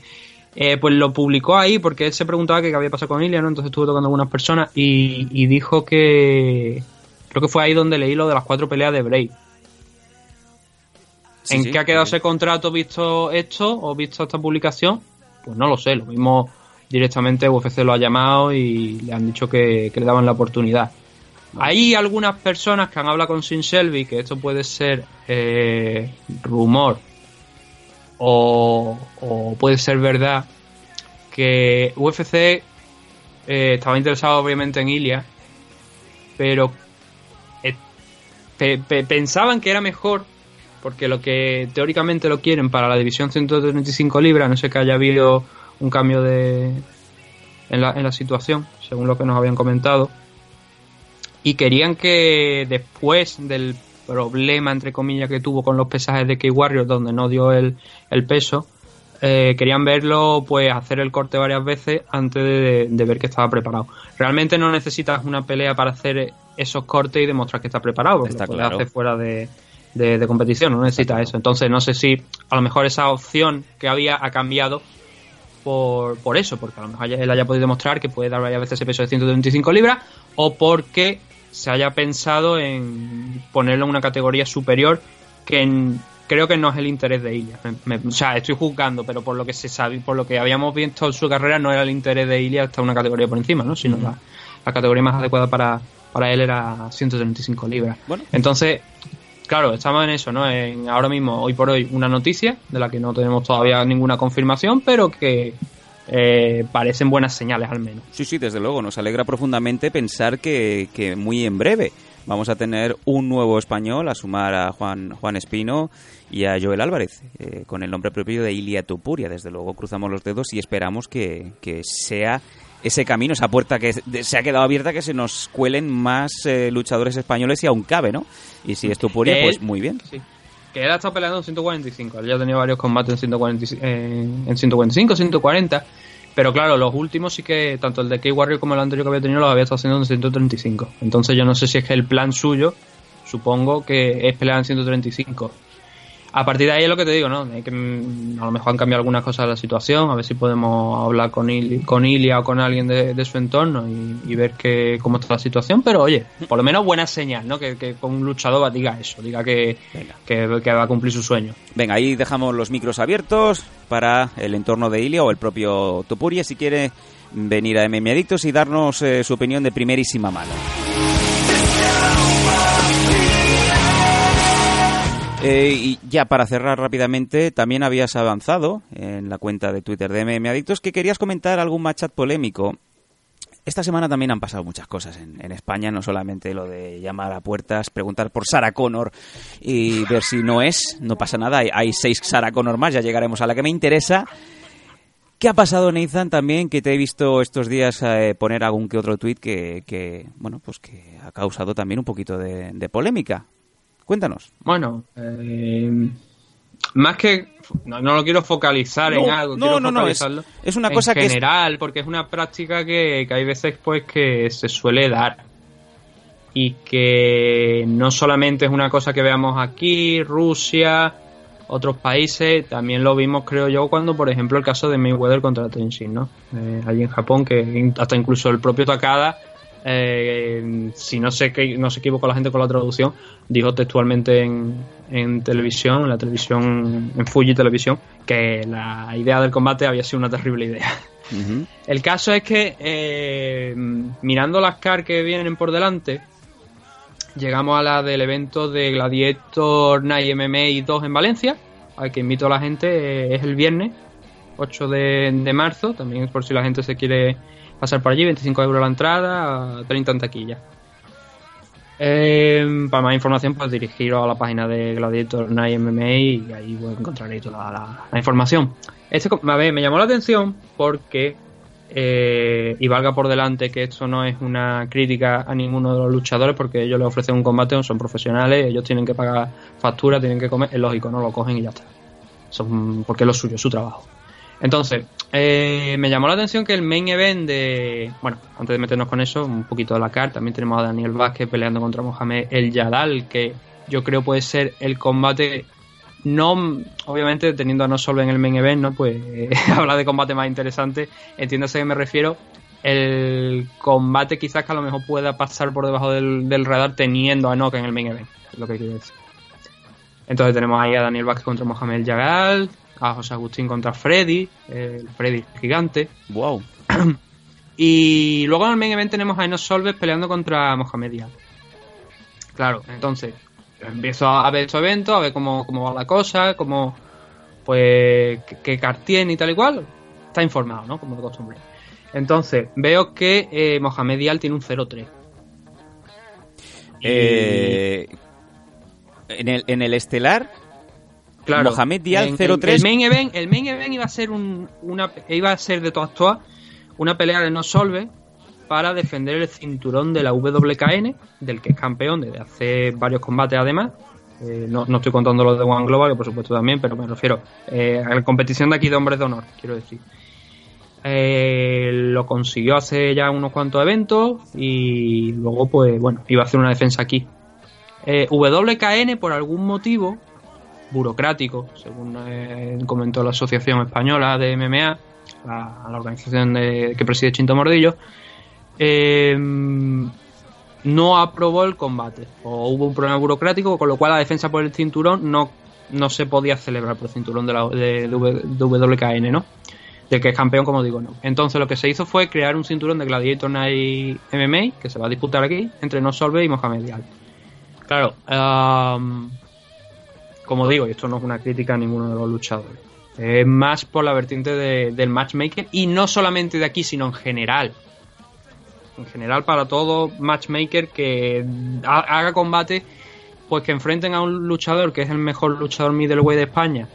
Eh, pues lo publicó ahí porque él se preguntaba qué había pasado con Ilia, ¿no? Entonces estuvo tocando a algunas personas y, y dijo que... Creo que fue ahí donde leí lo de las cuatro peleas de Bray. Sí, ¿En sí, qué ha quedado ese contrato visto esto o visto esta publicación? Pues no lo sé, lo mismo directamente UFC lo ha llamado y le han dicho que, que le daban la oportunidad. Hay algunas personas que han hablado con Sin Shelby que esto puede ser eh, rumor o, o puede ser verdad que UFC eh, estaba interesado obviamente en Ilia, pero eh, pe- pe- pensaban que era mejor porque lo que teóricamente lo quieren para la división 135 libras, no sé que haya habido un cambio de en la, en la situación, según lo que nos habían comentado, y querían que después del problema, entre comillas, que tuvo con los pesajes de K-Warriors, donde no dio el, el peso, eh, querían verlo, pues hacer el corte varias veces antes de, de ver que estaba preparado. Realmente no necesitas una pelea para hacer esos cortes y demostrar que está preparado, porque Está lo puedes claro. hacer fuera de, de- de competición, no necesitas eso. Entonces no sé si a lo mejor esa opción que había ha cambiado por, por eso, porque a lo mejor él haya podido demostrar que puede dar varias veces ese peso de 125 libras, o porque se haya pensado en ponerlo en una categoría superior que en- creo que no es el interés de Ilia. Me- me- o sea, estoy juzgando, pero por lo que se sabe, por lo que habíamos visto en su carrera, no era el interés de Ilia estar una categoría por encima, ¿no? Sino la, la categoría más adecuada para, para él era 135 libras. Entonces, claro, estamos en eso, ¿no? En, ahora mismo, hoy por hoy, una noticia de la que no tenemos todavía ninguna confirmación, pero que eh, parecen buenas señales al menos. Sí, sí, desde luego. Nos alegra profundamente pensar que, que muy en breve vamos a tener un nuevo español a sumar a Juan, Juan Espino y a Joel Álvarez, eh, con el nombre propio de Ilia Tupuria. Desde luego cruzamos los dedos y esperamos que, que sea ese camino, esa puerta que se ha quedado abierta, que se nos cuelen más eh, luchadores españoles y aún cabe, ¿no? Y si es Tupuria, Él- pues muy bien. Sí. Que él ha estado peleando en 145. Él ya ha tenido varios combates en, 145, en, en 145, 140. Pero claro, los últimos sí que, tanto el de K-Warrior como el anterior que había tenido, los había estado haciendo en 135. Entonces yo no sé si es que el plan suyo, supongo que es pelear en 135. A partir de ahí es lo que te digo, ¿no? Que, mm, a lo mejor han cambiado algunas cosas de la situación, a ver si podemos hablar con, Ili- con Ilia o con alguien de, de su entorno y, y ver que, cómo está la situación. Pero oye, por lo menos buena señal, ¿no? Que, que con un luchador diga eso, diga que, que, que va a cumplir su sueño. Venga, ahí dejamos los micros abiertos para el entorno de Ilia o el propio Topuria si quiere venir a MM Adictos y darnos eh, su opinión de primerísima mano. Eh, y ya para cerrar rápidamente, también habías avanzado en la cuenta de Twitter de MM Adictos que querías comentar algún matchup polémico. Esta semana también han pasado muchas cosas en, en España, no solamente lo de llamar a puertas, preguntar por Sarah Connor y ver si no es, no pasa nada, hay, seis Sarah Connor más, ya llegaremos a la que me interesa. ¿Qué ha pasado, Nathan, también? Que te he visto estos días eh, poner algún que otro tuit que, que, bueno, pues que ha causado también un poquito de polémica. Cuéntanos. Bueno, eh, más que. No, no lo quiero focalizar en algo, no, quiero no, no, es- focalizarlo es una en cosa que es- general, porque es una práctica que, que hay veces pues que se suele dar. Y que no solamente es una cosa que veamos aquí, Rusia, otros países, también lo vimos, creo yo, cuando, por ejemplo, el caso de Mayweather contra Tenshin, ¿no? Eh, allí en Japón, que hasta incluso el propio Takada, eh, si no sé que no se equivoco la gente con la traducción, dijo textualmente en, en televisión, en la televisión, en Fuji Televisión, que la idea del combate había sido una terrible idea. El caso es que, eh, mirando las car que vienen por delante, llegamos a la del evento de Gladiator Night MMA 2 en Valencia, al que invito a la gente, eh, es el viernes 8 de, de marzo, también por si la gente se quiere pasar por allí, 25 euros la entrada, 30 en taquilla. Eh, para más información, pues dirigiros a la página de Gladiator Night MMA y ahí pues, encontraréis toda la, información. Este, a ver, me llamó la atención porque, eh, y valga por delante que esto no es una crítica a ninguno de los luchadores porque ellos les ofrecen un combate, son profesionales, ellos tienen que pagar factura, tienen que comer, es lógico, no lo cogen y ya está. Son, porque es lo suyo, es su trabajo. Entonces, eh, me llamó la atención que el main event de. Bueno, antes de meternos con eso, un poquito de la carta. También tenemos a Daniel Vázquez peleando contra Mohamed El Yadal, que yo creo puede ser el combate. No, obviamente, teniendo a no solo en el main event, ¿no? Pues [LAUGHS] habla de combate más interesante. Entiéndase que me refiero. El combate quizás que a lo mejor pueda pasar por debajo del, radar teniendo a Nock en el main event. Es lo que quiero decir. Entonces tenemos ahí a Daniel Vázquez contra Mohamed El Yagal, a José Agustín contra Freddy, el Freddy gigante. Wow. [CLEARS THROAT] Y luego en el main event tenemos a Enos Solves peleando contra Mohamed Dial. Claro, entonces empiezo a ver estos eventos, a ver cómo, cómo va la cosa, cómo, pues, qué, qué card tiene y tal y cual. Está informado, ¿no? Como de costumbre. Entonces, veo que eh, Mohamed Dial tiene un 0-3. Eh, en, el, en el estelar, Claro, Mohamed Dial 0-3. El main event, el main event iba a ser un, una iba a ser de todas todas una pelea de no solve para defender el cinturón de la WKN, del que es campeón desde hace varios combates además. Eh, no, no estoy contando los de One Global, que por supuesto también, pero me refiero eh, a la competición de aquí de hombres de honor, quiero decir. Eh, lo consiguió hace ya unos cuantos eventos y luego, pues bueno, iba a hacer una defensa aquí. Eh, WKN, por algún motivo, burocrático, según eh, comentó la Asociación Española de MMA, la, organización de- que preside Chinto Mordillo, eh, no aprobó el combate. O hubo un problema burocrático, con lo cual la defensa por el cinturón no, no se podía celebrar por el cinturón de, la, de, de WKN, ¿no? Del que es campeón, como digo, no. Entonces lo que se hizo fue crear un cinturón de Gladiator Night MMA, que se va a disputar aquí, entre No Solve y Mohamed Dial. Claro, am, como digo, y esto no es una crítica a ninguno de los luchadores. Es más por la vertiente de- del matchmaker y no solamente de aquí, sino en general. En general para todo matchmaker que ha- haga combate, pues que enfrenten a un luchador que es el mejor luchador middleweight de España,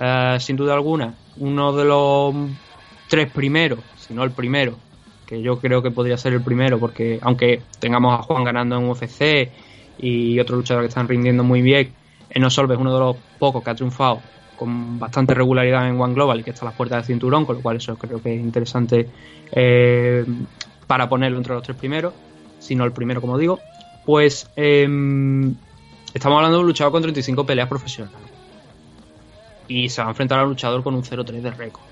eh, sin duda alguna, uno de los tres primeros, si no el primero, que yo creo que podría ser el primero, porque aunque tengamos a Juan ganando en UFC y otros luchadores que están rindiendo muy bien, Enosolve es uno de los pocos que ha triunfado con bastante regularidad en One Global y que está a las puertas del cinturón, con lo cual eso creo que es interesante eh, para ponerlo entre los tres primeros, si no el primero, como digo. Pues em, estamos hablando de un luchador con 35 peleas profesionales y se va a enfrentar a un luchador con un 0-3 de récord.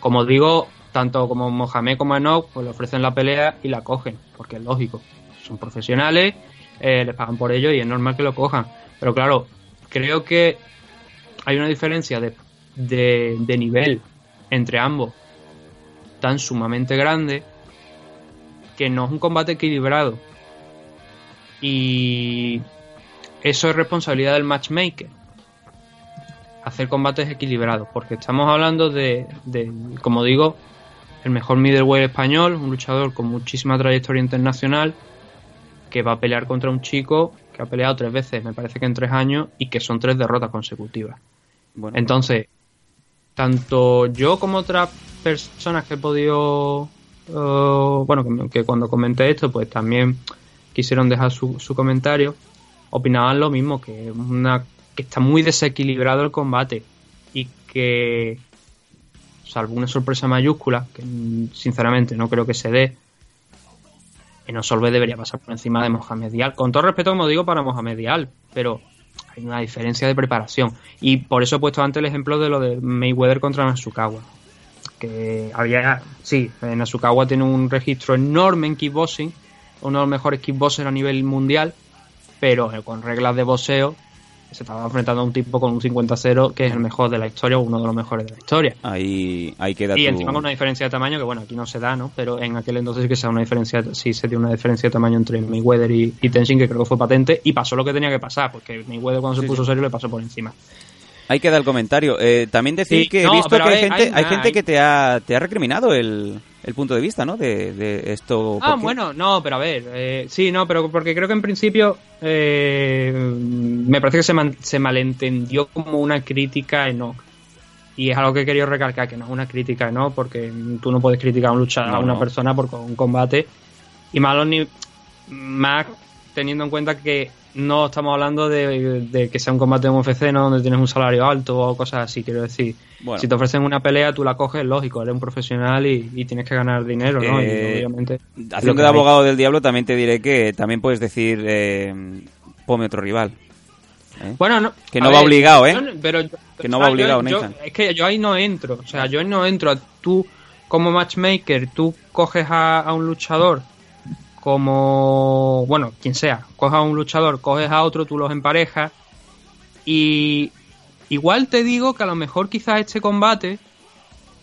Como digo, tanto como Mohamed como Enoch pues le ofrecen la pelea y la cogen, porque es lógico. Son profesionales, eh, les pagan por ello y es normal que lo cojan. Pero claro, creo que hay una diferencia de, de, nivel entre ambos tan sumamente grande que no es un combate equilibrado. Y eso es responsabilidad del matchmaker. Hacer combates equilibrados, porque estamos hablando de, de, como digo, el mejor middleweight español, un luchador con muchísima trayectoria internacional, que va a pelear contra un chico que ha peleado tres veces, me parece que en tres años, y que son tres derrotas consecutivas. Bueno, Entonces, tanto yo como otras personas que he podido, eh, bueno, que, que cuando comenté esto, pues también quisieron dejar su, su comentario, opinaban lo mismo, que, una, que está muy desequilibrado el combate y que, salvo una sorpresa mayúscula, que mm, sinceramente no creo que se dé, Enosolve debería pasar por encima de Mohamed Dial. Con todo respeto, como digo, para Mohamed Dial, pero hay una diferencia de preparación. Y por eso he puesto antes el ejemplo de lo de Mayweather contra Nasukawa. Que había, sí, eh, Nasukawa tiene un registro enorme en kickboxing, uno de los mejores kickboxers a nivel mundial, pero eh, con reglas de boxeo se estaba enfrentando a un tipo con un 50-0 que es el mejor de la historia o uno de los mejores de la historia. Ahí, ahí queda Y tu- encima con una diferencia de tamaño que, bueno, aquí no se da, ¿no? Pero en aquel entonces sí que se da una diferencia, sí se dio una diferencia de tamaño entre Mayweather y, y Tenshin, que creo que fue patente, y pasó lo que tenía que pasar, porque Mayweather cuando se puso serio le pasó por encima. Ahí queda el comentario. Eh, también decir Sí, que he no, visto que hay hay- gente, hay- hay gente hay- que te ha, te ha recriminado el, el punto de vista, ¿no? De, de esto. Ah, bueno, no, pero a ver, eh, sí, no, pero porque creo que en principio eh, me parece que se, man- se malentendió como una crítica a Enoch. Y es algo que he querido recalcar, que no es una crítica, ¿no? Porque tú no puedes criticar a un luchador, No, a una no. persona por un combate. Y más, los ni- más teniendo en cuenta que no estamos hablando de, de que sea un combate en UFC, ¿no? Donde tienes un salario alto o cosas así, quiero decir. Bueno. Si te ofrecen una pelea, tú la coges, lógico, eres un profesional y, y tienes que ganar dinero, ¿no? Eh, y obviamente... lo Haciendo que de abogado del diablo, también te diré que también puedes decir. Eh, ponme otro rival. ¿eh? Bueno, no, Que no va ver, obligado, ¿eh? pero, Que no o va obligado, yo-. Es que yo ahí no entro. O sea, yo ahí no entro. Tú, como matchmaker, tú coges a, a un luchador como. Bueno, quien sea. Coges a un luchador, coges a otro, tú los emparejas. Y. Igual te digo que a lo mejor quizás este combate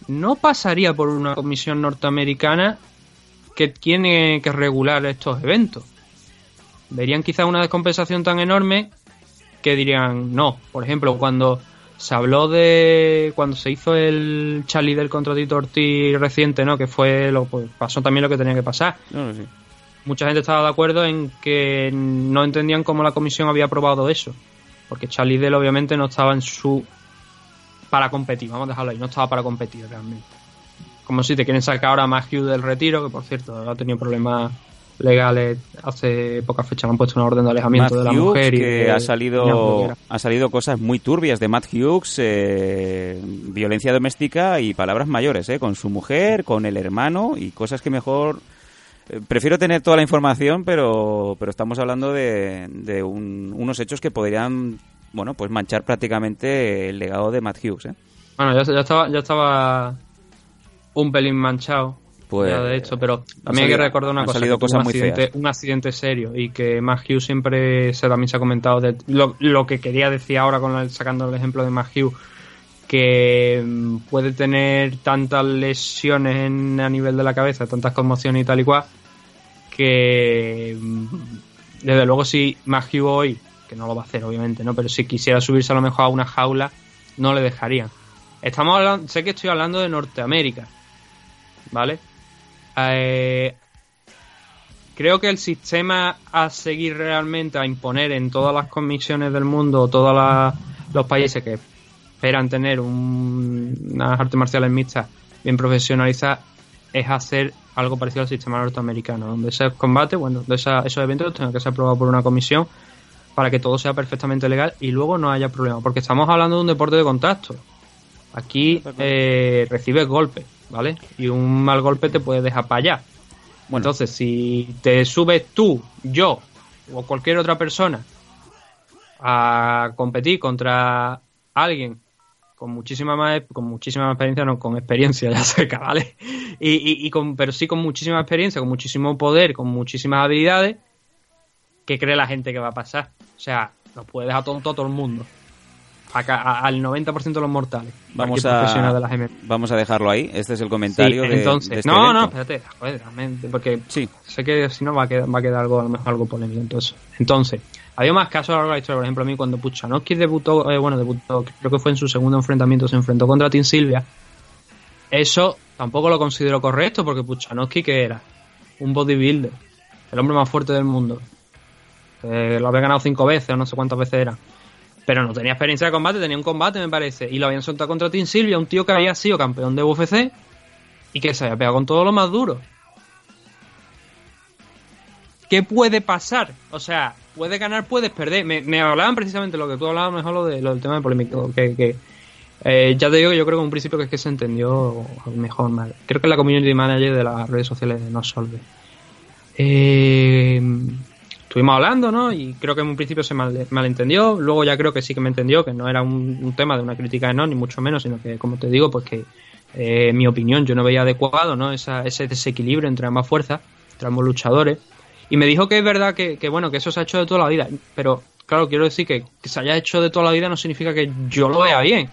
no pasaría por una comisión norteamericana que tiene que regular estos eventos. Verían quizás una descompensación tan enorme que dirían no. Por ejemplo, cuando se habló de. cuando se hizo el Charlie del contra Tito Ortiz reciente, ¿no? Que fue lo pues, pasó también lo que tenía que pasar. No lo sé. Mucha gente estaba de acuerdo en que no entendían cómo la comisión había aprobado eso. Porque Charlie Del obviamente no estaba en su. para competir, vamos a dejarlo ahí, no estaba para competir realmente. Como si te quieren sacar ahora más Hugh del retiro, que por cierto ha tenido problemas legales hace pocas fechas, han puesto una orden de alejamiento Matt de la Hughes, mujer y que ha salido ha salido cosas muy turbias de Matt Hughes eh, violencia doméstica y palabras mayores eh, con su mujer con el hermano y cosas que mejor prefiero tener toda la información pero pero estamos hablando de, de un- unos hechos que podrían bueno pues manchar prácticamente el legado de Matt Hughes eh. Bueno, ya, ya estaba, ya estaba un pelín manchado. Pues, ya de hecho, pero también hay que salido- recordar una cosa. salido cosas un muy accidente, feas. un accidente serio y que Matthew siempre se, también se ha comentado de lo, lo que quería decir ahora con el- sacando el ejemplo de Matthew que mm, puede tener tantas lesiones en- a nivel de la cabeza, tantas conmociones y tal y cual, que mm, desde luego si Matthew hoy, que no lo va a hacer obviamente, ¿no? Pero si quisiera subirse a lo mejor a una jaula, no le dejarían. Estamos hablando, sé que estoy hablando de Norteamérica, ¿vale? Eh, creo que el sistema a seguir realmente, a imponer en todas las comisiones del mundo, todos los países que esperan tener un- unas artes marciales mixtas bien profesionalizadas, es hacer algo parecido al sistema norteamericano, donde esos combates, bueno, de esa- esos eventos tengan que ser aprobados por una comisión para que todo sea perfectamente legal y luego no haya problema, porque estamos hablando de un deporte de contacto. Aquí eh, recibes golpes, ¿vale? Y un mal golpe te puede dejar para allá. Entonces, si te subes tú, yo o cualquier otra persona a competir contra alguien con muchísima más con muchísima más experiencia, no con experiencia [LAUGHS] ya cerca, ¿vale? Y, y, y con, pero sí con muchísima experiencia, con muchísimo poder, con muchísimas habilidades, ¿qué cree la gente que va a pasar? O sea, nos puede dejar tonto a todo el mundo. Acá, a- al 90% de los mortales. vamos profesional de las a vamos a dejarlo ahí este es el comentario Sí, de- entonces, de este no, evento. no, espérate, joder, porque sé que si no va a quedar, va a quedar algo, a algo polémico. Entonces, entonces había más casos a lo largo de la historia, por ejemplo, a mí cuando Puchanowski debutó, eh, bueno, debutó, creo que fue en su segundo enfrentamiento, se enfrentó contra Tim Silvia. Eso tampoco lo considero correcto, porque Puchanowski, que era? Un bodybuilder, el hombre más fuerte del mundo. Eh, lo había ganado cinco veces, o no sé cuántas veces era. Pero no tenía experiencia de combate, tenía un combate, me parece. Y lo habían soltado contra Tim Silvia, un tío que había sido campeón de UFC y que se había pegado con todo lo más duro. ¿Qué puede pasar? O sea, puedes ganar, puedes perder. Me, hablaban precisamente lo que tú hablabas, mejor lo, de, lo del tema de polémico. Que, que eh, ya te digo que yo creo que en un principio que es que se entendió mejor mal. Creo que la community manager de las redes sociales no solve. Eh, estuvimos hablando, ¿no? Y creo que en un principio se mal, malentendió. Luego ya creo que sí que me entendió, que no era un, tema de una crítica de no, ni mucho menos, sino que, como te digo, pues que eh, mi opinión yo no veía adecuado, ¿no? Esa, ese desequilibrio entre ambas fuerzas, entre ambos luchadores. Y me dijo que es verdad que, que, bueno, que eso se ha hecho de toda la vida. Pero, claro, quiero decir que, se haya hecho de toda la vida no significa que yo lo vea bien.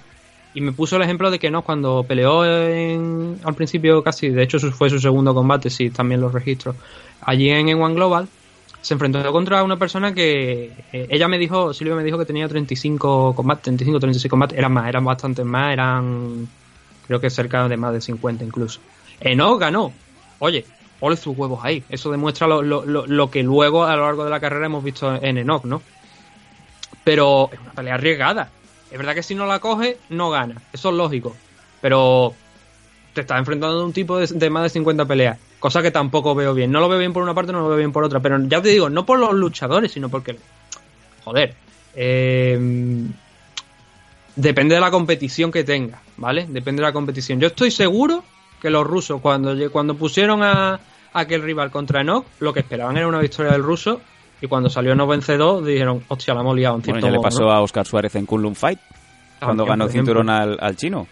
Y me puso el ejemplo de que no, cuando peleó en- al principio casi, de hecho fue su segundo combate, sí, también los registros, allí en, en One Global, se enfrentó contra una persona que eh, ella me dijo, Silvia me dijo que tenía 35 combates, 35, 36 combates, eran más, eran bastantes más, eran creo que cerca de más de 50 incluso. Enoch ganó. Oye, ole sus huevos ahí. Eso demuestra lo, lo, lo, lo que luego a lo largo de la carrera hemos visto en Enoch, ¿no? Pero es una pelea arriesgada. Es verdad que si no la coge, no gana. Eso es lógico. Pero te estás enfrentando a un tipo de, más de 50 peleas. Cosa que tampoco veo bien. No lo veo bien por una parte, no lo veo bien por otra. Pero ya te digo, no por los luchadores, sino porque. Joder. Eh, depende de la competición que tenga, ¿vale? Depende de la competición. Yo estoy seguro que los rusos, cuando, cuando pusieron a aquel rival contra Enoch, lo que esperaban era una victoria del ruso. Y cuando salió Enoch vencedor, dijeron, hostia, la hemos liado en Bueno, ya le pasó ¿no? a Oscar Suárez en Kunlun Fight, cuando También, ganó el cinturón al, al chino.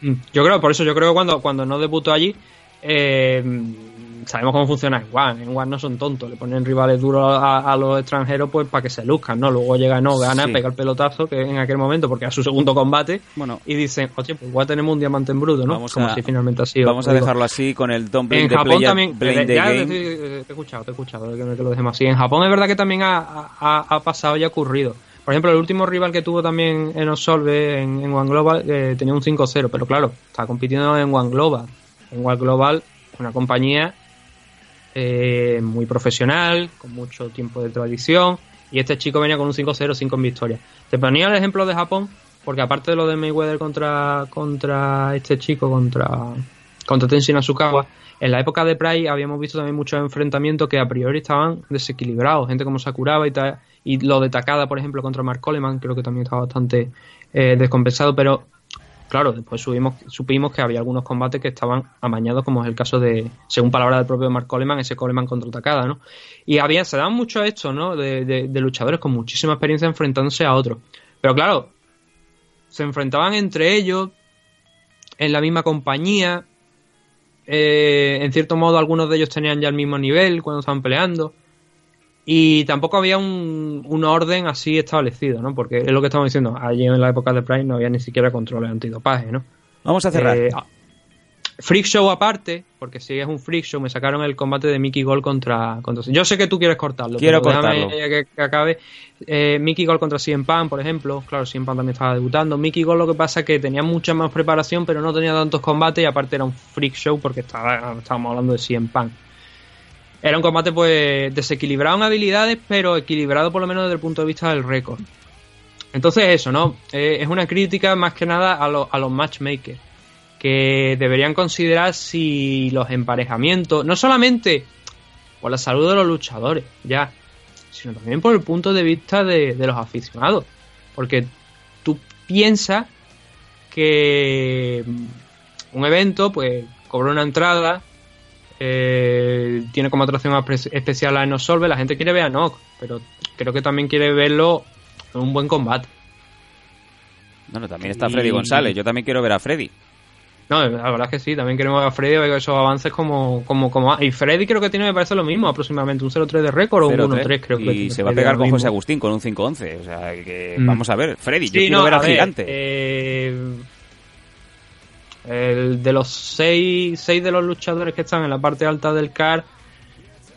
Mm, Yo creo, por eso yo creo que cuando, cuando no debutó allí, eh, sabemos cómo funciona en One. En One no son tontos, le ponen rivales duros a, a los extranjeros pues para que se luzcan, ¿no? Luego llega, no, gana, Sí. pega el pelotazo, que en aquel momento, porque era su segundo combate, Bueno, y dicen, oye, pues igual tenemos un diamante en bruto, ¿no? Vamos Como a- si finalmente ha sido. vamos a dejarlo así con el Blame En Japón también, eh, ya, Game. eh, te he escuchado, te he escuchado, que, que lo dejemos así. En Japón es verdad que también ha, ha- ha pasado y ha ocurrido. Por ejemplo, el último rival que tuvo también en Osolve, en, en One Global, eh, tenía un 5-0, pero claro, está compitiendo en One Global. En One Global, una compañía eh, muy profesional, con mucho tiempo de tradición, y este chico venía con un 5-0, 5 en victoria. Te ponía el ejemplo de Japón, porque aparte de lo de Mayweather contra, contra este chico, contra, contra Tenshin Asukawa, en la época de Pride habíamos visto también muchos enfrentamientos que a priori estaban desequilibrados, gente como Sakuraba y tal, y lo de Takada, por ejemplo, contra Mark Coleman, creo que también estaba bastante eh, descompensado, pero claro, después subimos, supimos que había algunos combates que estaban amañados, como es el caso de, según palabras del propio Mark Coleman, ese Coleman contra Takada, ¿no? Y había, se daban mucho esto, ¿no? De, de- de luchadores con muchísima experiencia enfrentándose a otros. Pero claro, se enfrentaban entre ellos, en la misma compañía, eh, en cierto modo algunos de ellos tenían ya el mismo nivel cuando estaban peleando. Y tampoco había un, un orden así establecido, ¿no? Porque es lo que estamos diciendo. Allí en la época de Prime no había ni siquiera controles antidopaje, ¿no? Vamos a cerrar. Eh, ah, freak Show aparte, porque si es un Freak Show, me sacaron el combate de Mickey Gold contra, contra... Yo sé que tú quieres cortarlo. Quiero pero cortarlo. Que, que acabe. Eh, Mickey Gold contra CM Punk, por ejemplo. Claro, CM Punk también estaba debutando. Mickey Gold lo que pasa es que tenía mucha más preparación, pero no tenía tantos combates y aparte era un Freak Show porque estaba, estábamos hablando de CM Punk. Era un combate pues desequilibrado en habilidades, pero equilibrado por lo menos desde el punto de vista del récord. Entonces eso, ¿no? Eh, es una crítica más que nada a, lo- a los matchmakers, que deberían considerar si los emparejamientos, no solamente por la salud de los luchadores, ya, sino también por el punto de vista de, de los aficionados. Porque tú piensas que un evento, pues, cobra una entrada, eh, tiene como atracción especial a Enosolve, la gente quiere ver a Nock, pero creo que también quiere verlo en un buen combate. Bueno, también está Y- Freddy González. Yo también quiero ver a Freddy. No, la verdad es que sí, también queremos ver a Freddy ver esos avances como, como, como... Y Freddy creo que tiene, me parece lo mismo, aproximadamente un 0-3 de récord o un 0-3, 1-3 creo que y tiene se va a pegar con. José Agustín con un 5-11. O sea, que Mm. vamos a ver. Freddy, yo quiero ver a ver, gigante. eh, el de los seis, seis de los luchadores que están en la parte alta del CAR,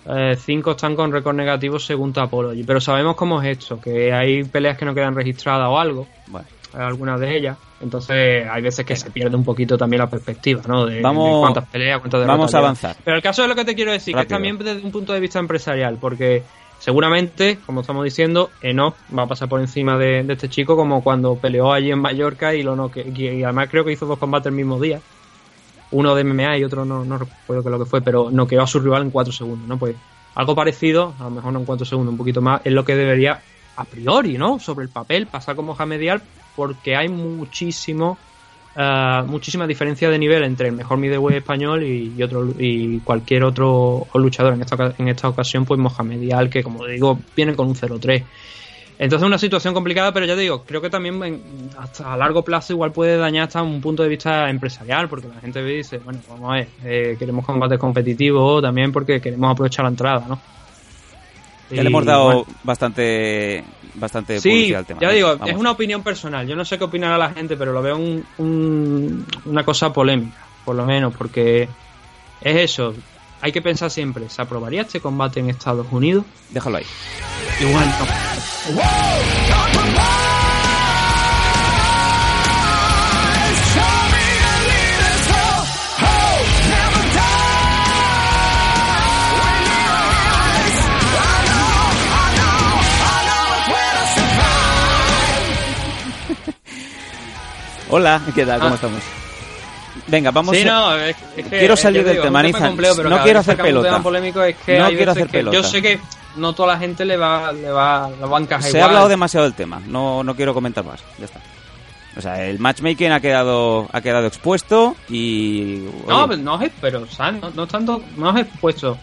eh, cinco están con récord negativo según Tapology. Pero sabemos cómo es esto, que hay peleas que no quedan registradas o algo, Bueno, algunas de ellas. Entonces hay veces que se pierde un poquito también la perspectiva, ¿no? De, Vamos- de cuántas peleas, cuántas vamos a avanzar. Pero el caso es lo que te quiero decir, que es también desde un punto de vista empresarial, porque seguramente, como estamos diciendo, Enoch va a pasar por encima de, este chico como cuando peleó allí en Mallorca y lo no y además creo que hizo dos combates el mismo día. Uno de MMA y otro no, no recuerdo qué es lo que fue, pero noqueó a su rival en cuatro segundos, ¿no? Pues algo parecido, a lo mejor no en cuatro segundos, un poquito más, es lo que debería a priori, ¿no? Sobre el papel, pasar como Hamedial, porque hay muchísimo eh, muchísima diferencia de nivel entre el mejor middleweight español y, y otro y cualquier otro luchador. En esta, en esta ocasión pues Mohamed Al que como digo viene con un 0-3 entonces una situación complicada pero ya te digo creo que también en- hasta a largo plazo igual puede dañar hasta un punto de vista empresarial porque la gente dice bueno vamos a ver eh, queremos combates competitivos también porque queremos aprovechar la entrada ¿no? ya Y, le hemos dado bueno, bastante, bastante Sí, al tema. ya digo, Vamos. es una opinión personal. Yo no sé qué opinará la gente, pero lo veo un, un- una cosa polémica, por lo menos, porque es eso. hay que pensar siempre, ¿se aprobaría este combate en Estados Unidos? Déjalo ahí. Igual no. Hola, ¿qué tal? ¿Cómo Ah. estamos? Venga, vamos. Sí, a- no, es, es que, Quiero salir del digo, tema, pero No quiero hacer un pelota. polémico, es que No quiero hacer pelota. Yo sé que no toda la gente le va, le va, le va a encajar Se ha hablado demasiado del tema. No, no quiero comentar más. Ya está. O sea, el matchmaking ha quedado, ha quedado expuesto y. No, pero no es, pero, ¿sabes? No, no tanto, no es expuesto.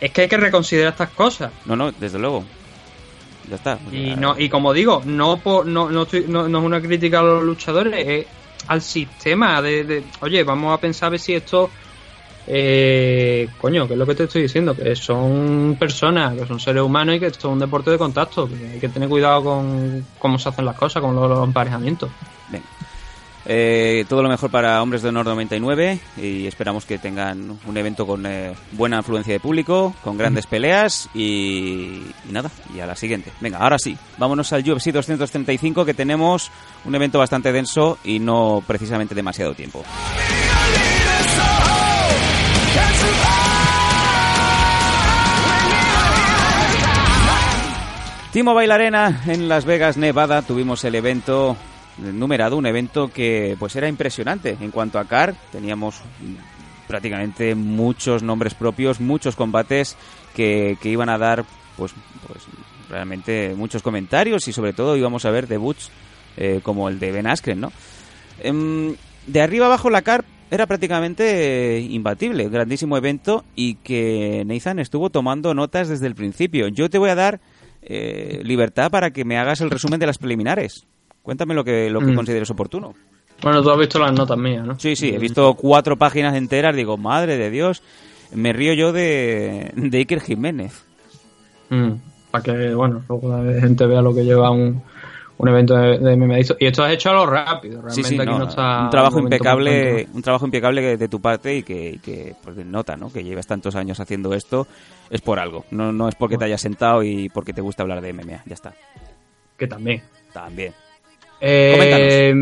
Es que hay que reconsiderar estas cosas. no, no, desde luego. Ya está. O Y no y como digo, no por, no, no, estoy- no, no es una crítica a los luchadores, es al sistema de, de, oye, vamos a pensar a ver si esto eh, coño, que es lo que te estoy diciendo, que son personas, que son seres humanos y que esto es un deporte de contacto, que hay que tener cuidado con cómo se hacen las cosas, con los, los emparejamientos. Venga. Eh, todo lo mejor para Hombres de Honor 99 y esperamos que tengan un evento con eh, buena afluencia de público, con grandes peleas y, y nada, y a la siguiente. Venga, ahora sí, vámonos al UFC 235 que tenemos un evento bastante denso y no precisamente demasiado tiempo. T-Mobile Arena en Las Vegas, Nevada, tuvimos el evento numerado, un evento que pues era impresionante en cuanto a CAR, teníamos prácticamente muchos nombres propios, muchos combates que, que iban a dar pues, pues realmente muchos comentarios y sobre todo íbamos a ver debuts eh, como el de Ben Askren, ¿no? Em, de arriba abajo la CAR era prácticamente eh, imbatible, grandísimo evento y que Nathan estuvo tomando notas desde el principio. Yo te voy a dar eh, libertad para que me hagas el resumen de las preliminares. Cuéntame lo que, lo que Mm. consideres oportuno. Bueno, tú has visto las notas mías, ¿no? Sí, sí, he visto cuatro páginas enteras, digo, madre de Dios, me río yo de, de Iker Jiménez. Mm, para que, bueno, luego la gente vea lo que lleva un, un evento de, de MMA. Y esto has hecho a lo rápido, realmente Sí, sí, aquí no, no, está un trabajo impecable, un trabajo impecable de tu parte y que, y que pues, nota, ¿no? Que llevas tantos años haciendo esto es por algo, no, no es porque te hayas sentado y porque te gusta hablar de MMA, ya está. Que también. También. Eh,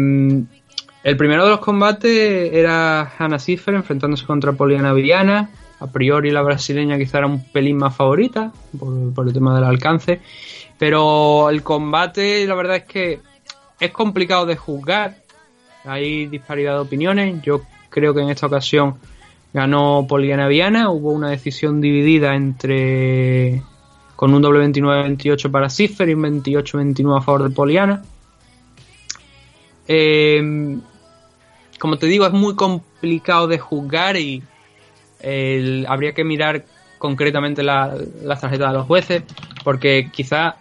el primero de los combates era Hannah Ciffer enfrentándose contra Poliana Villana. A priori la brasileña quizá era un pelín más favorita por, el tema del alcance. Pero el combate la verdad es que es complicado de juzgar. Hay disparidad de opiniones. Yo creo que en esta ocasión ganó Poliana Viana. Hubo una decisión dividida entre con un doble 29-28 para Ciffer y un 28-29 a favor de Poliana. Eh, como te digo, es muy complicado de juzgar y habría que mirar concretamente la- las tarjetas de los jueces, porque quizás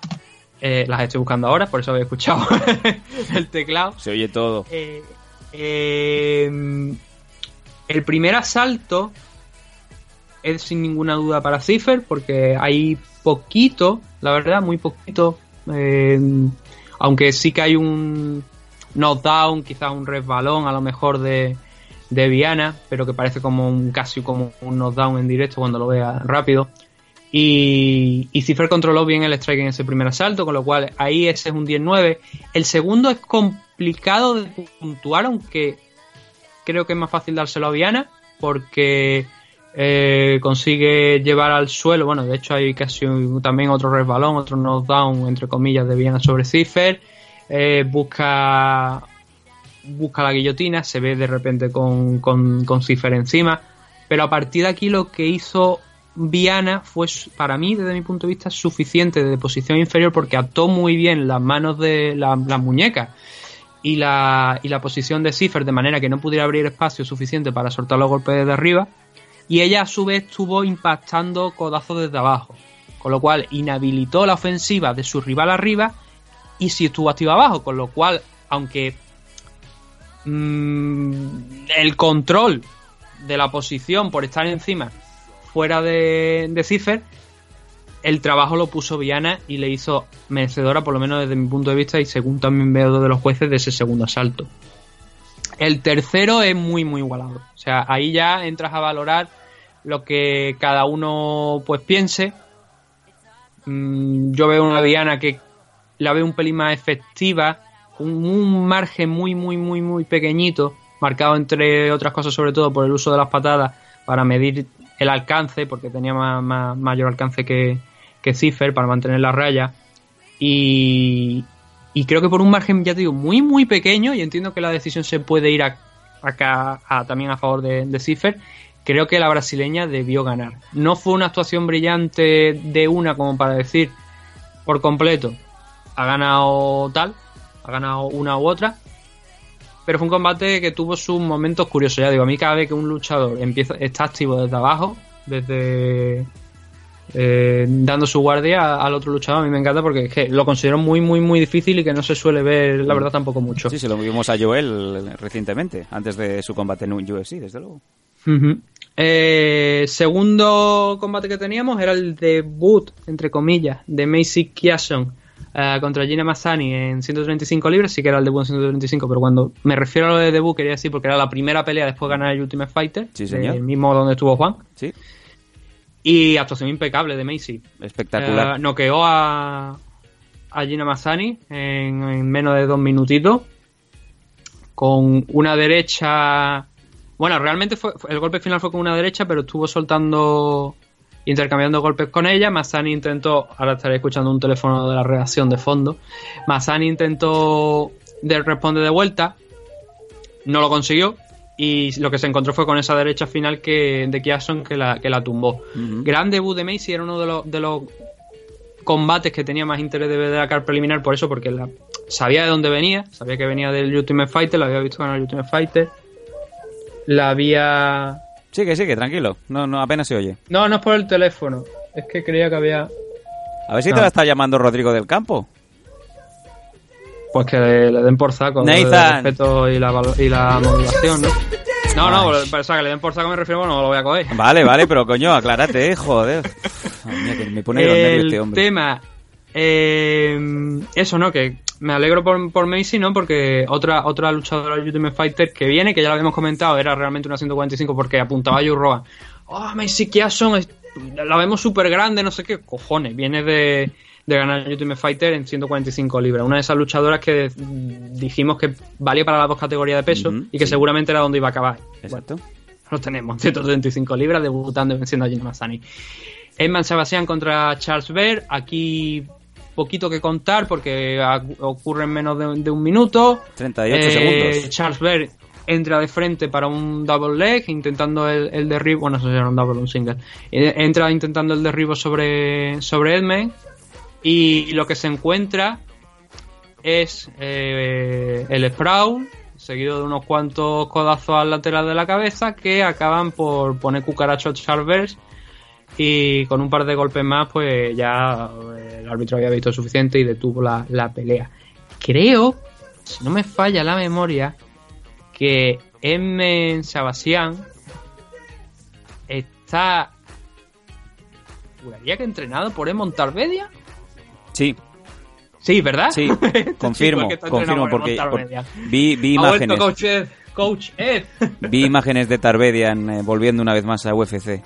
eh, las estoy buscando ahora, por eso había escuchado [LAUGHS] el teclado. Se oye todo. Eh, eh, el primer asalto es sin ninguna duda para Cipher, porque hay poquito, la verdad, muy poquito. eh, aunque sí que hay un knockdown, quizás un resbalón a lo mejor de, de Viana, pero que parece como un casi como un knockdown en directo cuando lo vea rápido. Y, y Cipher controló bien el strike en ese primer asalto, con lo cual ahí ese es un 10-9. El segundo es complicado de puntuar, aunque creo que es más fácil dárselo a Viana, porque eh, consigue llevar al suelo. Bueno, de hecho hay casi un- también otro resbalón, otro knockdown, entre comillas, de Viana sobre Cipher. Eh, busca busca la guillotina, se ve de repente con, con, con encima. Pero a partir de aquí lo que hizo Viana fue, para mí, desde mi punto de vista, suficiente de posición inferior porque ató muy bien las manos de la- las muñecas y la, y la posición de Cipher de manera que no pudiera abrir espacio suficiente para soltar los golpes desde arriba. Y ella a su vez estuvo impactando codazos desde abajo. Con lo cual inhabilitó la ofensiva de su rival arriba y sí estuvo activa abajo. Con lo cual, aunque mm, el control de la posición por estar encima fuera de, de Cipher, el trabajo lo puso Viana y le hizo merecedora, por lo menos desde mi punto de vista, y según también veo de los jueces, de ese segundo asalto. El tercero es muy, muy igualado. O sea, ahí ya entras a valorar lo que cada uno pues piense. Mm, yo veo una Diana que la veo un pelín más efectiva, un margen muy, muy, muy, muy pequeñito, marcado entre otras cosas sobre todo por el uso de las patadas para medir el alcance, porque tenía más, más- mayor alcance que, que Cipher para mantener la raya. Y, y creo que por un margen, ya te digo, muy, muy pequeño, y entiendo que la decisión se puede ir a- acá a- también a favor de, de Cipher, creo que la brasileña debió ganar. No fue una actuación brillante de una como para decir por completo, ha ganado tal, ha ganado una u otra, pero fue un combate que tuvo sus momentos curiosos. Ya digo, a mí cada vez que un luchador empieza está activo desde abajo, desde eh, dando su guardia al otro luchador, a mí me encanta porque es que lo considero muy, muy, muy difícil y que no se suele ver, la verdad, tampoco mucho. Sí, se lo vimos a Joel recientemente, antes de su combate en un UFC, desde luego. Eh, segundo combate que teníamos era el debut, entre comillas, de Macy Kiason eh, contra Gina Mazzani en 135 libras. Sí que era el debut en 135, pero cuando me refiero a lo de debut quería decir porque era la primera pelea después de ganar el Ultimate Fighter, Sí, señor. el mismo donde estuvo Juan. Sí. Y actuación impecable de Macy. Espectacular. Eh, noqueó a, a Gina Mazzani en, en menos de dos minutitos. Con una derecha. Bueno, realmente fue- el golpe final fue con una derecha, pero estuvo soltando. Intercambiando golpes con ella. Mazzani intentó. Ahora estaré escuchando un teléfono de la redacción de fondo. Mazzani intentó de responder de vuelta. No lo consiguió. Y lo que se encontró fue con esa derecha final que, de Kiason que la, que la tumbó. Gran debut de Macy, era uno de los, de los combates que tenía más interés de ver de la carta preliminar, por eso, porque la- sabía de dónde venía, sabía que venía del Ultimate Fighter, la había visto ganar el Ultimate Fighter, la había... Sigue, sigue, tranquilo. No, no, apenas se oye. No, no es por el teléfono, es que creía que había... A ver si No. te la está llamando Rodrigo del Campo. Pues que le, le den por saco. Nathan. el respeto y la, y la modulación, ¿no? No, no, pero, o sea, que le den por saco me refiero, bueno, no lo voy a coger. Vale, vale, pero coño, aclárate, eh, joder. [LAUGHS] Ay, mía, que me pone los nervios el este hombre. tema eh, eso no que me alegro por, por Macy no porque otra otra luchadora de Ultimate Fighter que viene que ya lo habíamos comentado era realmente una 145 porque apuntaba a Rogan. Oh Macy Kiason la vemos súper grande no sé qué cojones viene de, de ganar Ultimate Fighter en 145 libras. Una de esas luchadoras que mm, dijimos que valía para las dos categorías de peso y que sí. seguramente era donde iba a acabar. Exacto. lo tenemos, 135 libras, debutando y venciendo a Jim Mazzani. Edman Sebastián contra Charles Bear, aquí poquito que contar porque ocurre en menos de, de un minuto. 38 Eh, segundos. Charles Bear entra de frente para un double leg, intentando el, el derribo, bueno, eso era un double, un single. Eh, Entra intentando el derribo sobre, sobre Edman y lo que se encuentra es eh, el sprawl seguido de unos cuantos codazos al lateral de la cabeza que acaban por poner cucaracho a Charles y con un par de golpes más pues ya eh, el árbitro había visto suficiente y detuvo la, la pelea. Creo, si no me falla la memoria, que M. Sabasian está... Juraría que entrenado por Emon Tarvedia. Sí, Sí, ¿verdad? sí, [LAUGHS] Este confirmo, confirmo, por porque Emon por- Tarvedia. vi, vi vuelto imágenes. Coach Ed. Coach Ed. Vi imágenes de Tarbedian eh, volviendo una vez más a UFC.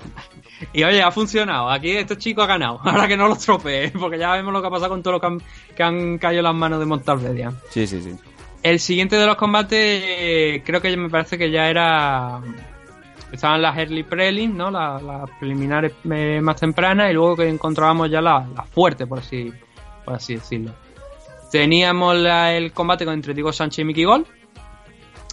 Y oye, ha funcionado. Aquí este chico ha ganado. [LAUGHS] Ahora que no lo estropee, porque ya vemos lo que ha pasado con todo lo que han, que han caído las manos de Montalvedia. Sí, sí, sí. El siguiente de los combates, eh, creo que me parece que ya era. Estaban las early prelims, ¿no? Las, las preliminares eh, más tempranas, y luego que encontrábamos ya la, la fuerte, por así, por así decirlo. Teníamos la- el combate entre Diego Sánchez y Mickey Gol.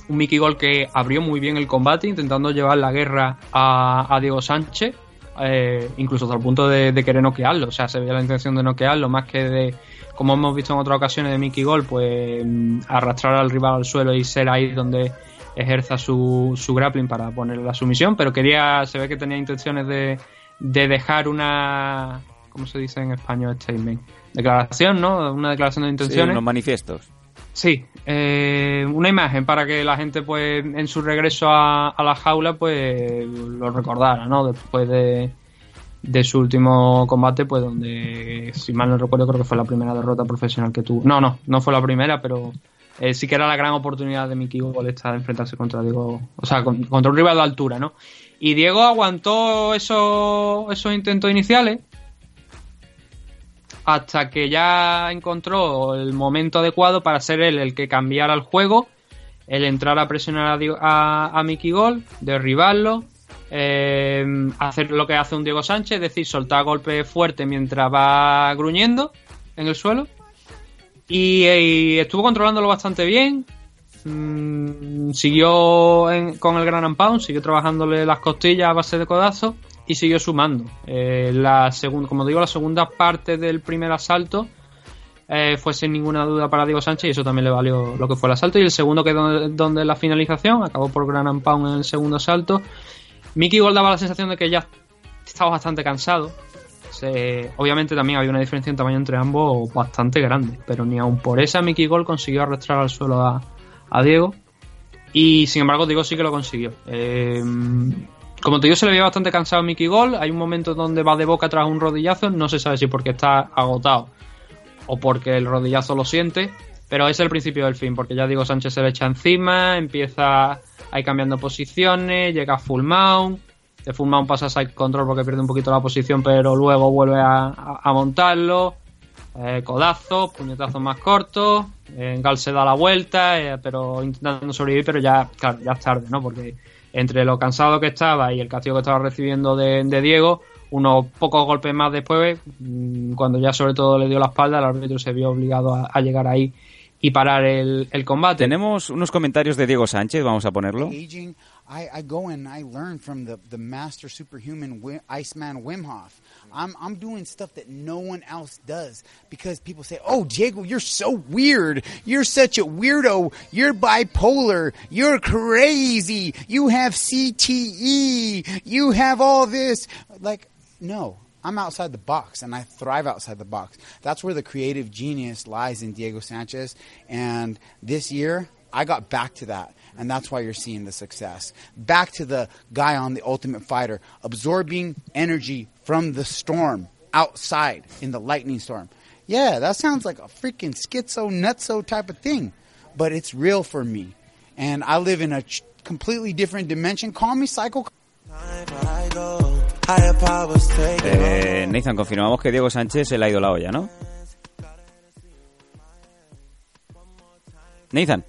Un Mickey Gol que abrió muy bien el combate, intentando llevar la guerra a, a Diego Sánchez, eh, incluso hasta el punto de, de querer noquearlo. O sea, se veía la intención de noquearlo, más que de, como hemos visto en otras ocasiones de Mickey Gol, pues mm, arrastrar al rival al suelo y ser ahí donde ejerza su, su grappling para ponerle la sumisión. Pero quería, se ve que tenía intenciones de, de dejar una. ¿Cómo se dice en español? Statement. Declaración, ¿no? Una declaración de Sí, intenciones. unos manifiestos. Sí, eh, una imagen para que la gente, pues, en su regreso a, la jaula, pues, lo recordara, ¿no? Después de, su último combate, pues, donde, si mal no recuerdo, creo que fue la primera derrota profesional que tuvo. No, no, no fue la primera, pero eh, sí que era la gran oportunidad de Mickey Gol esta de enfrentarse contra Diego, o sea, con- contra un rival de altura, ¿no? Y Diego aguantó esos, esos intentos iniciales hasta que ya encontró el momento adecuado para ser él el que cambiara el juego, el entrar a presionar a, a, a Mickey Gol, derribarlo, eh, hacer lo que hace un Diego Sánchez, es decir, soltar golpes fuertes mientras va gruñendo en el suelo. Y, estuvo controlándolo bastante bien. Mm, siguió con el Gran and siguió trabajándole las costillas a base de codazos y siguió sumando. Eh, la segunda, como digo, la segunda parte del primer asalto eh, fue sin ninguna duda para Diego Sánchez y eso también le valió lo que fue el asalto. Y el segundo, que donde, donde la finalización, acabó por Gran Pound en el segundo asalto. Mickey Gold daba la sensación de que ya estaba bastante cansado. Obviamente también había una diferencia en tamaño entre ambos bastante grande, pero ni aun por esa Mickey Gold consiguió arrastrar al suelo a, a Diego. Y sin embargo, Diego sí que lo consiguió. Eh, como te digo, se le veía bastante cansado a Mickey Gold. Hay un momento donde va de boca tras un rodillazo. No se sabe si porque está agotado o porque el rodillazo lo siente. Pero es el principio del fin, porque ya Diego Sánchez se le echa encima, empieza a cambiando posiciones, llega a full mount. De full mount pasa a side control porque pierde un poquito la posición, pero luego vuelve a, montarlo. Eh, codazos, puñetazos más cortos. Eh, Gal se da la vuelta, eh, pero intentando sobrevivir, pero ya, claro, ya es tarde, ¿no? Porque entre lo cansado que estaba y el castigo que estaba recibiendo de, de Diego, unos pocos golpes más después, mm, cuando ya sobre todo le dio la espalda, el árbitro se vio obligado a, a llegar ahí y parar el, el combate. Tenemos unos comentarios de Diego Sánchez, vamos a ponerlo. I, I go and I learn from the, the master superhuman Iceman Wim Hof. I'm, I'm doing stuff that no one else does because people say, Oh, Diego, you're so weird. You're such a weirdo. You're bipolar. You're crazy. You have CTE. You have all this. Like, no. I'm outside the box and I thrive outside the box. That's where the creative genius lies in Diego Sanchez. And this year, I got back to that. And that's why you're seeing the success. Back to the guy on the Ultimate Fighter, absorbing energy from the storm outside in the lightning storm. Yeah, that sounds like a freaking schizo, nutso type of thing. But it's real for me. And I live in a ch- completely different dimension. Call me psycho. Eh, Nathan, confirmamos que Diego Sánchez se le ha ido la olla, ¿no? Nathan.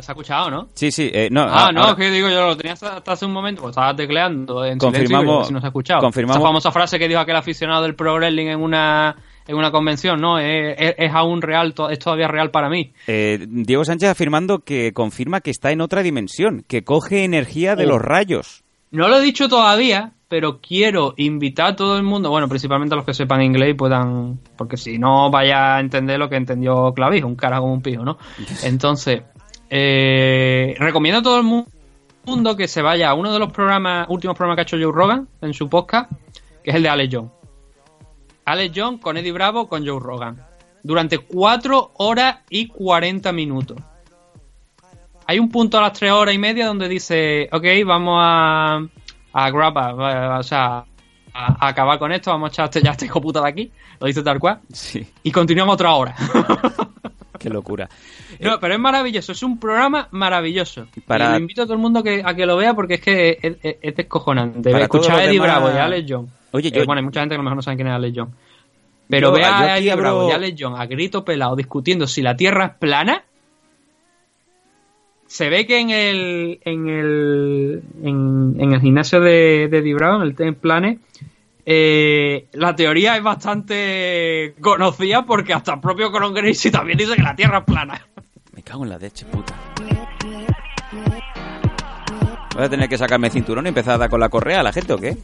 ¿Se ha escuchado, no? Sí, sí, eh, no. Ah, no, ahora- que digo, yo lo tenía hasta, hasta hace un momento, pues estaba tecleando en Confirmamos- silencio si no se ha escuchado. confirmamos- Esa famosa frase que dijo aquel aficionado del Pro Wrestling en una, en una convención, ¿no? Es, es- es aún real, es todavía real para mí. eh, Diego Sánchez afirmando que confirma que está en otra dimensión, que coge energía de Oh. los rayos. No lo he dicho todavía, pero quiero invitar a todo el mundo, bueno, principalmente a los que sepan inglés y puedan, porque si no vaya a entender lo que entendió Clavijo, un cara como un pijo, ¿no? [LAUGHS] Entonces, eh, recomiendo a todo el mu- mundo que se vaya a uno de los programas, últimos programas que ha hecho Joe Rogan en su podcast, que es el de Alex Jones. Alex Jones con Eddie Bravo con Joe Rogan. Durante 4 horas y 40 minutos. Hay un punto a las 3 horas y media donde dice, ok, vamos a, a grab, eh, o sea, a, a acabar con esto, vamos a echar este- ya este hijo puta de aquí, lo dice tal cual, Sí, y continuamos otra hora. [LAUGHS] qué locura. No, pero es maravilloso, es un programa maravilloso. Para- Y lo invito a todo el mundo que, a que lo vea porque es que es, es- es descojonante. Escuchar a Eddie demás- Bravo y a Alex Jones. Oye, Eh, yo- bueno, hay mucha gente que a lo mejor no sabe quién es Alex Jones. Pero Yo- vea yo a aquí Eddie Bravo y a Alex Jones a grito pelado discutiendo si la Tierra es plana. Se ve que en el en el en, en el gimnasio de, de Eddie Bravo, en el Ten Planet, eh, la teoría es bastante conocida porque hasta el propio Coron Gracie también dice que la Tierra es plana. Me cago en la leche, puta. Voy a tener que sacarme el cinturón y empezar a dar con la correa a la gente, ¿o qué?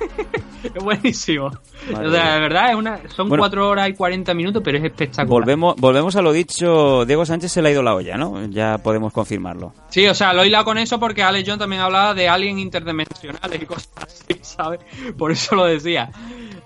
[LAUGHS] Es buenísimo. Madre o sea, mía. de verdad, es una, son Bueno. 4 horas y 40 minutos, pero es espectacular. Volvemos, volvemos a lo dicho, Diego Sánchez se le ha ido la olla, ¿no? Ya podemos confirmarlo. Sí, o sea, lo he hilado con eso porque Alex John también hablaba de aliens interdimensionales y cosas así, [LAUGHS] ¿sabes? Por eso lo decía.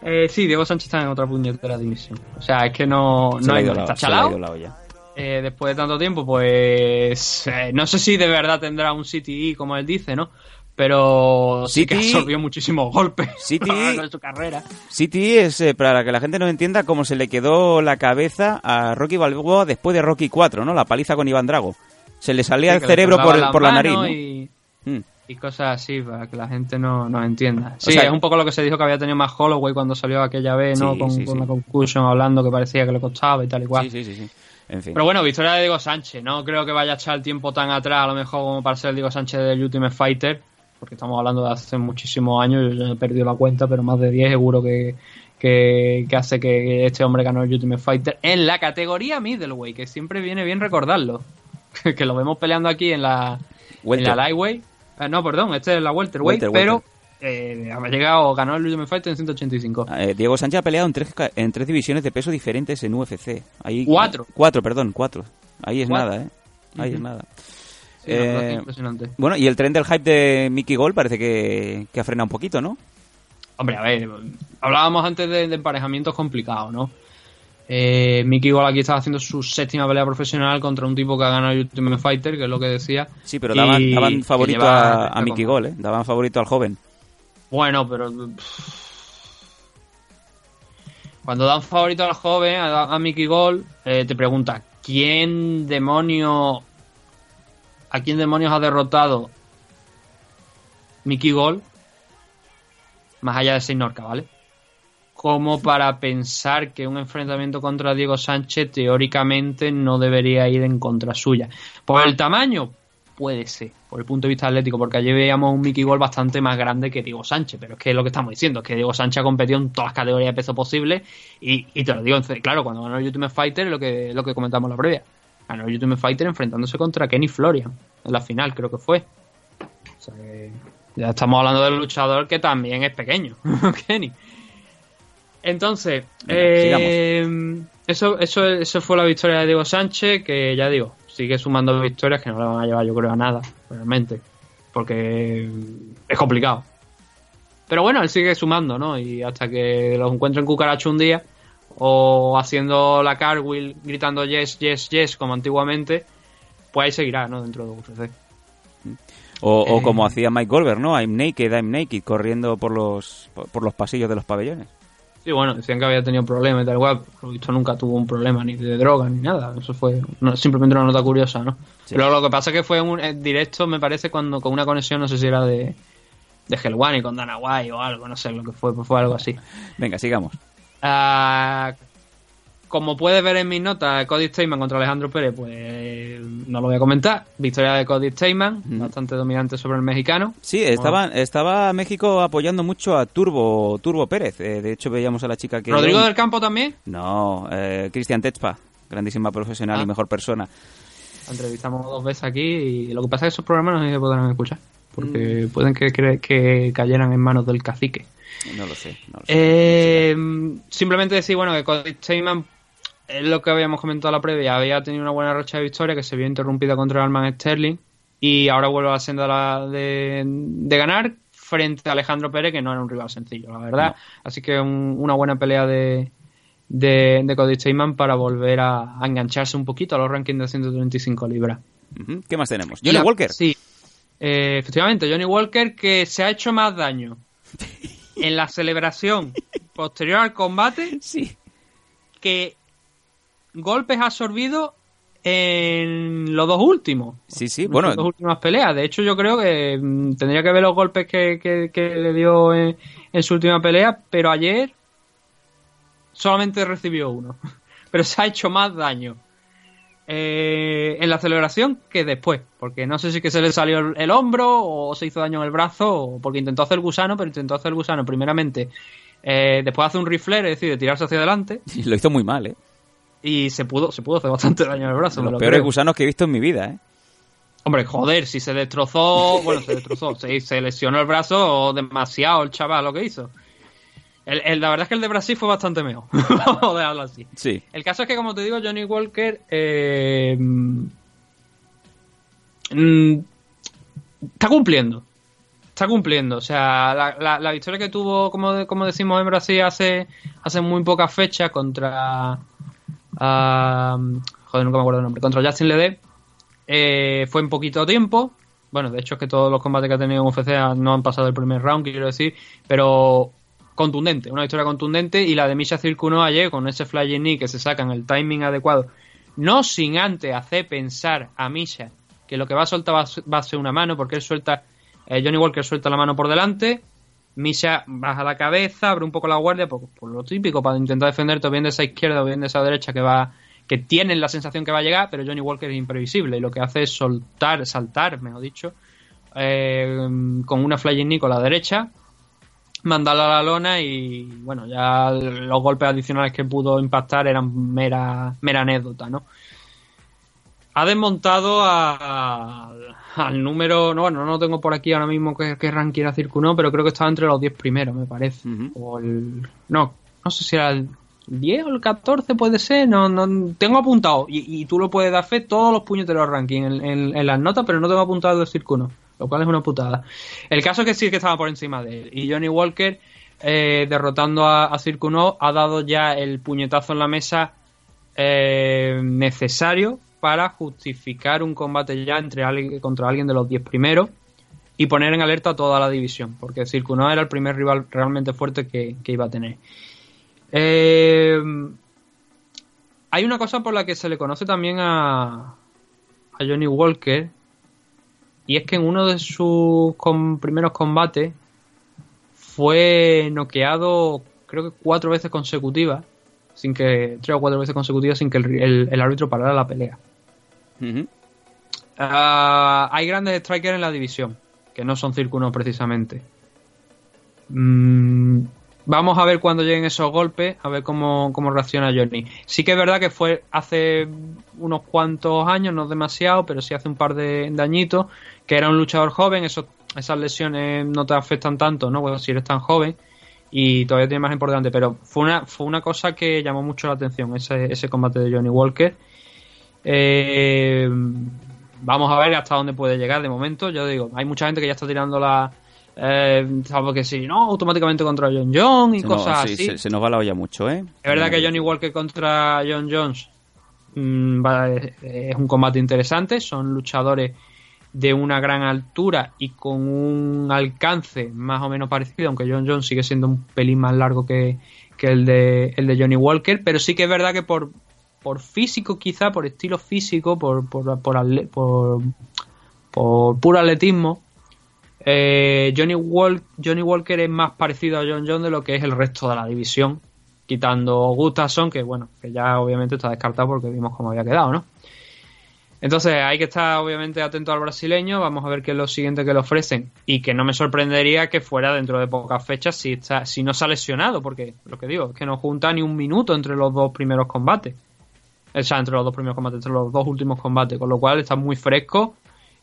Eh, sí, Diego Sánchez está en otra puñetera dimisión. O sea, es que no, Se no ha ido la- Está se le ha chalao. ido la olla. Eh, después de tanto tiempo, pues eh, no sé si de verdad tendrá un CTI como él dice, ¿no? Pero sí que absorbió muchísimos golpes City- [LAUGHS] a lo largo de su carrera. City es, eh, para que la gente no entienda, cómo se le quedó la cabeza a Rocky Balboa después de Rocky 4, ¿no? La paliza con Iván Drago. Se le salía Sí, el cerebro por, el- por la nariz, manos ¿no? y, Mm. y cosas así, para que la gente no, no entienda. Sí, sea- es un poco lo que se dijo que había tenido más Holloway cuando salió aquella vez, ¿no? Sí, con, sí, con la concussion, hablando que parecía que le costaba y tal y cual. Sí, sí, sí, sí. En fin. Pero bueno, victoria de Diego Sánchez. No creo que vaya a echar el tiempo tan atrás, a lo mejor como para ser el Diego Sánchez del Ultimate Fighter, porque estamos hablando de hace muchísimos años. Yo he perdido la cuenta, pero más de 10 seguro que, que, que hace que este hombre ganó el Ultimate Fighter en la categoría middleweight, que siempre viene bien recordarlo. [LAUGHS] que lo vemos peleando aquí en la, en la lightweight. Eh, no, perdón, este es la welterweight, Welter, pero welter. eh, ha llegado, ganó el Ultimate Fighter en 185. Eh, Diego Sánchez ha peleado en tres, en tres divisiones de peso diferentes en UFC. Ahí, Cuatro. Cuatro, perdón, cuatro. Ahí es Cuatro. nada, ¿eh? Ahí es nada. Sí, Eh, impresionante. bueno, y el tren del hype de Mickey Gol parece que, que ha frenado un poquito, ¿no? Hombre, a ver, hablábamos antes de, de emparejamientos complicados, ¿no? Eh, Mickey Gol aquí estaba haciendo su séptima pelea profesional contra un tipo que ha ganado el Ultimate Fighter, que es lo que decía. Sí, pero daban, daban favorito lleva a, a Mickey comba. Gol, ¿eh? Daban favorito al joven. Bueno, pero. pff, Cuando dan favorito al joven, a, a Mickey Gol, eh, te pregunta: ¿quién demonio. ¿A quién demonios ha derrotado Mickey Gol? Más allá de Seinorca, ¿vale? Como para pensar que un enfrentamiento contra Diego Sánchez teóricamente no debería ir en contra suya. Por el tamaño, puede ser, por el punto de vista atlético, porque allí veíamos un Mickey Gol bastante más grande que Diego Sánchez, pero es que es lo que estamos diciendo, es que Diego Sánchez ha competido en todas las categorías de peso posibles y, te lo digo, claro, cuando ganó el Ultimate Fighter, lo que, lo que comentamos en la previa, ganó el Ultimate Fighter enfrentándose contra Kenny Florian, en la final creo que fue. O sea que ya estamos hablando del luchador que también es pequeño, [LAUGHS] Kenny. Entonces, Venga, eh, eso, eso, eso fue la victoria de Diego Sánchez, que ya digo, sigue sumando victorias que no le van a llevar, yo creo, a nada, realmente, porque es complicado. Pero bueno, él sigue sumando, ¿no? Y hasta que los encuentre en Cucaracho un día, o haciendo la cartwheel, gritando yes, yes, yes, como antiguamente, pues ahí seguirá, ¿no? Dentro de UFC. O, o Eh. como hacía Mike Goldberg, ¿no? I'm naked, I'm naked, corriendo por los, por, los pasillos de los pabellones. Sí, bueno, decían que había tenido problemas y tal. Por lo visto nunca tuvo un problema ni de droga ni nada. Eso fue simplemente una nota curiosa, ¿no? Pero lo que pasa es que fue un en directo, me parece, cuando con una conexión, no sé si era de, de Hell One y con Dana White o algo, no sé lo que fue, pues fue algo así. Venga, sigamos. Ah, como puedes ver en mis notas, Cody Stateman contra Alejandro Pérez, pues no lo voy a comentar. Victoria de Cody Stateman, bastante dominante sobre el mexicano. Sí, estaba, estaba México apoyando mucho a Turbo, Turbo Pérez. Eh, de hecho, veíamos a la chica que... Rodrigo del Campo también. No, eh, Cristian Techpa, grandísima profesional Ah. y mejor persona. La entrevistamos dos veces aquí y lo que pasa es que esos programas no se podrán escuchar. Mm. Porque pueden que, que, que cayeran en manos del cacique. No lo sé. No lo sé. Eh, simplemente decir, bueno, que Cody Stateman es lo que habíamos comentado a la previa. Había tenido una buena racha de victoria que se vio interrumpida contra el Alman Sterling. Y ahora vuelve a la senda de, de ganar frente a Alejandro Pérez, que no era un rival sencillo, la verdad. Así que un- una buena pelea de, de, de Cody Stateman para volver a, a engancharse un poquito a los rankings de 135 libras. ¿Qué más tenemos? Johnny la- Walker. Sí, Eh, efectivamente, Johnny Walker que se ha hecho más daño [LAUGHS] en la celebración posterior al combate [LAUGHS] sí. que golpes absorbidos en los dos últimos. Sí, sí, en bueno, las dos últimas peleas. De hecho, yo creo que mm, tendría que ver los golpes que, que- que le dio en, en su última pelea, pero ayer solamente recibió uno. [LAUGHS] Pero se ha hecho más daño eh, en la celebración que después. Porque no sé si que se le salió el, el hombro o se hizo daño en el brazo, o porque intentó hacer el gusano, pero intentó hacer el gusano primeramente. eh, después hace un rifle, es decir, de tirarse hacia adelante. [LAUGHS] Y lo hizo muy mal, ¿eh? Y se pudo, se pudo hacer bastante daño en el brazo. De los lo peores creo. gusanos que he visto en mi vida, ¿eh? Hombre, joder, si se destrozó, bueno, se destrozó, [LAUGHS] se, se lesionó el brazo demasiado el chaval lo que hizo. El, el- la verdad es que el de Brasil fue bastante mejor, [LAUGHS] vamos a dejarlo así. Sí. El caso es que, como te digo, Johnny Walker eh, mm, está cumpliendo. Está cumpliendo. O sea, la, la- la victoria que tuvo, como, como decimos en Brasil, hace, hace muy pocas fechas contra. joder, nunca me acuerdo el nombre. Contra Justin Lede. eh, fue en poquito tiempo. Bueno, de hecho es que todos los combates que ha tenido en UFC no han pasado el primer round, quiero decir, pero contundente, una victoria contundente y la de Misha Circuno ayer con ese flying knee que se saca en el timing adecuado, no sin antes hacer pensar a Misha que lo que va a soltar va a ser una mano, porque él suelta, eh, Johnny Walker suelta la mano por delante, Misha baja la cabeza, abre un poco la guardia, por, por lo típico, para intentar defenderte bien de esa izquierda o bien de esa derecha que va que tienen la sensación que va a llegar, pero Johnny Walker es imprevisible y lo que hace es soltar, saltar, mejor dicho, eh, con una flying knee con la derecha, mandarla a la lona y bueno, ya los golpes adicionales que pudo impactar eran mera, mera anécdota, ¿no? Ha desmontado a- al número, no, bueno, no tengo por aquí ahora mismo qué, qué ranking era Circuno, pero creo que estaba entre los 10 primeros, me parece. O el, no, no sé si era el 10 o el 14 puede ser, no, no tengo apuntado y, y tú lo puedes dar fe todos los puñeteros rankings en, en- en las notas, pero no tengo apuntado el Circuno, lo cual es una putada. El caso es que sí que estaba por encima de él y Johnny Walker eh, derrotando a, a Circuno ha dado ya el puñetazo en la mesa eh, necesario para justificar un combate ya entre alguien, contra alguien de los 10 primeros y poner en alerta a toda la división, porque Circuno era el primer rival realmente fuerte que, iba a tener. Eh, hay una cosa por la que se le conoce también a Johnny Walker, y es que en uno de sus com- primeros combates fue noqueado, creo que cuatro veces consecutivas, sin que tres o cuatro veces consecutivas sin que el, el- el árbitro parara la pelea. Ah, hay grandes strikers en la división, que no son Circuno precisamente. Mm, vamos a ver cuando lleguen esos golpes, a ver cómo, cómo reacciona Johnny. Sí que es verdad que fue hace unos cuantos años, no demasiado, pero sí hace un par de, de añitos, que era un luchador joven, esas lesiones no te afectan tanto, ¿no? Bueno, si eres tan joven y todavía tiene más por delante, pero fue una, fue una cosa que llamó mucho la atención, ese, ese combate de Johnny Walker. Eh, vamos a ver hasta dónde puede llegar de momento. Yo digo, hay mucha gente que ya está tirando la. Eh, salvo que si no, automáticamente contra John John y Se cosas sí, así. Se, se nos va la olla mucho, ¿eh? Es verdad que Johnny Walker contra John Jones mm, va- es un combate interesante. Son luchadores de una gran altura y con un alcance más o menos parecido, aunque John Jones sigue siendo un pelín más largo que, que el, de, el de Johnny Walker. Pero sí que es verdad que por, por físico, quizá, por estilo físico, por, por, por, atle- por, por puro atletismo, eh, Johnny, Johnny Walker es más parecido a John Jones de lo que es el resto de la división, quitando Gustafsson, que bueno, que ya obviamente está descartado porque vimos cómo había quedado, ¿no? Entonces hay que estar obviamente atento al brasileño, vamos a ver qué es lo siguiente que le ofrecen y que no me sorprendería que fuera dentro de pocas fechas si, está, si no se ha lesionado, porque lo que digo es que no junta ni un minuto entre los dos primeros combates. O sea, entre los dos primeros combates, entre los dos últimos combates, con lo cual está muy fresco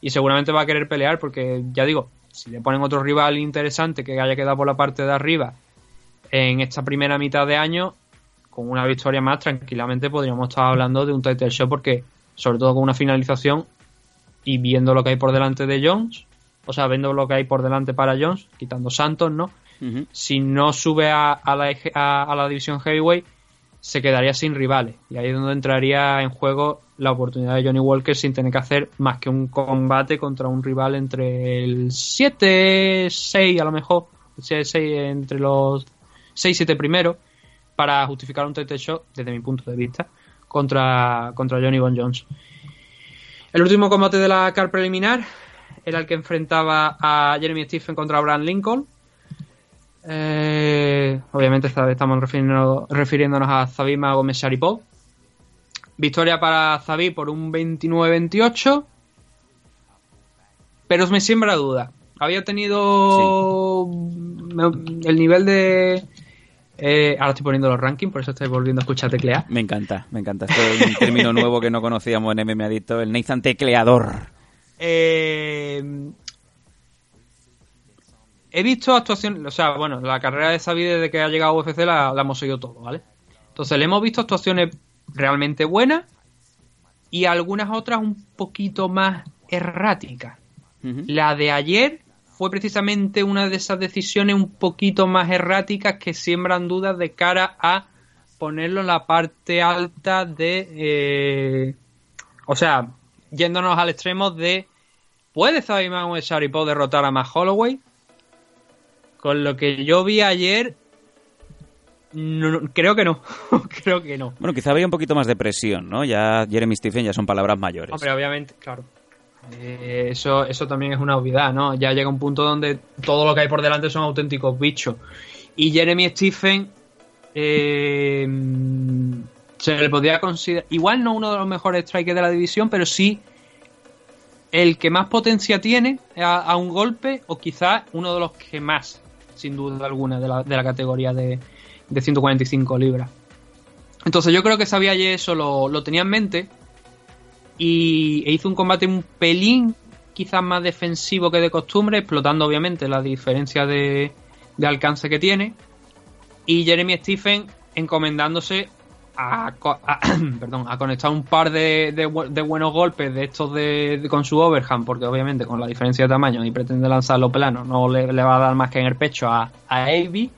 y seguramente va a querer pelear porque, ya digo, si le ponen otro rival interesante que haya quedado por la parte de arriba en esta primera mitad de año, con una victoria más, tranquilamente podríamos estar hablando de un title show porque, sobre todo con una finalización y viendo lo que hay por delante de Jones, o sea, viendo lo que hay por delante para Jones, quitando Santos, ¿no? Si no sube a, a la, a- a la división heavyweight, se quedaría sin rivales. Y ahí es donde entraría en juego la oportunidad de Johnny Walker sin tener que hacer más que un combate contra un rival entre el 7, 6 a lo mejor, 6, entre los 6 7 primeros, para justificar un title shot, desde mi punto de vista, contra, contra Johnny Bon Jones. El último combate de la car preliminar era el que enfrentaba a Jeremy Stephen contra Abraham Lincoln. Eh, obviamente esta vez estamos refiriéndonos a Zabit Gómez Sharipov. Victoria para Zabit por un 29-28. Pero me siembra duda. Había tenido el nivel de... eh, ahora estoy poniendo los rankings, por eso estoy volviendo a escuchar teclear. Me encanta, me encanta. Esto es un término [LAUGHS] nuevo que no conocíamos en MMA Adicto, el Nathan Tecleador. Eh, he visto actuaciones, o sea, bueno, la carrera de Xavi desde que ha llegado a UFC la, la hemos seguido todo, ¿vale? Entonces le hemos visto actuaciones realmente buenas y algunas otras un poquito más erráticas. La de ayer fue precisamente una de esas decisiones un poquito más erráticas que siembran dudas de cara a ponerlo en la parte alta de... eh, o sea, yéndonos al extremo de ¿Puede Zabi Magomed Sharipov derrotar a Matt Holloway? Con lo que yo vi ayer, no- no- creo que no. [LAUGHS] creo que no. Bueno, quizá había un poquito más de presión, ¿no? Ya Jeremy Stephen ya son palabras mayores. Hombre, obviamente, claro. Eh, eso, eso también es una obviedad, ¿no? Ya llega un punto donde todo lo que hay por delante son auténticos bichos. Y Jeremy Stephen eh, se le podría considerar, igual no uno de los mejores strikers de la división, pero sí el que más potencia tiene a, a un golpe o quizás uno de los que más, sin duda alguna, de la, de la categoría de, de 145 libras. Entonces yo creo que sabía eso, lo, lo tenía en mente y e hizo un combate un pelín quizás más defensivo que de costumbre, explotando obviamente la diferencia de, de alcance que tiene. Y Jeremy Stephen encomendándose a, [CLEARS THROAT] perdón, a conectar un par de, de bu- de buenos golpes de estos de, con su overhand, porque obviamente con la diferencia de tamaño y pretende lanzarlo plano, no le, le va a dar más que en el pecho a, a Avi.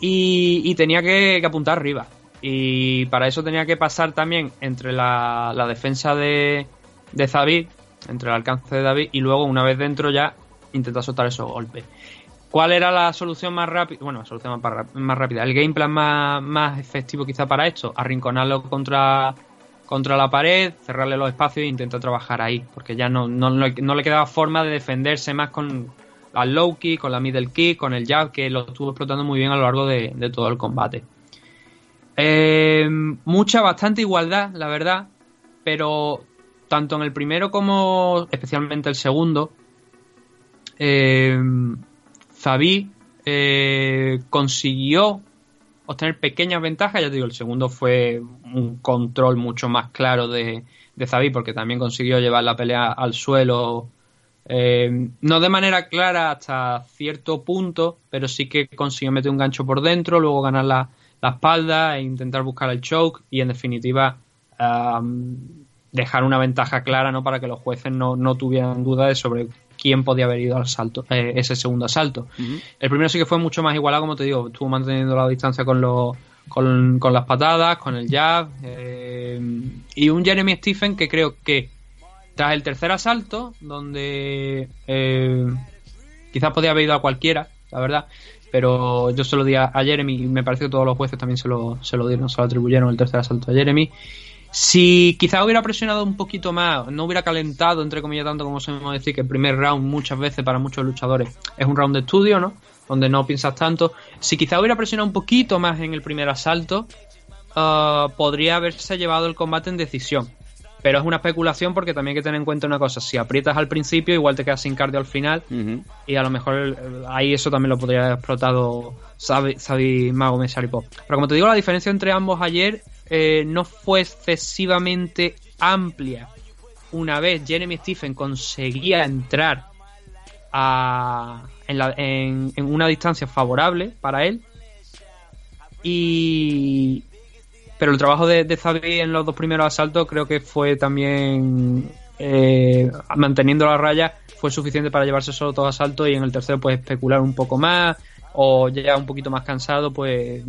Y, tenía que, apuntar arriba. Y para eso tenía que pasar también entre la, defensa de, de David, entre el alcance de David, y luego una vez dentro ya intentar soltar esos golpes. ¿Cuál era la solución más rápida? Bueno, la solución más, ráp- más rápida. El game plan más, más efectivo quizá para esto. Arrinconarlo contra, contra la pared, cerrarle los espacios e intentar trabajar ahí. Porque ya no, no, no le quedaba forma de defenderse más con la low kick, con la middle kick, con el jab, que lo estuvo explotando muy bien a lo largo de, de todo el combate. Eh, mucha, bastante igualdad, la verdad. Pero tanto en el primero como especialmente el segundo, eh, Zabi eh, consiguió obtener pequeñas ventajas. Ya te digo, el segundo fue un control mucho más claro de, de Zabi porque también consiguió llevar la pelea al suelo. Eh, no de manera clara hasta cierto punto, pero sí que consiguió meter un gancho por dentro, luego ganar la, la espalda e intentar buscar el choke y en definitiva dejar una ventaja clara no para que los jueces no, no tuvieran dudas sobre quién podía haber ido al salto, eh, ese segundo asalto. El primero sí que fue mucho más igualado, como te digo, estuvo manteniendo la distancia con los con, con las patadas, con el jab eh, y un Jeremy Stephen que creo que tras el tercer asalto, donde eh, quizás podía haber ido a cualquiera, la verdad, pero yo se lo di a, Jeremy y me parece que todos los jueces también se lo, se lo dieron, se lo atribuyeron el tercer asalto a Jeremy. Si quizás hubiera presionado un poquito más, no hubiera calentado, entre comillas, tanto como me decir que el primer round muchas veces para muchos luchadores es un round de estudio, ¿no? Donde no piensas tanto. Si quizás hubiera presionado un poquito más en el primer asalto, ah, podría haberse llevado el combate en decisión. Pero es una especulación porque también hay que tener en cuenta una cosa. Si aprietas al principio, igual te quedas sin cardio al final. Y a lo mejor eh, ahí eso también lo podría haber explotado Sabi Magomed Sharipov. Pero como te digo, la diferencia entre ambos ayer eh, no fue excesivamente amplia. Una vez Jeremy Stephen conseguía entrar a, en, la- en- en una distancia favorable para él. Y, pero el trabajo de, de Zabi en los dos primeros asaltos creo que fue también eh, manteniendo la raya fue suficiente para llevarse solo dos asaltos y en el tercero pues especular un poco más o ya un poquito más cansado pues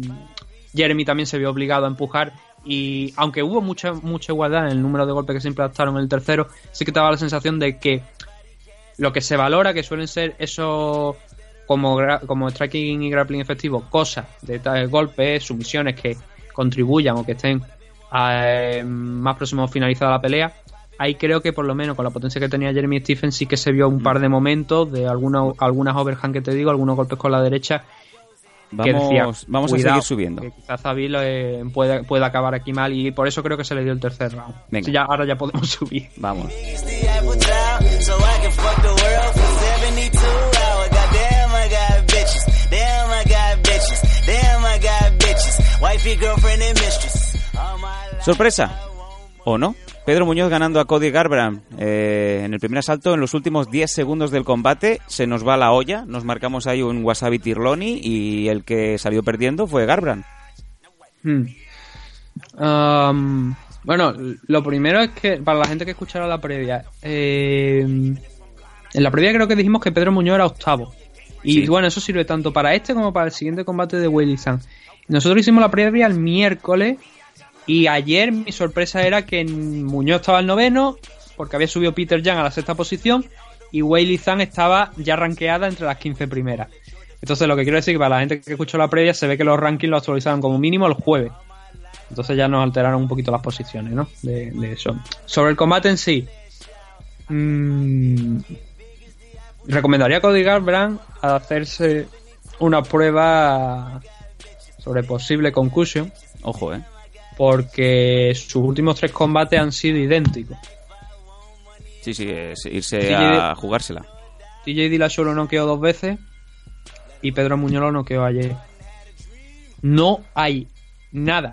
Jeremy también se vio obligado a empujar y aunque hubo mucha mucha igualdad en el número de golpes que se impactaron en el tercero sí que daba la sensación de que lo que se valora que suelen ser esos como, como striking y grappling efectivo, cosas de golpes, sumisiones que contribuyan o que estén eh, más próximos a finalizar la pelea. Ahí creo que por lo menos con la potencia que tenía Jeremy Stephen sí que se vio un par de momentos de alguna, algunas overhand que te digo, algunos golpes con la derecha. que Vamos- decía, vamos a "Cuidado, seguir subiendo". Que quizás Zabil eh, puede, puede acabar aquí mal y por eso creo que se le dio el tercer round. Venga. Ya, ahora ya podemos [LAUGHS] subir. Vamos. ¿Sorpresa? ¿O no? Pedro Muñoz ganando a Cody Garbrandt eh, en el primer asalto. En los últimos 10 segundos del combate se nos va la olla. Nos marcamos ahí un wasabi tirloni y el que salió perdiendo fue Garbrandt. Hmm. Um, bueno, lo primero es que para la gente que escuchara la previa, eh, en la previa creo que dijimos que Pedro Muñoz era octavo. Y Sí. bueno, eso sirve tanto para este como para el siguiente combate de Willy San. Nosotros hicimos la previa el miércoles y ayer mi sorpresa era que Muñoz estaba al noveno porque había subido Peter Jan a la sexta posición y Weili Zhang estaba ya rankeada entre las 15 primeras. Entonces lo que quiero decir que para la gente que escuchó la previa se ve que los rankings los actualizaron como mínimo el jueves. Entonces ya nos alteraron un poquito las posiciones, ¿no? De, de eso. Sobre el combate en sí. mm, recomendaría a Cody hacerse una prueba sobre posible concussion. Ojo, eh. Porque sus últimos tres combates han sido idénticos. Sí, sí, es irse a jugársela. TJ Dillashaw lo noqueó dos veces y Pedro Muñoz lo noqueó ayer. No hay nada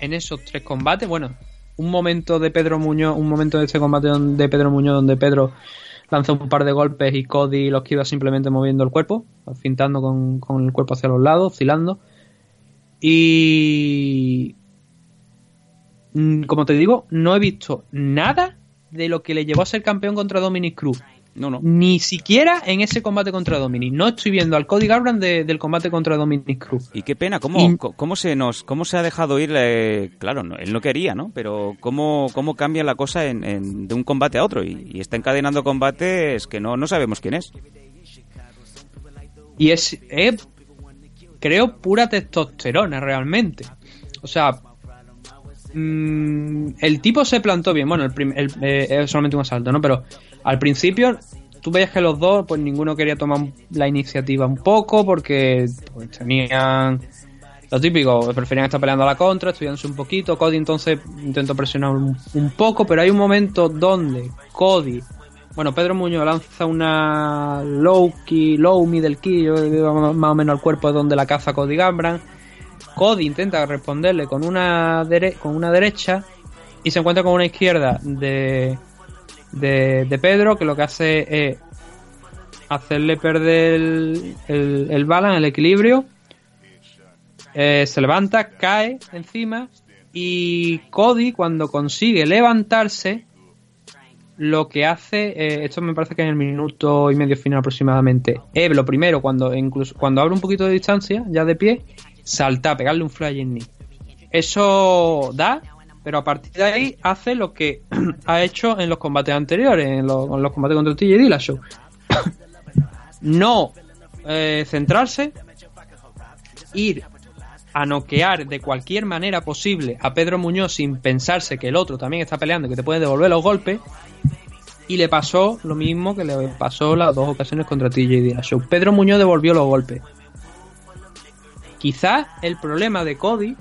en esos tres combates. Bueno, un momento de Pedro Muñoz, un momento de este combate de Pedro Muñoz donde Pedro lanza un par de golpes y Cody los iba simplemente moviendo el cuerpo, fintando con, con el cuerpo hacia los lados, oscilando. Y mm, como te digo, no he visto nada de lo que le llevó a ser campeón contra Dominic Cruz. No, no. Ni siquiera en ese combate contra Dominic. No estoy viendo al Cody Garbrandt de- del combate contra Dominic Cruz. Y qué pena, ¿cómo, Y- cómo se nos cómo se ha dejado ir? eh, claro, no, él no quería, ¿no? Pero cómo, cómo cambia la cosa en, en- de un combate a otro y, y está encadenando combates que no, no sabemos quién es. Y es, es, creo, pura testosterona realmente. O sea, mm, el tipo se plantó bien. Bueno, el, el- eh, es solamente un asalto, ¿no? Pero al principio tú veías que los dos, pues ninguno quería tomar la iniciativa un poco porque pues, tenían lo típico, preferían estar peleando a la contra, estudiándose un poquito. Cody entonces intentó presionar un poco, pero hay un momento donde Cody, bueno, Pedro Muñoz lanza una low key, low middle key, más o menos al cuerpo de donde la caza Cody Gambran. Cody intenta responderle con una, dere- con una derecha y se encuentra con una izquierda de, de, de Pedro que lo que hace es hacerle perder el, el, el balance, el equilibrio. Eh, se levanta, cae encima y Cody cuando consigue levantarse lo que hace, eh, esto me parece que en el minuto y medio final aproximadamente, es lo primero cuando incluso cuando abre un poquito de distancia, ya de pie, salta, pegarle un flying knee. Eso da, pero a partir de ahí hace lo que [CLEARS THROAT] ha hecho en los combates anteriores, en los, en los combates contra TJ Dillashaw. [CLEARS THROAT] no eh, centrarse, ir a noquear de cualquier manera posible a Pedro Muñoz sin pensarse que el otro también está peleando y que te puede devolver los golpes. Y le pasó lo mismo que le pasó las dos ocasiones contra TJ Dillashaw. Pedro Muñoz devolvió los golpes. Quizás el problema de Cody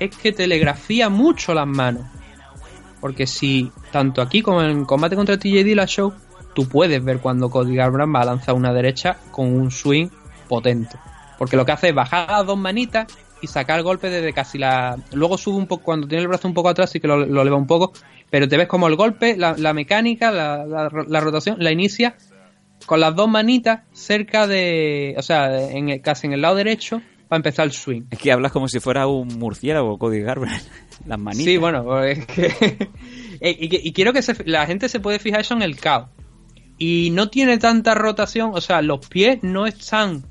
es que telegrafía mucho las manos. Porque si tanto aquí como en combate contra TJ Dillashaw, tú puedes ver cuando Cody Garbrandt va a lanzar una derecha con un swing potente. Porque lo que hace es bajar las dos manitas y sacar el golpe desde casi la... Luego sube un poco, cuando tiene el brazo un poco atrás sí que lo, lo eleva un poco, pero te ves como el golpe, la, la mecánica, la, la- la rotación, la inicia con las dos manitas cerca de... O sea, en el- casi en el lado derecho para empezar el swing. Es que hablas como si fuera un murciélago, Cody Garbrandt. [LAUGHS] Las manitas. Sí, bueno, pues es que- [LAUGHS] Eh, y, y quiero que se- la gente se puede fijar eso en el caos. Y no tiene tanta rotación, o sea, los pies no están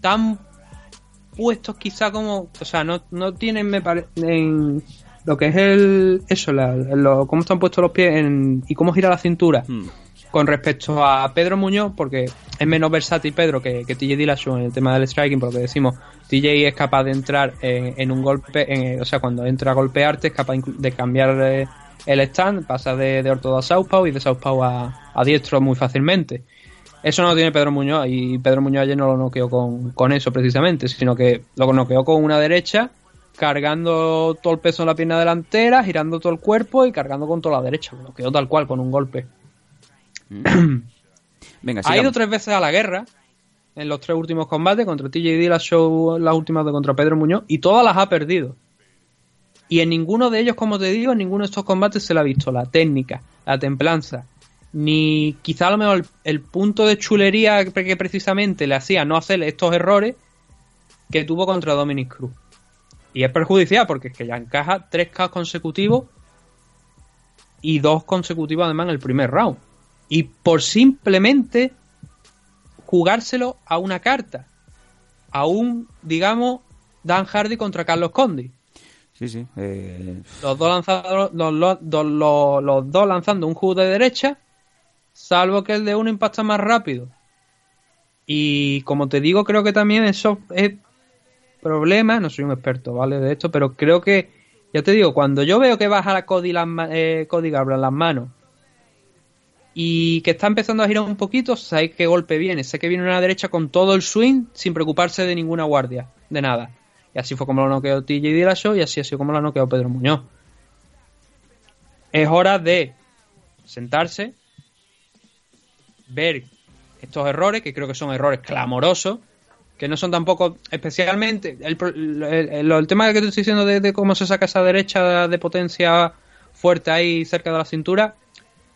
tan puestos quizá como, o sea, no, no tienen, me parece, en lo que es el, eso, la, lo- cómo están puestos los pies en- y cómo gira la cintura. Hmm. Con respecto a Pedro Muñoz, porque es menos versátil Pedro que, que TJ Dillashaw en el tema del striking, por lo que decimos, TJ es capaz de entrar en, en un golpe, en- o sea, cuando entra a golpearte es capaz de cambiar eh, el stand, pasa de, de ortodo a southpaw y de southpaw a, a diestro muy fácilmente. Eso no lo tiene Pedro Muñoz y Pedro Muñoz ayer no lo noqueó con, con eso precisamente, sino que lo noqueó con una derecha, cargando todo el peso en la pierna delantera, girando todo el cuerpo y cargando con toda la derecha. Lo noqueó tal cual, con un golpe. Venga, Ha ido tres veces a la guerra en los tres últimos combates contra TJ Dillashaw, las últimas de contra Pedro Muñoz, y todas las ha perdido. Y en ninguno de ellos, como te digo, en ninguno de estos combates se le ha visto la técnica, la templanza, ni quizá a lo mejor el, el punto de chulería que que precisamente le hacía no hacer estos errores que tuvo contra Dominic Cruz. Y es perjudicial porque es que ya encaja tres K consecutivos y dos consecutivos además en el primer round. Y por simplemente jugárselo a una carta. A un, digamos, Dan Hardy contra Carlos Condi. Sí, sí. eh, Los dos, lanzando, los, los- los- los- los dos lanzando un juego de derecha salvo que el de uno impacta más rápido. Y como te digo, creo que también eso es problema, no soy un experto, ¿vale? De esto, pero creo que, ya te digo, cuando yo veo que baja la Cody, las, eh, las manos y que está empezando a girar un poquito, sabéis qué golpe viene. Sé que viene una derecha con todo el swing sin preocuparse de ninguna guardia, de nada. Y así fue como lo noqueó TJ Dillashaw y así ha sido como lo ha noqueado Pedro Muñoz. Es hora de sentarse, ver estos errores, que creo que son errores clamorosos, que no son tampoco especialmente... El, el- el- tema que te estoy diciendo de, de cómo se saca esa derecha de potencia fuerte ahí cerca de la cintura,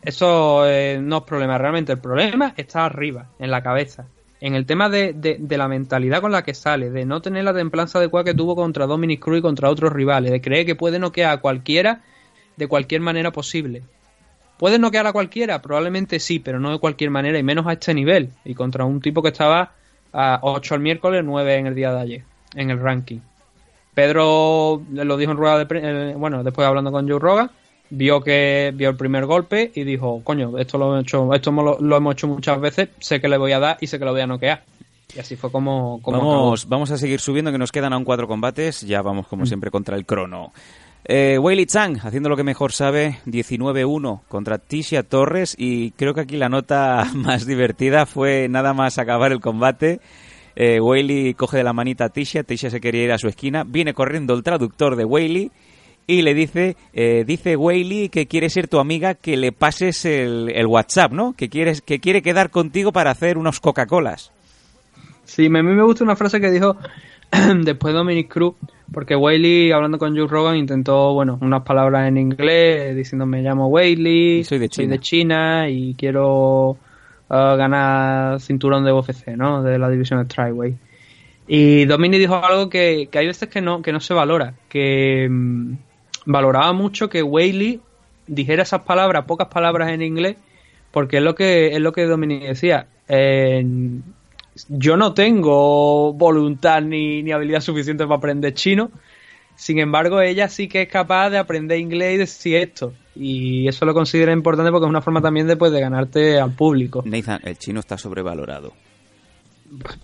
eso eh, no es problema. Realmente el problema está arriba, en la cabeza. En el tema de, de- de la mentalidad con la que sale, de no tener la templanza adecuada que tuvo contra Dominic Cruz y contra otros rivales, de creer que puede noquear a cualquiera de cualquier manera posible. ¿Puede noquear a cualquiera? Probablemente sí, pero no de cualquier manera y menos a este nivel. Y contra un tipo que estaba a 8 el miércoles, 9 en el día de ayer, en el ranking. Pedro lo dijo en rueda de pre- eh, bueno, después hablando con Joe Rogan, vio que vio el primer golpe y dijo, coño, esto lo, he hecho, esto lo, lo hemos hecho muchas veces, sé que le voy a dar y sé que lo voy a noquear. Y así fue como, como Vamos, vamos a seguir subiendo, que nos quedan aún cuatro combates. Ya vamos, como siempre, contra el crono. Eh, Chang, haciendo lo que mejor sabe, 19-1 contra Tisha Torres. Y creo que aquí la nota [LAUGHS] más divertida fue nada más acabar el combate. Eh, coge de la manita a Tisha. Tisha se quería ir a su esquina. Viene corriendo el traductor de Weili y le dice, eh, dice Weili que quiere ser tu amiga, que le pases el, WhatsApp, ¿no? Que, quieres, que quiere quedar contigo para hacer unos Coca-Colas. Sí, a mí me gusta una frase que dijo [CLEARS THROAT] después Dominic Cruz, porque Whaley, hablando con Joe Rogan, intentó, bueno, unas palabras en inglés, diciendo me llamo Whaley, soy de China, y quiero ah, ganar cinturón de UFC, ¿no? De la división de Strikeway. Y Dominic dijo algo que, que hay veces que no, que no se valora, que mm, valoraba mucho que Whaley dijera esas palabras, pocas palabras en inglés, porque es lo que, es lo que Dominic decía. eh, yo no tengo voluntad ni, ni habilidad suficiente para aprender chino. Sin embargo, ella sí que es capaz de aprender inglés y decir esto. Y eso lo considera importante porque es una forma también de, pues, de ganarte al público. Nathan, el chino está sobrevalorado.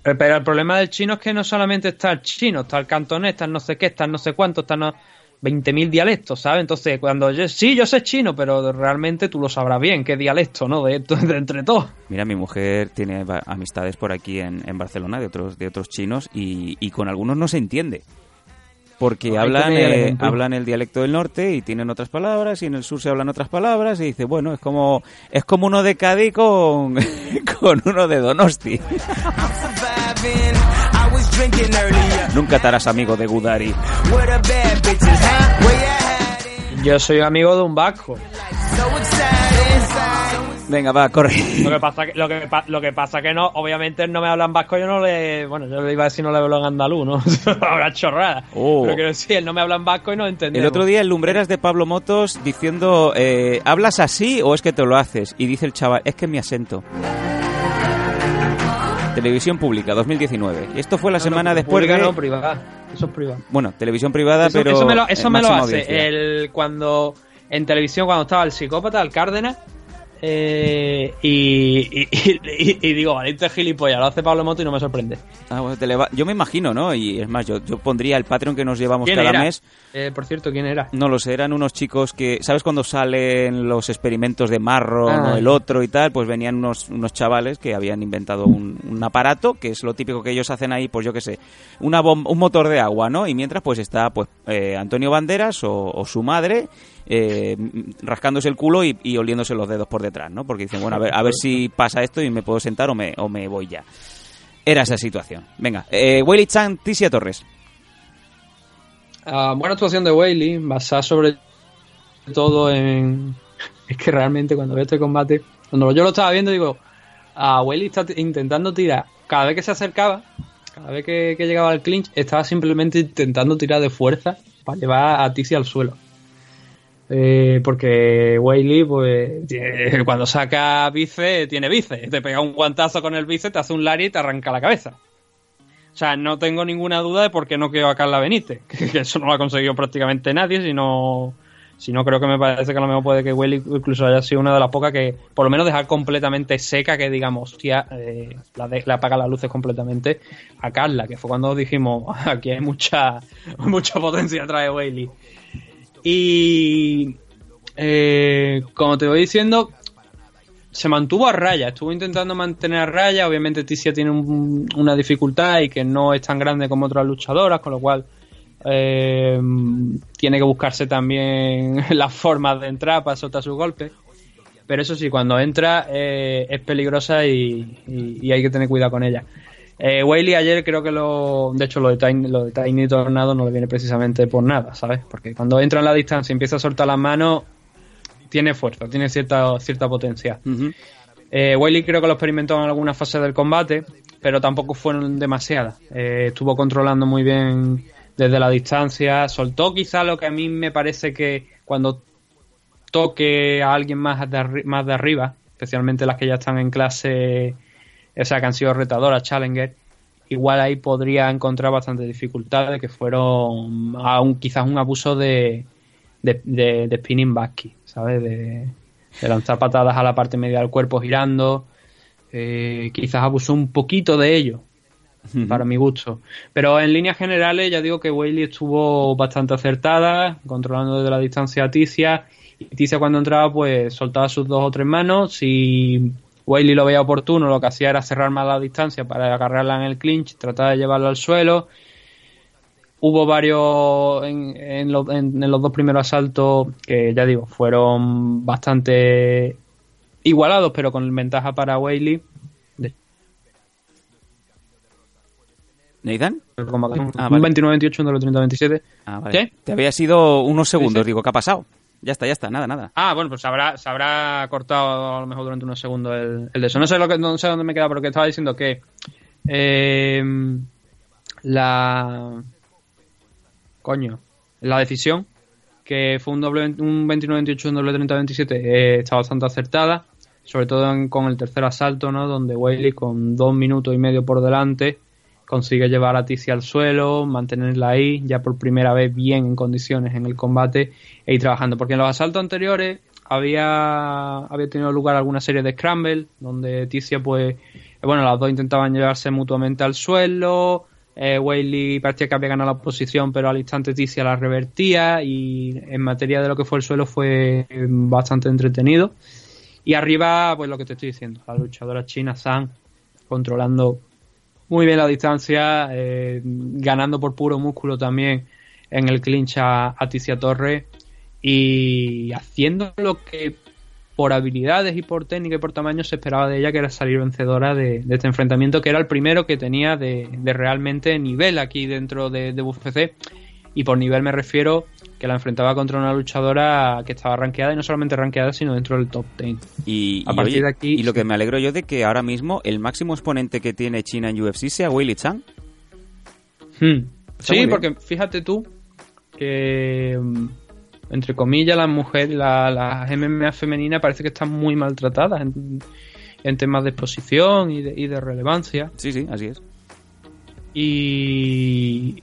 Pero, el problema del chino es que no solamente está el chino, está el cantonés, está el no sé qué, está el no sé cuánto, está no... 20.000 dialectos, ¿sabes? Entonces, cuando yo, sí, yo sé chino, pero realmente tú lo sabrás bien, qué dialecto, ¿no? De, [LAUGHS] de entre todos. Mira, mi mujer tiene amistades por aquí en, en Barcelona de otros, de otros chinos y, y con algunos no se entiende. Porque hablan, eh, hablan el dialecto del norte y tienen otras palabras y en el sur se hablan otras palabras y dice, bueno, es como es como uno de Cádiz con, [LAUGHS] con uno de Donosti. [LAUGHS] Nunca te harás amigo de Gudari. Yo soy amigo de un excited? Venga, va, corre. Lo que pasa que, lo que, pa- lo que pasa que no, obviamente él no me habla en vasco, yo no le, bueno, yo le iba a decir no le hablo en andaluz, ¿no? [LAUGHS] Habrá chorrada. Oh. Pero quiero decir, él no me habla en vasco y no entendemos. El otro día el Lumbreras de Pablo Motos diciendo, eh, ¿hablas así o es que te lo haces? Y dice el chaval, es que es mi acento. Televisión pública, 2019. Y esto fue la semana después Pública de... no, privada. Eso es privado. Bueno, televisión privada, Eso, pero... eso me lo, eso me lo hace el cuando en televisión cuando estaba el psicópata, el Cárdenas, eh, y, y, y- y digo, vale, este gilipollas, lo hace Pablo Moto y no me sorprende. Ah, bueno, te le va- Yo me imagino, ¿no? Y es más, yo, yo pondría el Patreon que nos llevamos ¿Quién cada era? mes. Eh, por cierto, ¿quién era? No lo sé, eran unos chicos que... ¿Sabes cuando salen los experimentos de Marro Ah. o el otro y tal? Pues venían unos, unos chavales que habían inventado un, un aparato, que es lo típico que ellos hacen ahí, pues yo qué sé, una un motor de agua, ¿no? Y mientras pues está pues eh, Antonio Banderas o, o su madre eh, rascándose el culo y, oliéndose los dedos por detrás, ¿no? Porque dicen, bueno, a ver, a ver si pasa esto y me puedo sentar o me, o me voy ya. Era esa situación. Venga, eh, Willy Chan, Tisia Torres. Ah, buena actuación de Whaley, basada sobre todo en. [LAUGHS] Es que realmente cuando veo este combate, cuando yo lo estaba viendo, digo, a Whaley está intentando tirar. Cada vez que se acercaba, cada vez que, que llegaba al clinch, estaba simplemente intentando tirar de fuerza para llevar a Tizi al suelo. Eh, porque Whaley, pues, tiene- cuando saca bíceps, tiene bíceps. Te pega un guantazo con el bíceps, te hace un lari y te arranca la cabeza. O sea, no tengo ninguna duda de por qué no quedó a Carla Benítez. [LAUGHS] Que, eso no lo ha conseguido prácticamente nadie, si no, Si no, creo que me parece que a lo mejor puede que Welly incluso haya sido una de las pocas que, por lo menos, dejar completamente seca, que digamos, hostia, eh, la de- le apaga las luces completamente a Carla, que fue cuando dijimos, aquí hay mucha, [LAUGHS] mucha potencia atrás de Welly. Y, eh, como te voy diciendo, se mantuvo a raya, estuvo intentando mantener a raya. Obviamente, Ticia tiene un- una dificultad y que no es tan grande como otras luchadoras, con lo cual eh, tiene que buscarse también [LAUGHS] las formas de entrar para soltar sus golpes. Pero eso sí, cuando entra eh, es peligrosa y, hay que tener cuidado con ella. Eh, Whaley ayer creo que lo. De hecho, lo de, Tiny, lo de Tiny Tornado no le viene precisamente por nada, ¿sabes? Porque cuando entra en la distancia y empieza a soltar las manos, tiene fuerza, tiene cierta, cierta potencia. Eh, Wiley creo que lo experimentó en algunas fases del combate, pero tampoco fueron demasiadas. Eh, estuvo controlando muy bien desde la distancia. Soltó quizá lo que a mí me parece que cuando toque a alguien más de, más de arriba, especialmente las que ya están en clase, o sea, que han sido retadoras, Challenger, igual ahí podría encontrar bastante dificultades, que fueron a un, quizás un abuso de, de, de, de spinning back ¿sabes? De, de lanzar patadas a la parte media del cuerpo girando. Eh, quizás abusó un poquito de ello, para mi gusto. Pero en líneas generales, ya digo que Whaley estuvo bastante acertada, controlando desde la distancia a Ticia. Y Ticia cuando entraba, pues soltaba sus dos o tres manos. Si Whaley lo veía oportuno, lo que hacía era cerrar más la distancia para agarrarla en el clinch, tratar de llevarlo al suelo. Hubo varios en, en los, en- en los dos primeros asaltos que, ya digo, fueron bastante igualados, pero con ventaja para Whaley. De- ¿Nathan? Ah, un vale. 29-28, un de los 30-27. Ah, vale. ¿Qué? Te había sido unos segundos, Sí, sí. digo, ¿qué ha pasado? Ya está, ya está, nada, nada. Ah, bueno, pues se habrá, se habrá cortado a lo mejor durante unos segundos el, el. No sé, lo que, no sé dónde me queda, pero que estaba diciendo que eh, la... Coño, la decisión, que fue un, doble, un 29-28, un doble 30-27, eh, está bastante acertada, sobre todo en- con el tercer asalto, ¿no? Donde Whaley con dos minutos y medio por delante consigue llevar a Ticia al suelo, mantenerla ahí, ya por primera vez bien en condiciones en el combate e ir trabajando. Porque en los asaltos anteriores había, había tenido lugar alguna serie de scramble, donde Ticia, pues, eh, bueno, las dos intentaban llevarse mutuamente al suelo. Eh, Whaley parecía que había ganado la posición, pero al instante Ticia la revertía. Y en materia de lo que fue el suelo, fue eh, bastante entretenido. Y arriba, pues lo que te estoy diciendo, la luchadora china San controlando muy bien la distancia, eh, ganando por puro músculo también en el clinch a, a Ticia Torre y haciendo lo que por habilidades y por técnica y por tamaño se esperaba de ella, que era salir vencedora de, este enfrentamiento, que era el primero que tenía de, de realmente nivel aquí dentro de, de. Y por nivel me refiero que la enfrentaba contra una luchadora que estaba rankeada y no solamente rankeada, sino dentro del top 10. Y, A y, partir oye, de aquí- y lo que me alegro yo de que ahora mismo el máximo exponente que tiene China en UFC sea Weili Chang. Hmm. Sí, porque fíjate tú que, mm, entre comillas, las mujeres, la- las MMA femeninas parece que están muy maltratadas en, en temas de exposición y de, y de relevancia. Sí, sí, así es. Y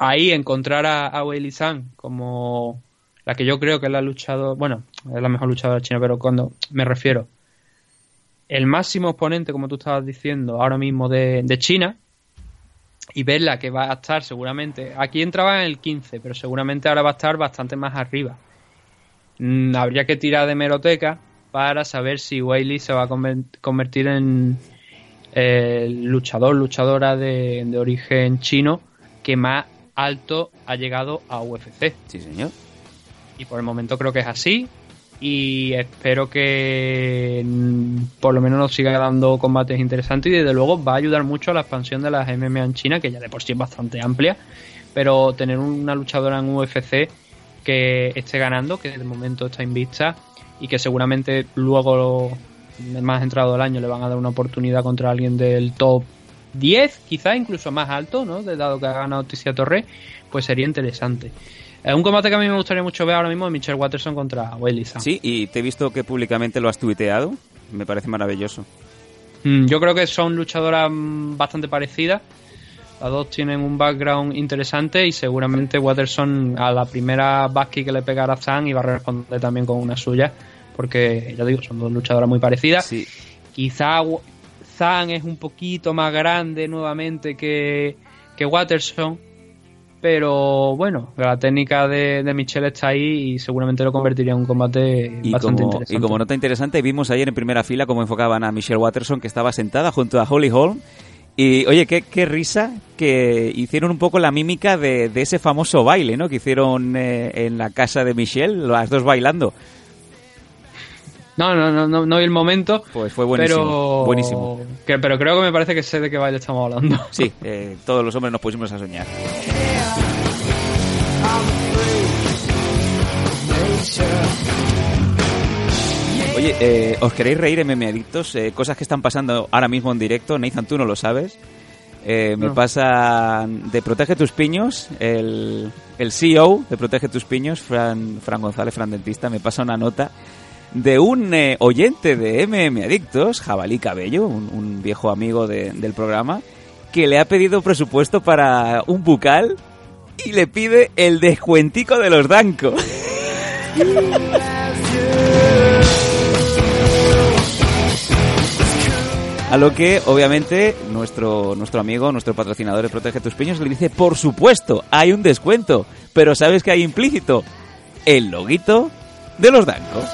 ahí encontrar a, a Weili Zhang como la que yo creo que es la luchadora, bueno, es la mejor luchadora china, pero cuando me refiero, el máximo exponente, como tú estabas diciendo, ahora mismo de, de China, y verla que va a estar seguramente, aquí entraba en el 15, pero seguramente ahora va a estar bastante más arriba. Mm, habría que tirar de meroteca para saber si Weili se va a conver- convertir en el luchador, luchadora de, de origen chino que más alto ha llegado a UFC. Sí, señor. Y por el momento creo que es así. Y espero que mm, por lo menos nos siga dando combates interesantes y desde luego va a ayudar mucho a la expansión de las MMA en China, que ya de por sí es bastante amplia. Pero tener una luchadora en UFC que esté ganando, que de momento está invicta y que seguramente luego, más entrado el año, le van a dar una oportunidad contra alguien del top 10, quizá incluso más alto, ¿no? De dado que ha ganado Ticia Torre, pues sería interesante. Eh, un combate que a mí me gustaría mucho ver ahora mismo es Michelle Watterson contra Zhang. Sí, y te he visto que públicamente lo has tuiteado. Me parece maravilloso. Mm, Yo creo que son luchadoras mm, bastante parecidas. Las dos tienen un background interesante y seguramente Watterson a la primera basky que le pegara a Zan iba a responder también con una suya, porque ya digo, son dos luchadoras muy parecidas. Quizá Wa- Zan es un poquito más grande nuevamente que, que Watterson, pero bueno, la técnica de, de Michelle está ahí y seguramente lo convertiría en un combate Y bastante como, interesante. y como nota interesante, vimos ayer en primera fila cómo enfocaban a Michelle Watterson, que estaba sentada junto a Holly Holm. Y oye, qué, qué risa que hicieron un poco la mímica de, de ese famoso baile, ¿no? Que hicieron eh, en la casa de Michelle, las dos bailando. No, no, no, no, no vi el momento. Pues fue buenísimo. Pero, Buenísimo. que- pero creo que me parece que sé de qué baile estamos hablando. [LAUGHS] Sí, eh, todos los hombres nos pusimos a soñar. Oye, eh, ¿os queréis reír, MM Adictos? Eh, cosas que están pasando ahora mismo en directo. Nathan, tú no lo sabes. Eh, me No. pasa de Protege tus Piños, el, el CEO de Protege tus Piños, Fran, Fran González, Fran Dentista, me pasa una nota de un eh, oyente de MM Adictos, Jabalí Cabello, un, viejo amigo de- del programa, que le ha pedido presupuesto para un bucal y le pide el descuentico de los Danco. A lo que, obviamente, nuestro, nuestro amigo, nuestro patrocinador de Protege tus Piños le dice, por supuesto, hay un descuento, pero ¿sabes qué hay implícito? El loguito de los Danco.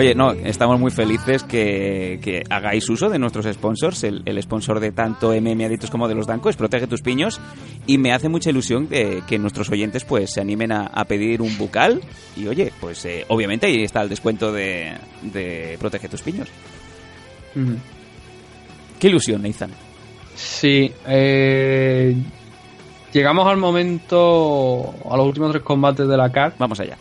Oye, no, estamos muy felices que, que hagáis uso de nuestros sponsors. El, el sponsor de tanto MM Adictos como de los Danco es Protege tus Piños. Y me hace mucha ilusión de que nuestros oyentes pues se animen a, a pedir un bucal. Y oye, pues eh, obviamente ahí está el descuento de, de Protege tus Piños. Qué ilusión, Nathan. Sí, eh, llegamos al momento, a los últimos tres combates de la CAR. Vamos allá.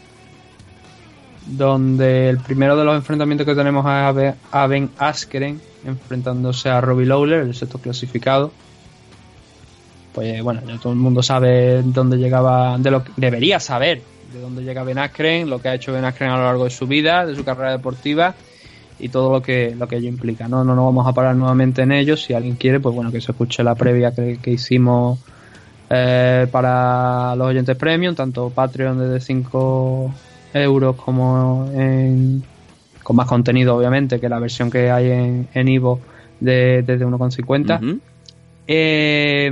Donde el primero de los enfrentamientos que tenemos es a Ben- Askren enfrentándose a Robbie Lawler, el sexto clasificado. Pues bueno, ya todo el mundo sabe dónde llegaba, de lo que debería saber de dónde llega Ben Askren, lo que ha hecho Ben Askren a lo largo de su vida, de su carrera deportiva y todo lo que lo que ello implica. No, no nos vamos a parar nuevamente en ello. Si alguien quiere, pues bueno, que se escuche la previa que, que hicimos eh, para los oyentes premium, tanto Patreon desde 5 euros como en, con más contenido, obviamente, que la versión que hay en, en Ivo de, desde 1,50. Ujú. Eh,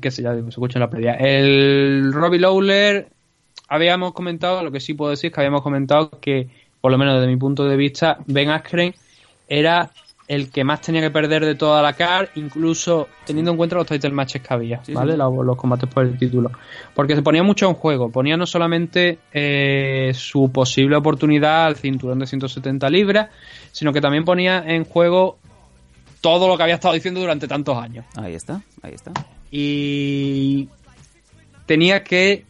que se ya se escucha en la previa. El Robbie Lawler, habíamos comentado, lo que sí puedo decir es que habíamos comentado que, por lo menos desde mi punto de vista, Ben Askren era el que más tenía que perder de toda la CAR, incluso teniendo en cuenta los title matches que había, Sí, ¿vale? sí. Los, los combates por el título. Porque se ponía mucho en juego. Ponía no solamente eh, su posible oportunidad al cinturón de 170 libras, sino que también ponía en juego todo lo que había estado diciendo durante tantos años. Ahí está, ahí está. Y tenía que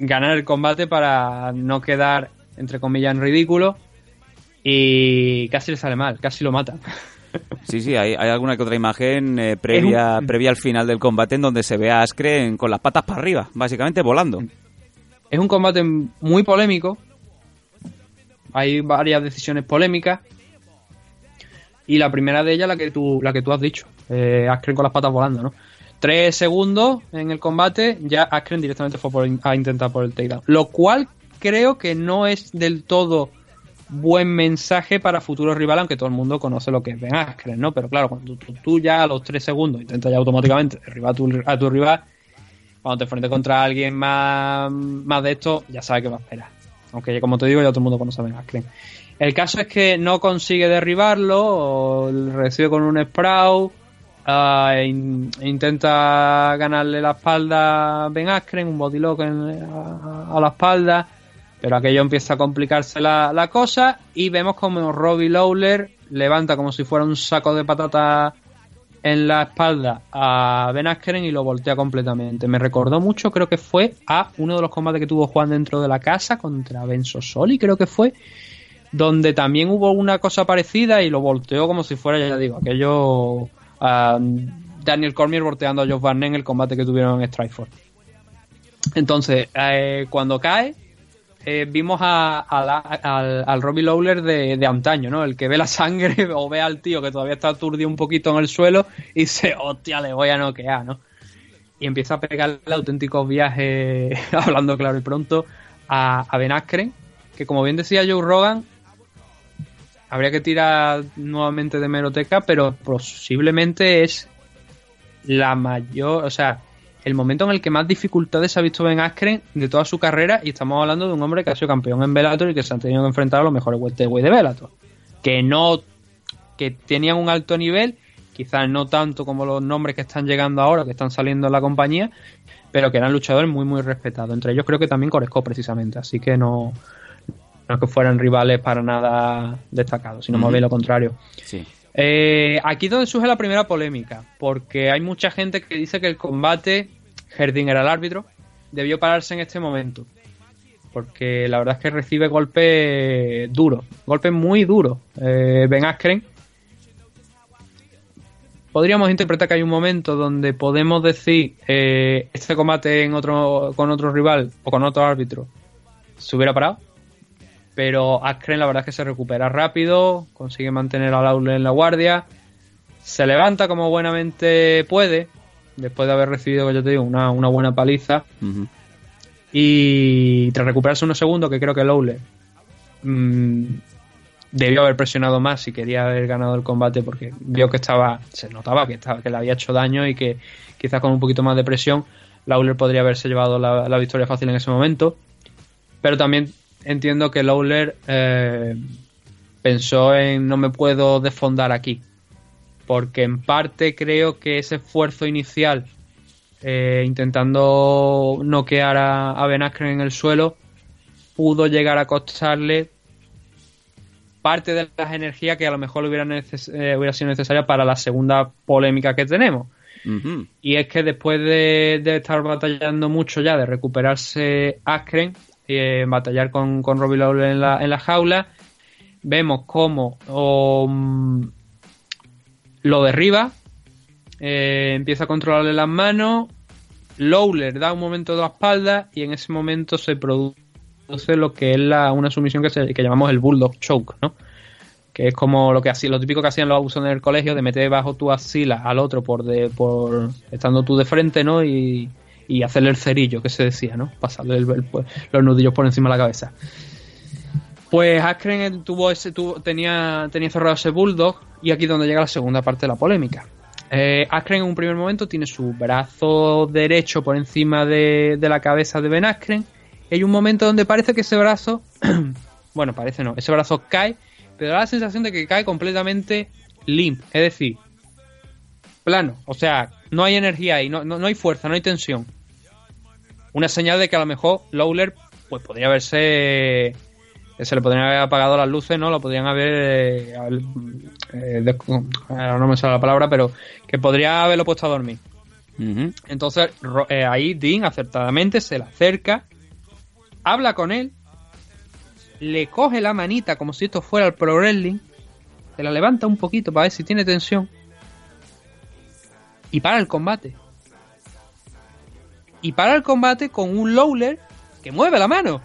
ganar el combate para no quedar, entre comillas, en ridículo. Y casi le sale mal, casi lo matan. [LAUGHS] Sí, sí, hay, hay alguna que otra imagen eh, previa, previa al final del combate en donde se ve a Askren con las patas para arriba, básicamente volando. Es un combate muy polémico. Hay varias decisiones polémicas. Y la primera de ellas, la que tú, la que tú has dicho. Eh, Askren con las patas volando, ¿no? Tres segundos en el combate, ya Askren directamente fue por- a intentar por el takedown. Lo cual creo que no es del todo buen mensaje para futuros rivales, aunque todo el mundo conoce lo que es Ben Askren, ¿no? Pero claro, cuando tú, ya a los tres segundos intentas ya automáticamente derribar a tu, a tu rival, cuando te enfrentes contra alguien más, más de esto, ya sabes que va a esperar. Aunque, como te digo, ya todo el mundo conoce a Ben Askren. El caso es que no consigue derribarlo, o recibe con un ah, in- intenta ganarle la espalda a Ben Askren, un bodylock a la espalda, pero aquello empieza a complicarse la, la cosa y vemos como Robbie Lawler levanta como si fuera un saco de patatas en la espalda a Ben Askren y lo voltea completamente. Me recordó mucho, creo que fue a uno de los combates que tuvo Juan dentro de la casa contra Ben Sosoli, creo que fue, donde también hubo una cosa parecida y lo volteó como si fuera, ya digo, aquello Daniel Cormier volteando a Josh Barnett en el combate que tuvieron en Strikeforce. Entonces, eh, cuando cae, eh, vimos a, la- al, al Robbie Lawler de, de antaño, ¿no? El que ve la sangre [LAUGHS] o ve al tío que todavía está aturdido un poquito en el suelo y dice, hostia, le voy a noquear, ¿no? Y empieza a pegarle auténticos viajes, [LAUGHS] hablando claro y pronto, a, a Ben Askren, que como bien decía Joe Rogan, habría que tirar nuevamente de meroteca, pero posiblemente es la mayor, o sea, el momento en el que más dificultades ha visto Ben Askren de toda su carrera y estamos hablando de un hombre que ha sido campeón en Bellator y que se han tenido que enfrentar a los mejores welterweight de Bellator, que no que tenían un alto nivel, quizás no tanto como los nombres que están llegando ahora, que están saliendo en la compañía, pero que eran luchadores muy muy respetados. Entre ellos creo que también Coresco precisamente, así que no no es que fueran rivales para nada destacados, sino más bien lo contrario. Sí. Eh, aquí es donde surge la primera polémica, porque hay mucha gente que dice que el combate, Herding era el árbitro, debió pararse en este momento. Porque la verdad es que recibe golpes duros, golpes muy duros. Eh, ben Askren. Podríamos interpretar que hay un momento donde podemos decir eh, este combate en otro, con otro rival o con otro árbitro se hubiera parado. Pero Askren la verdad es que se recupera rápido, consigue mantener a Lawler en la guardia, se levanta como buenamente puede, después de haber recibido, ya te digo, una, una buena paliza. Y tras recuperarse unos segundos, que creo que Lawler mm, debió haber presionado más si quería haber ganado el combate, porque vio que estaba, se notaba que, estaba, que le había hecho daño y que quizás con un poquito más de presión, Lawler podría haberse llevado la, la victoria fácil en ese momento. Pero también entiendo que Lawler eh, pensó en no me puedo desfondar aquí. Porque en parte creo que ese esfuerzo inicial eh, intentando noquear a, a Ben Askren en el suelo pudo llegar a costarle parte de las energías que a lo mejor hubiera, neces- eh, hubiera sido necesaria para la segunda polémica que tenemos. Y es que después de, de estar batallando mucho ya, de recuperarse Askren, eh, batallar con, con Robbie Lawler en la, en la jaula, vemos cómo um, lo derriba, eh, empieza a controlarle las manos, Lawler da un momento de la espalda y en ese momento se produce lo que es la, una sumisión que, se- que llamamos el Bulldog Choke, ¿no? que es como lo que hacía, lo típico que hacían los abusos en el colegio, de meter bajo tu axila al otro por de, por estando tú de frente, ¿no? Y, y hacerle el cerillo, que se decía, ¿no? Pasarle el- el- los nudillos por encima de la cabeza. Pues Askren tuvo ese, tuvo, tenía, tenía cerrado ese bulldog y aquí es donde llega la segunda parte de la polémica. Eh, Askren en un primer momento tiene su brazo derecho por encima de, de la cabeza de Ben Askren. Hay un momento donde parece que ese brazo, [CLEARS THROAT] bueno, parece no, ese brazo cae, pero da la sensación de que cae completamente limp, es decir, plano. O sea, no hay energía ahí, no, no, no hay fuerza, no hay tensión. Una señal de que a lo mejor Lawler pues podría haberse se le podrían haber apagado las luces, ¿no? Lo podrían haber, eh, eh, no me sale la palabra, pero que podría haberlo puesto a dormir. Entonces eh, ahí Dean acertadamente se le acerca, habla con él, le coge la manita como si esto fuera el pro wrestling, se la levanta un poquito para ver si tiene tensión y para el combate. Y para el combate con un Lawler que mueve la mano.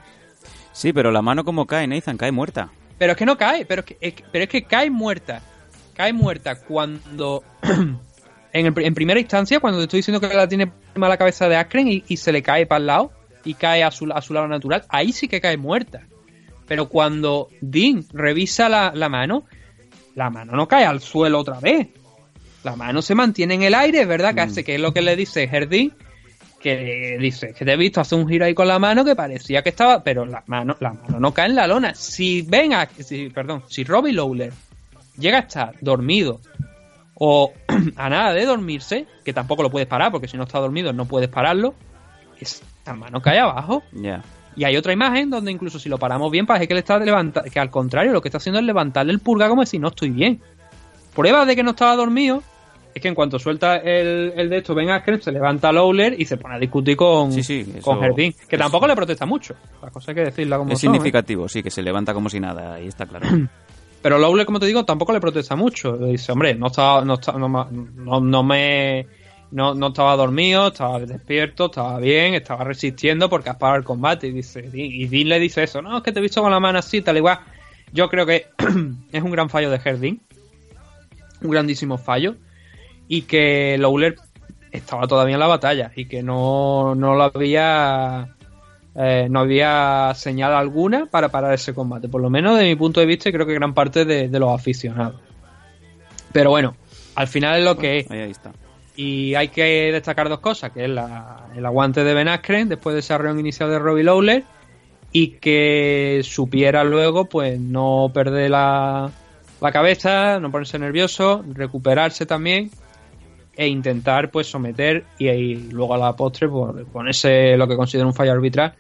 Sí, pero la mano como cae, Nathan, cae muerta. Pero es que no cae, pero es que, es que- pero es que cae muerta. Cae muerta cuando. [CLEARS THROAT] en, el en primera instancia, cuando te estoy diciendo que la tiene encima de la cabeza de Askren y, y se le cae para el lado y cae a su, a su lado natural, ahí sí que cae muerta. Pero cuando Dean revisa la, la mano, la mano no cae al suelo otra vez. La mano se mantiene en el aire, verdad que hace que es lo que le dice Herdin, que dice que te he visto hacer un giro ahí con la mano que parecía que estaba, pero la mano, la mano no cae en la lona. Si venga, si, perdón, si Robbie Lawler llega a estar dormido o [CLEARS THROAT] a nada de dormirse, que tampoco lo puedes parar, porque si no está dormido no puedes pararlo, esa mano cae abajo. Ya. Y hay otra imagen donde incluso si lo paramos bien, parece que le está levantando, que al contrario, lo que está haciendo es levantarle el pulgar como si no estoy bien. Prueba de que no estaba dormido es que en cuanto suelta el, el de esto, Ben Askren, se levanta Lawler y se pone a discutir con, Sí, sí, eso- con Jardín, que eso- tampoco le protesta mucho. La cosa hay que decirla como Es son, ¿eh? significativo, sí, que se levanta como si nada, ahí está claro. [CLEARS THROAT] Pero Lawler, como te digo, tampoco le protesta mucho. Le dice, hombre, no, está, no, está- no, no- no me no, no estaba dormido, estaba despierto, estaba bien, estaba resistiendo porque has parado el combate. Y dice y Dean le dice eso, no, es que te he visto con la mano así, tal igual. Yo creo que [CLEARS THROAT] es un gran fallo de Herdin, un grandísimo fallo, y que Lawler estaba todavía en la batalla y que no, no lo había eh, no había señal alguna para parar ese combate, por lo menos de mi punto de vista y creo que gran parte de, de los aficionados. Pero bueno, al final es lo que es. Ahí, está. Y hay que destacar dos cosas, que es la- el aguante de Ben Askren después de esa reunión inicial de Robbie Lawler y que supiera luego pues no perder la, la cabeza, no ponerse nervioso, recuperarse también e intentar pues someter y, y luego a la postre pues, ponerse lo que considero un fallo arbitral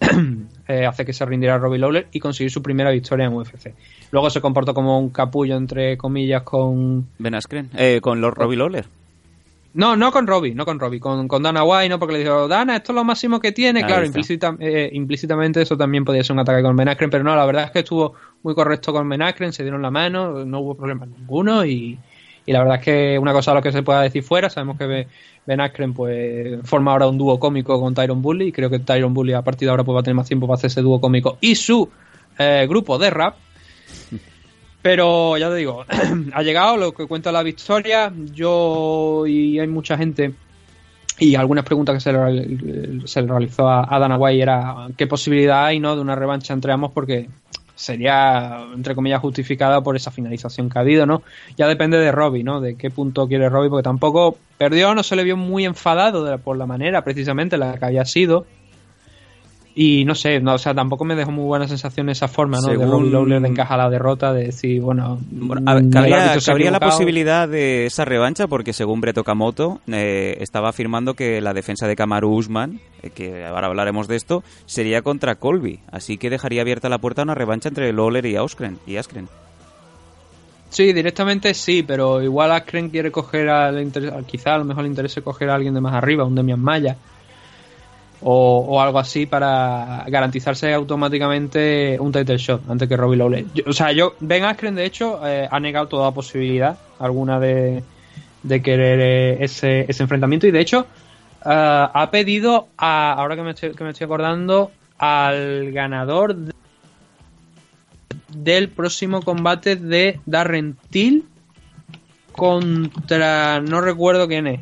[CLEARS THROAT] eh, hace que se rindiera Robbie Lawler y conseguir su primera victoria en UFC. Luego se comportó como un capullo entre comillas con Ben Askren, eh, con los Robbie Lawler. no, no con Robbie, no con Robbie, con, con Dana White, ¿no? Porque le dijo, Dana, esto es lo máximo que tiene. Ahí claro, implícita- eh, implícitamente eso también podía ser un ataque con Ben Askren, pero no, la verdad es que estuvo muy correcto con Ben Askren, se dieron la mano, no hubo problema ninguno y, y la verdad es que una cosa a lo que se pueda decir fuera, sabemos que Be- Ben Askren pues forma ahora un dúo cómico con Tyron Bully y creo que Tyron Bully a partir de ahora pues va a tener más tiempo para hacer ese dúo cómico y su eh, grupo de rap. Pero ya te digo, [CLEARS THROAT] ha llegado lo que cuenta la victoria. Yo y hay mucha gente y algunas preguntas que se le, se realizó a, a Dana White era qué posibilidad hay no de una revancha entre ambos porque sería entre comillas justificada por esa finalización que ha habido, ¿no? Ya depende de Robbie, ¿no? De qué punto quiere Robbie porque tampoco perdió, no se le vio muy enfadado de por la manera precisamente en la que había sido. Y no sé, no, o sea, tampoco me dejó muy buena sensación esa forma, ¿no? De Según- Robbie Lawler de encajar la derrota, de decir, bueno, A ver, cabría, cabría la posibilidad de esa revancha porque según Brett Okamoto eh, estaba afirmando que la defensa de Kamaru Usman, eh, que ahora hablaremos de esto, sería contra Colby. Así que dejaría abierta la puerta a una revancha entre Lawler y Askren. Y Askren. Sí, directamente sí, pero igual Askren quiere coger al inter- quizá a lo mejor le interese coger a alguien de más arriba, un Demian Maya o, o algo así para garantizarse automáticamente un title shot antes que Robbie Lawler. Yo- o sea, yo Ben Askren de hecho eh, ha negado toda posibilidad alguna de, de querer eh, ese, ese enfrentamiento y de hecho eh, ha pedido a, ahora que me estoy, que me estoy acordando al ganador de- del próximo combate de Darren Till contra no recuerdo quién es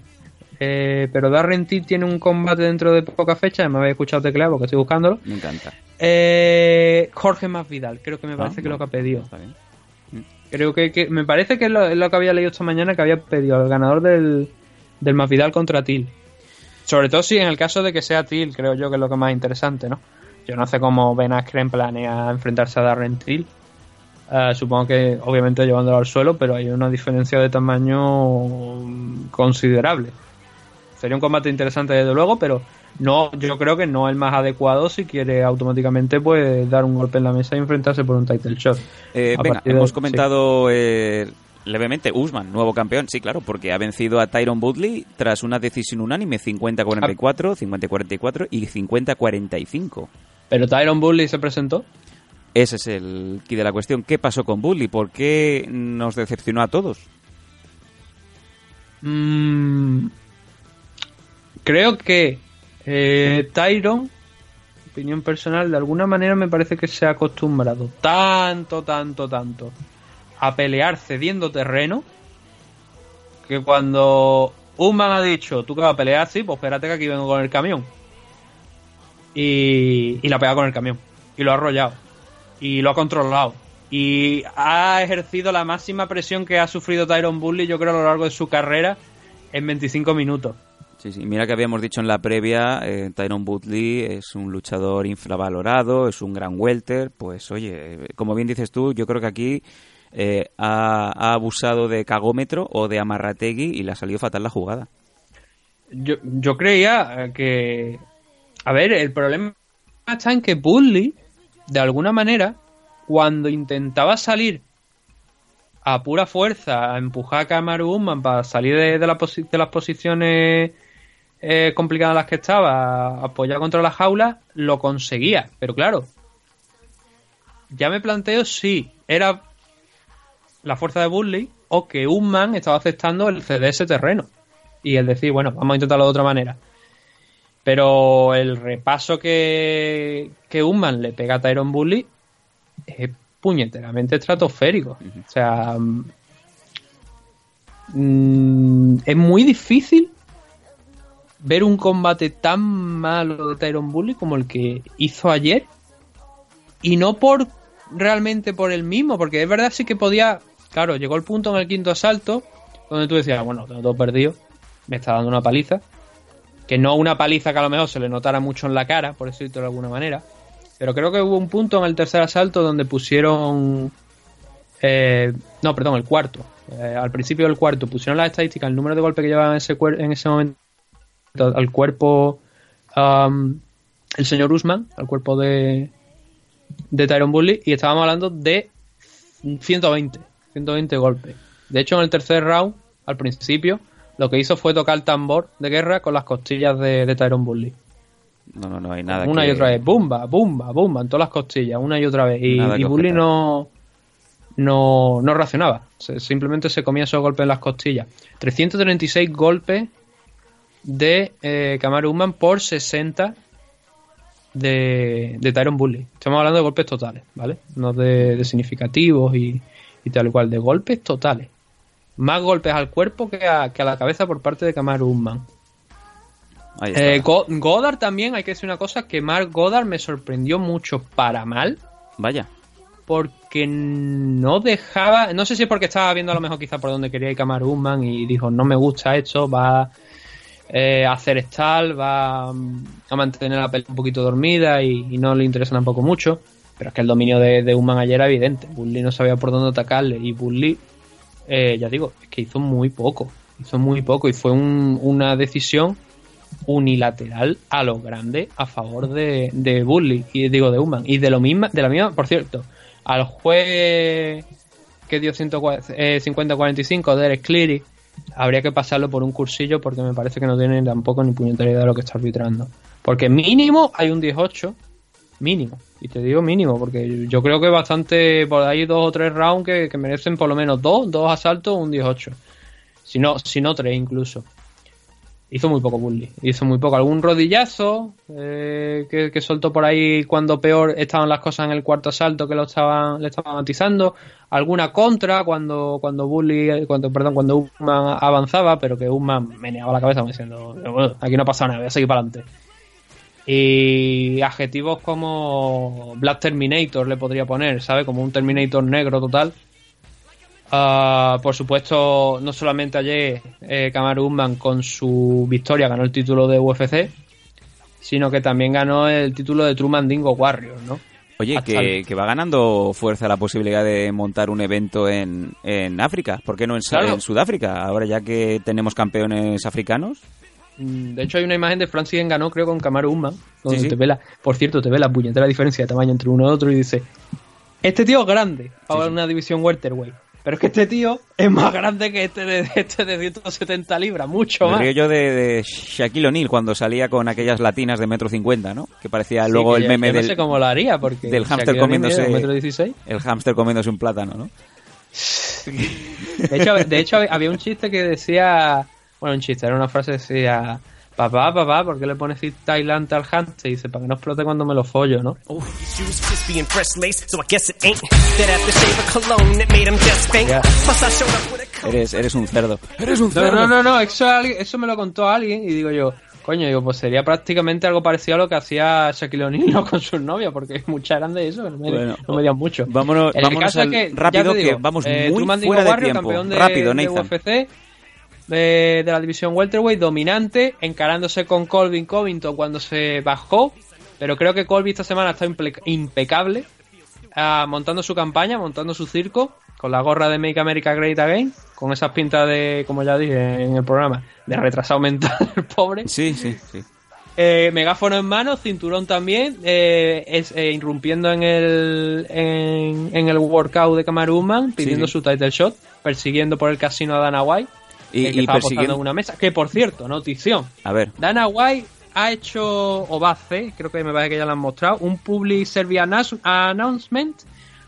Eh, pero Darren Till tiene un combate dentro de poca fecha me habéis escuchado teclear porque estoy buscándolo. Me encanta. Eh, Jorge Masvidal creo que me parece Ah, que es lo que ha pedido. Está bien. creo que, que- me parece que es lo, es lo que había leído esta mañana que había pedido al ganador del, del Masvidal contra Till. Sobre todo si en el caso de que sea Till creo yo que es lo que más interesante no yo no sé cómo Ben Askren planea enfrentarse a Darren Till. Eh, supongo que obviamente llevándolo al suelo, pero hay una diferencia de tamaño mm, considerable. Sería un combate interesante desde luego, pero no, yo creo que no es el más adecuado si quiere automáticamente pues dar un golpe en la mesa y enfrentarse por un title shot. Eh, venga, de- hemos sí. comentado eh, levemente Usman, nuevo campeón. Sí, claro, porque ha vencido a Tyron Woodley tras una decisión unánime 50-44, 50-44 y 50-45. Pero Tyron Bully se presentó. Ese es el key de la cuestión. ¿Qué pasó con Woodley? ¿Por qué nos decepcionó a todos? Mm, creo que eh, Tyron, opinión personal, de alguna manera me parece que se ha acostumbrado tanto, tanto, tanto a pelear cediendo terreno que cuando Usman ha dicho, tú que vas a pelear así, pues espérate que aquí vengo con el camión. Y, y la pega con el camión. Y lo ha arrollado. Y lo ha controlado. Y ha ejercido la máxima presión que ha sufrido Tyron Bully, yo creo, a lo largo de su carrera en 25 minutos. Sí, sí. Mira que habíamos dicho en la previa, eh, Tyron Woodley es un luchador infravalorado, es un gran welter. Pues oye, eh, como bien dices tú, yo creo que aquí eh, ha, abusado de cagómetro o de amarrategui y le ha salido fatal la jugada. Yo, yo creía eh, que. A ver, el problema está en que Bully, de alguna manera, cuando intentaba salir a pura fuerza, a empujar a Kamaru Usman para salir de, de las posiciones eh, complicadas las que estaba, a apoyar contra la jaula, lo conseguía. Pero claro, ya me planteo si era la fuerza de Bully o que Usman estaba aceptando el ceder ese terreno. y el decir, bueno, vamos a intentarlo de otra manera. Pero el repaso que, que Unman le pega a Tyron Bully es puñeteramente estratosférico. O sea, mm, es muy difícil ver un combate tan malo de Tyron Bully como el que hizo ayer. Y no por realmente por el mismo, porque es verdad sí que podía. Claro, llegó el punto en el quinto asalto donde tú decías, bueno, tengo todo perdido, me está dando una paliza. Que no una paliza que a lo mejor se le notara mucho en la cara, por decirlo de alguna manera. Pero creo que hubo un punto en el tercer asalto donde pusieron. eh, no, perdón, el cuarto. Eh, al principio del cuarto pusieron las estadísticas, el número de golpes que llevaba en ese, en ese momento al cuerpo. el señor Usman, al cuerpo de. de Tyron Bully, y estábamos hablando de 120. 120 golpes. De hecho, en el tercer round, al principio, lo que hizo fue tocar el tambor de guerra con las costillas de, de Tyron Bully. No, no, no hay nada Una que- y otra vez, bumba, bumba, bumba, en todas las costillas, una y otra vez. Y, y Bully no, no, no reaccionaba, Se- simplemente se comía esos golpes en las costillas. 336 golpes de eh, Kamaru Usman por 60 de, de Tyron Bully. Estamos hablando de golpes totales, ¿vale? No de, de significativos y, y tal cual, de golpes totales. Más golpes al cuerpo que a, que a la cabeza por parte de Kamaru Usman. Eh, Go- Goddard también, hay que decir una cosa, que Mark Goddard me sorprendió mucho para mal. Vaya. Porque no dejaba, no sé si es porque estaba viendo a lo mejor quizá por donde quería ir Kamaru Usman y dijo, no me gusta esto, va eh, hacer stall, va a mantener la pelea un poquito dormida y, no le interesa tampoco mucho. Pero es que el dominio de, de Usman ayer era evidente. Bully no sabía por dónde atacarle y Bully, eh, ya digo, es que hizo muy poco. Hizo muy poco y fue un- una decisión unilateral a lo grande a favor de, de Bully y digo de Usman y de lo misma de la misma por cierto al juez que dio 140, eh, 50-45 Derek Cleary habría que pasarlo por un cursillo porque me parece que no tiene tampoco ni puñetera idea de lo que está arbitrando porque mínimo hay un 18 mínimo y te digo mínimo porque yo creo que bastante por ahí dos o tres rounds que, merecen por lo menos dos dos asaltos un 18 si no si no tres incluso Hizo muy poco Bully. Hizo muy poco. Algún rodillazo eh, que, que soltó por ahí cuando peor estaban las cosas en el cuarto asalto que lo estaban, le estaban matizando. Alguna contra cuando, cuando Bully, cuando, perdón, cuando Usman avanzaba, pero que Usman meneaba la cabeza diciendo, "Bueno, aquí no pasa nada, voy a seguir para adelante. Y adjetivos como Black Terminator le podría poner, ¿sabe? Como un Terminator negro total. Ah, por supuesto, no solamente ayer eh, Kamaru con su victoria ganó el título de UFC, sino que también ganó el título de True Mandingo Warriors, ¿no? Oye, que, que va ganando fuerza la posibilidad de montar un evento en, en África. ¿Por qué no en, Su- Claro. en Sudáfrica? Ahora ya que tenemos campeones africanos. Mm, De hecho, hay una imagen de Francis Ngannou, creo, con Kamaru Usman, donde Sí, sí. te ve la, por cierto, te ve la puñetera diferencia de tamaño entre uno y otro y dice, este tío es grande para una división welterweight, pero es que este tío es más grande que este de, este de 170 libras, mucho Me más. río yo de, de Shaquille O'Neal cuando salía con aquellas latinas de metro cincuenta, ¿no? Que parecía Sí, luego que el yo- meme yo no del, sé cómo lo haría, porque del hámster comiéndose... metro dieciséis. El hámster comiéndose un plátano, ¿no? De hecho, de hecho, había un chiste que decía. Bueno, un chiste, era una frase que decía. Papá, papá, ¿por qué le pones Thailand al hamster? Y dice, para que no explote cuando me lo follo, ¿no? Eres, eres un cerdo. Eres un No, cerdo. no, no, no, eso, alguien- eso me lo contó alguien y digo yo, coño, digo, pues sería prácticamente algo parecido a lo que hacía Shaquille O'Neal ¿no? [LAUGHS] con sus novias, porque es mucha grande eso, no, me, Bueno, no medían mucho. vámonos- vámonos caso es al- que, rápido, digo, que vamos eh, muy fuera de Warrior, tiempo. de, Rápido, de Nathan. UFC, de, de la división welterweight, dominante, encarándose con Colvin Covington cuando se bajó, pero creo que Colby esta semana está impecable, ah, montando su campaña, montando su circo, con la gorra de Make America Great Again, con esas pintas de, como ya dije en el programa, de retrasado mental, el [LAUGHS] pobre. Sí, sí, sí. Eh, megáfono en mano, cinturón también, eh, es, eh, irrumpiendo en el, en, en el workout de Kamaruman, pidiendo sí. su title shot, persiguiendo por el casino a Dana White, Y- que y estaba persiguiendo- una mesa. Que por cierto, notición, A ver. Dana White ha hecho, o va a hacer, creo que me parece que ya lo han mostrado, un Public Service announce- Announcement,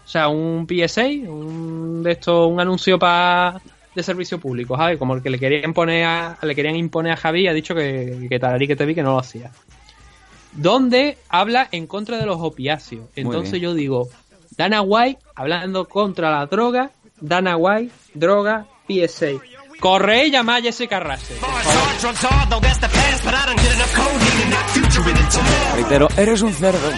o sea, un PSA, un, de esto, un anuncio para de servicio público, ¿sabes? Como el que le querían poner a, le querían imponer a Javi, ha dicho que, que Tararí que te vi que no lo hacía. Donde habla en contra de los opiáceos. Entonces yo digo, Dana White hablando contra la droga, Dana White, droga, PSA. Corre y llama a Jessica Russell. Reitero, eres un cerdo.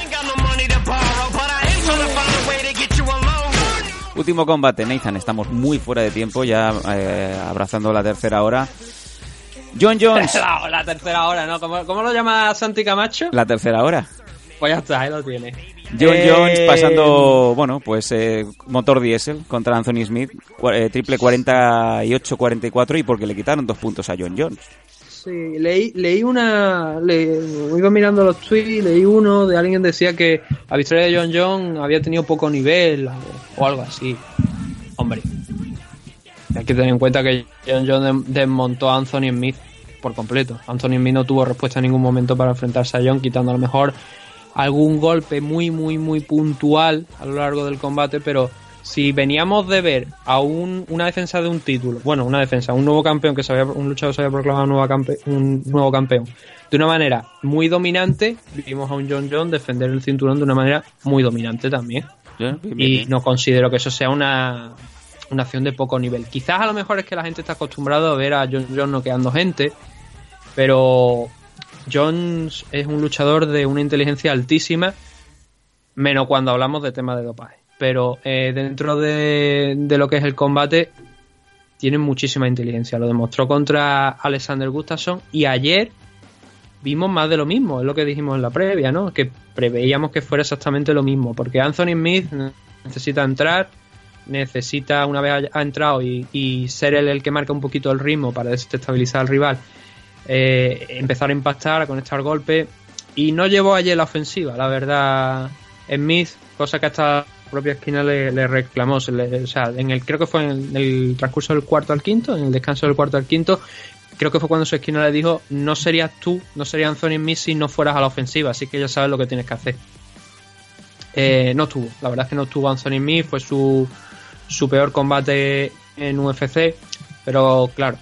Último combate, Nathan. Estamos muy fuera de tiempo, ya eh, abrazando la tercera hora. John Jones. la, [LAUGHS] la tercera hora, ¿no? ¿Cómo, cómo lo llama Santi Camacho? La tercera hora. Pues ya está, ahí lo tiene. John Eh, Jones pasando, bueno, pues eh, motor diésel contra Anthony Smith, eh, triple 48-44 y porque le quitaron dos puntos a John Jones. Sí, leí, leí una. Le, iba mirando los tweets y leí uno de alguien que decía que la victoria de John John había tenido poco nivel o, o algo así. Hombre, hay que tener en cuenta que John John dem- desmontó a Anthony Smith por completo. Anthony Smith no tuvo respuesta en ningún momento para enfrentarse a John, quitando a lo mejor algún golpe muy, muy, muy puntual a lo largo del combate, pero si veníamos de ver a un, una defensa de un título, bueno, una defensa, un nuevo campeón que se había, un luchador se había proclamado nueva campe- un nuevo campeón, de una manera muy dominante, vimos a un John John defender el cinturón de una manera muy dominante también. Y no considero que eso sea una, una acción de poco nivel. Quizás a lo mejor es que la gente está acostumbrada a ver a John John noqueando gente, pero Jones es un luchador de una inteligencia altísima, menos cuando hablamos de temas de dopaje. Pero eh, dentro de, de lo que es el combate, tiene muchísima inteligencia. Lo demostró contra Alexander Gustafsson y ayer vimos más de lo mismo, es lo que dijimos en la previa, ¿no? Que preveíamos que fuera exactamente lo mismo, porque Anthony Smith necesita entrar, necesita, una vez ha entrado y, ser él el que marca un poquito el ritmo para desestabilizar al rival, eh, empezar a impactar, a conectar golpes, y no llevó ayer la ofensiva, la verdad, Smith, cosa que hasta la propia esquina le, reclamó, en el, creo que fue en el transcurso del cuarto al quinto, en el descanso del cuarto al quinto, creo que fue cuando su esquina le dijo, no serías tú, no sería Anthony Smith si no fueras a la ofensiva, así que ya sabes lo que tienes que hacer. Eh, no estuvo, la verdad es que no estuvo Anthony Smith, fue su, su peor combate en UFC, pero claro,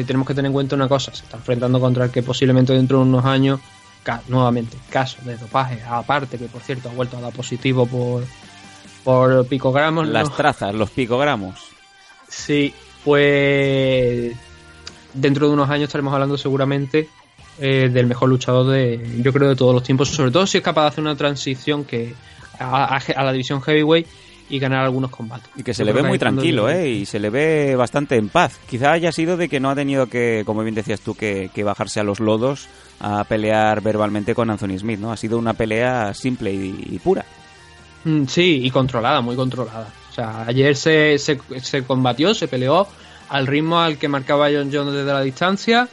eh, tenemos que tener en cuenta una cosa, se está enfrentando contra el que posiblemente dentro de unos años, ca- nuevamente, caso de dopaje, aparte que por cierto ha vuelto a dar positivo por, por picogramos. Las ¿no? trazas, los picogramos. Sí, pues dentro de unos años estaremos hablando seguramente eh, del mejor luchador de, yo creo, de todos los tiempos, sobre todo si es capaz de hacer una transición que a, a- a la división heavyweight y ganar algunos combates. Y que se Yo le ve muy tranquilo, ¿eh? Y se le ve bastante en paz. Quizá haya sido de que no ha tenido que, como bien decías tú, que, que bajarse a los lodos a pelear verbalmente con Anthony Smith, ¿no? Ha sido una pelea simple y, y pura. Mm, Sí, y controlada, muy controlada. O sea, ayer se, se, se combatió, se peleó al ritmo al que marcaba John Jones desde la distancia.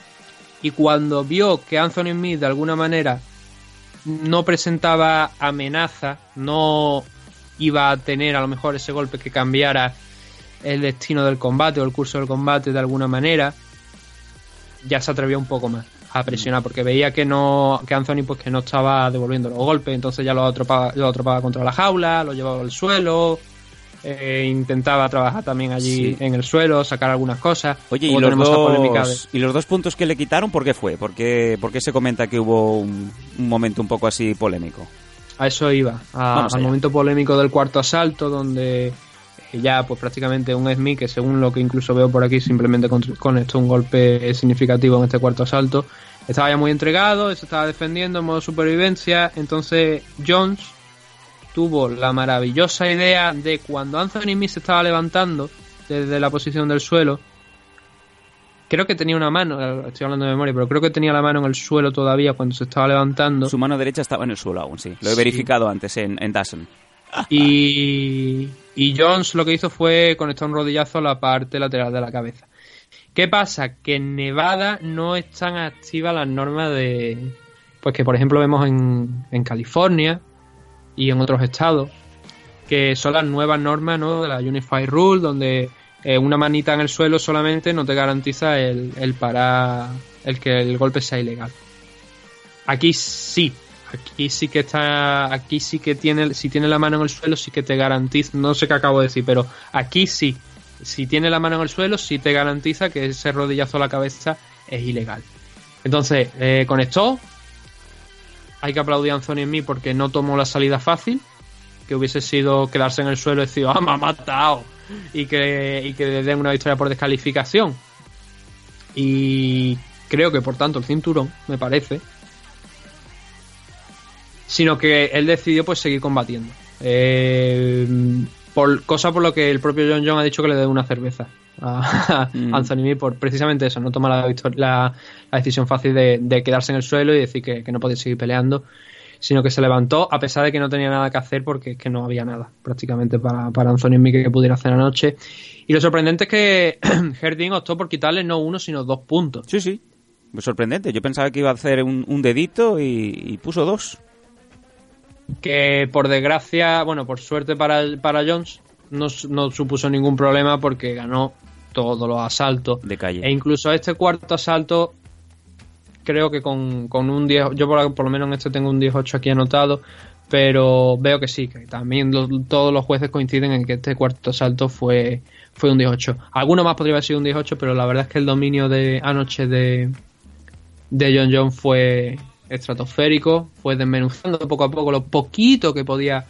Y cuando vio que Anthony Smith de alguna manera no presentaba amenaza, no iba a tener a lo mejor ese golpe que cambiara el destino del combate o el curso del combate de alguna manera, ya se atrevió un poco más a presionar porque veía que no que Anthony pues que no estaba devolviendo los golpes entonces ya lo atropaba, lo atropaba contra la jaula lo llevaba al suelo eh, intentaba trabajar también allí Sí. en el suelo sacar algunas cosas Oye, y los, polémica de- dos, y los dos puntos que le quitaron, ¿por qué fue? ¿Por qué, por qué se comenta que hubo un, un momento un poco así polémico? A eso iba, a- al momento polémico del cuarto asalto, donde eh, ya pues prácticamente un Smith, que según lo que incluso veo por aquí, simplemente con- conectó un golpe significativo en este cuarto asalto. Estaba ya muy entregado, se estaba defendiendo en modo supervivencia, entonces Jones tuvo la maravillosa idea de cuando Anthony Smith se estaba levantando desde la posición del suelo, creo que tenía una mano, estoy hablando de memoria, pero creo que tenía la mano en el suelo todavía cuando se estaba levantando. Su mano derecha estaba en el suelo aún, sí. Lo he Sí. verificado antes en, en Dawson. [LAUGHS] Y, y Jones lo que hizo fue conectar un rodillazo a la parte lateral de la cabeza. ¿Qué pasa? Que en Nevada no están activas las normas de. Pues que por ejemplo vemos en, en California y en otros estados, que son las nuevas normas ¿no? de la Unified Rule, donde eh, una manita en el suelo solamente no te garantiza el, el parar, el que el golpe sea ilegal. Aquí sí, aquí sí que está, aquí sí que tiene, si tiene la mano en el suelo sí que te garantiza, no sé qué acabo de decir, pero aquí sí si tiene la mano en el suelo, sí te garantiza que ese rodillazo a la cabeza es ilegal. Entonces, eh, con esto, hay que aplaudir a Anthony en mí porque no tomó la salida fácil, que hubiese sido quedarse en el suelo y decir, ¡ah, me ha matado! Y que, y que le den una victoria por descalificación. Y creo que por tanto el cinturón, me parece. Sino que él decidió pues seguir combatiendo. Eh, por, cosa por lo que el propio John John ha dicho que le dé una cerveza a [LAUGHS] Mm. Anthony Mir por precisamente eso, no toma la, la, la decisión fácil de, de quedarse en el suelo y decir que, que no podía seguir peleando, sino que se levantó a pesar de que no tenía nada que hacer porque es que no había nada prácticamente para, para Anthony Mir que pudiera hacer anoche. Y lo sorprendente es que [CLEARS THROAT] Herding optó por quitarle no uno, sino dos puntos. Sí, sí. Sorprendente. Yo pensaba que iba a hacer un, un dedito y, y puso dos. que por desgracia, bueno, por suerte para, para Jones, no, no supuso ningún problema porque ganó todos los asaltos. De calle. E incluso este cuarto asalto, creo que con, con un 10, yo por, lo menos en este tengo un 18 aquí anotado, pero veo que sí, que también todos los jueces coinciden en que este cuarto asalto fue, fue un 18. Alguno más podría haber sido un 18, pero la verdad es que el dominio de anoche de, de John John fue estratosférico, fue desmenuzando poco a poco lo poquito que podía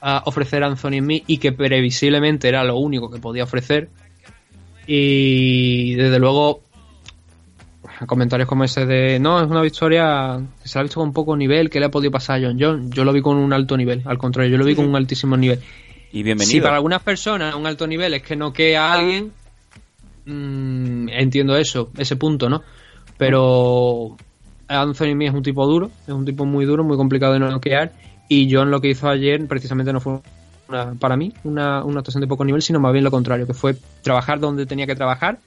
ah, ofrecer Anthony mí y que previsiblemente era lo único que podía ofrecer. Y desde luego, comentarios como ese de no, es una victoria que se la ha visto con poco nivel, que le ha podido pasar a John John. Yo lo vi con un alto nivel, al contrario, yo lo vi con un altísimo nivel. Y bienvenido. Si para algunas personas un alto nivel es que noquee a alguien, mm, entiendo eso, ese punto, ¿no? Pero Anthony Mee es un tipo duro, es un tipo muy duro, muy complicado de noquear. Y John lo que hizo ayer precisamente no fue una- para mí una, una actuación de poco nivel, sino más bien lo contrario, que fue trabajar donde tenía que trabajar.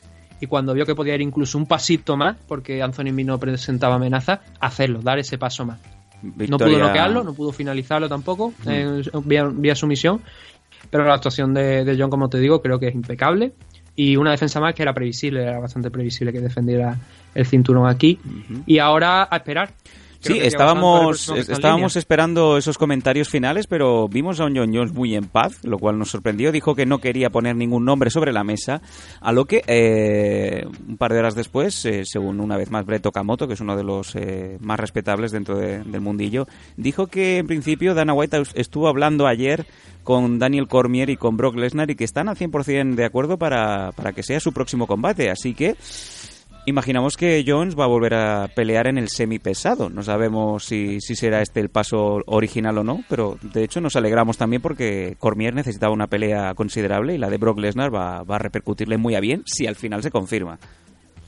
Y cuando vio que podía ir incluso un pasito más, porque Anthony no presentaba amenaza, hacerlo, dar ese paso más. No pudo noquearlo, no pudo finalizarlo tampoco, eh, vía, vía sumisión. Pero la actuación de, de John, como te digo, creo que es impecable. Y una defensa más que era previsible, era bastante previsible que defendiera el cinturón aquí. Y ahora a esperar. Creo Sí, que estábamos, estábamos esperando esos comentarios finales, pero vimos a un John Jones muy en paz, lo cual nos sorprendió. Dijo que no quería poner ningún nombre sobre la mesa, a lo que eh, un par de horas después, eh, según una vez más Brett Okamoto, que es uno de los eh, más respetables dentro de- del mundillo, dijo que en principio Dana White estuvo hablando ayer con Daniel Cormier y con Brock Lesnar y que están al 100% de acuerdo para, para que sea su próximo combate. Así que Imaginamos que Jones va a volver a pelear en el semipesado. No sabemos si, si será este el paso original o no, pero de hecho nos alegramos también porque Cormier necesitaba una pelea considerable y la de Brock Lesnar va, va a repercutirle muy a bien si al final se confirma.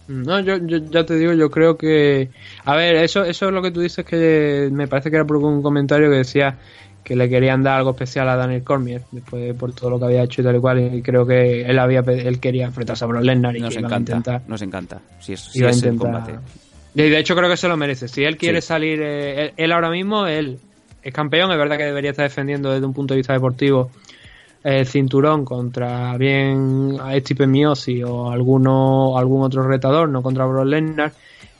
No, yo, yo ya te digo, yo creo que... A ver, eso, eso es lo que tú dices que me parece que era por un comentario que decía que le querían dar algo especial a Daniel Cormier después de por todo lo que había hecho y tal y cual y creo que él había él quería enfrentarse a Brock Lesnar y Nos que encanta, intentar nos encanta. Si es, si es el combate. Y de hecho creo que se lo merece. Si él quiere Sí. salir, eh, él, él ahora mismo, él es campeón, es verdad que debería estar defendiendo desde un punto de vista deportivo el cinturón contra bien a Stipe Miocic o alguno, algún otro retador, no contra Brock Lesnar.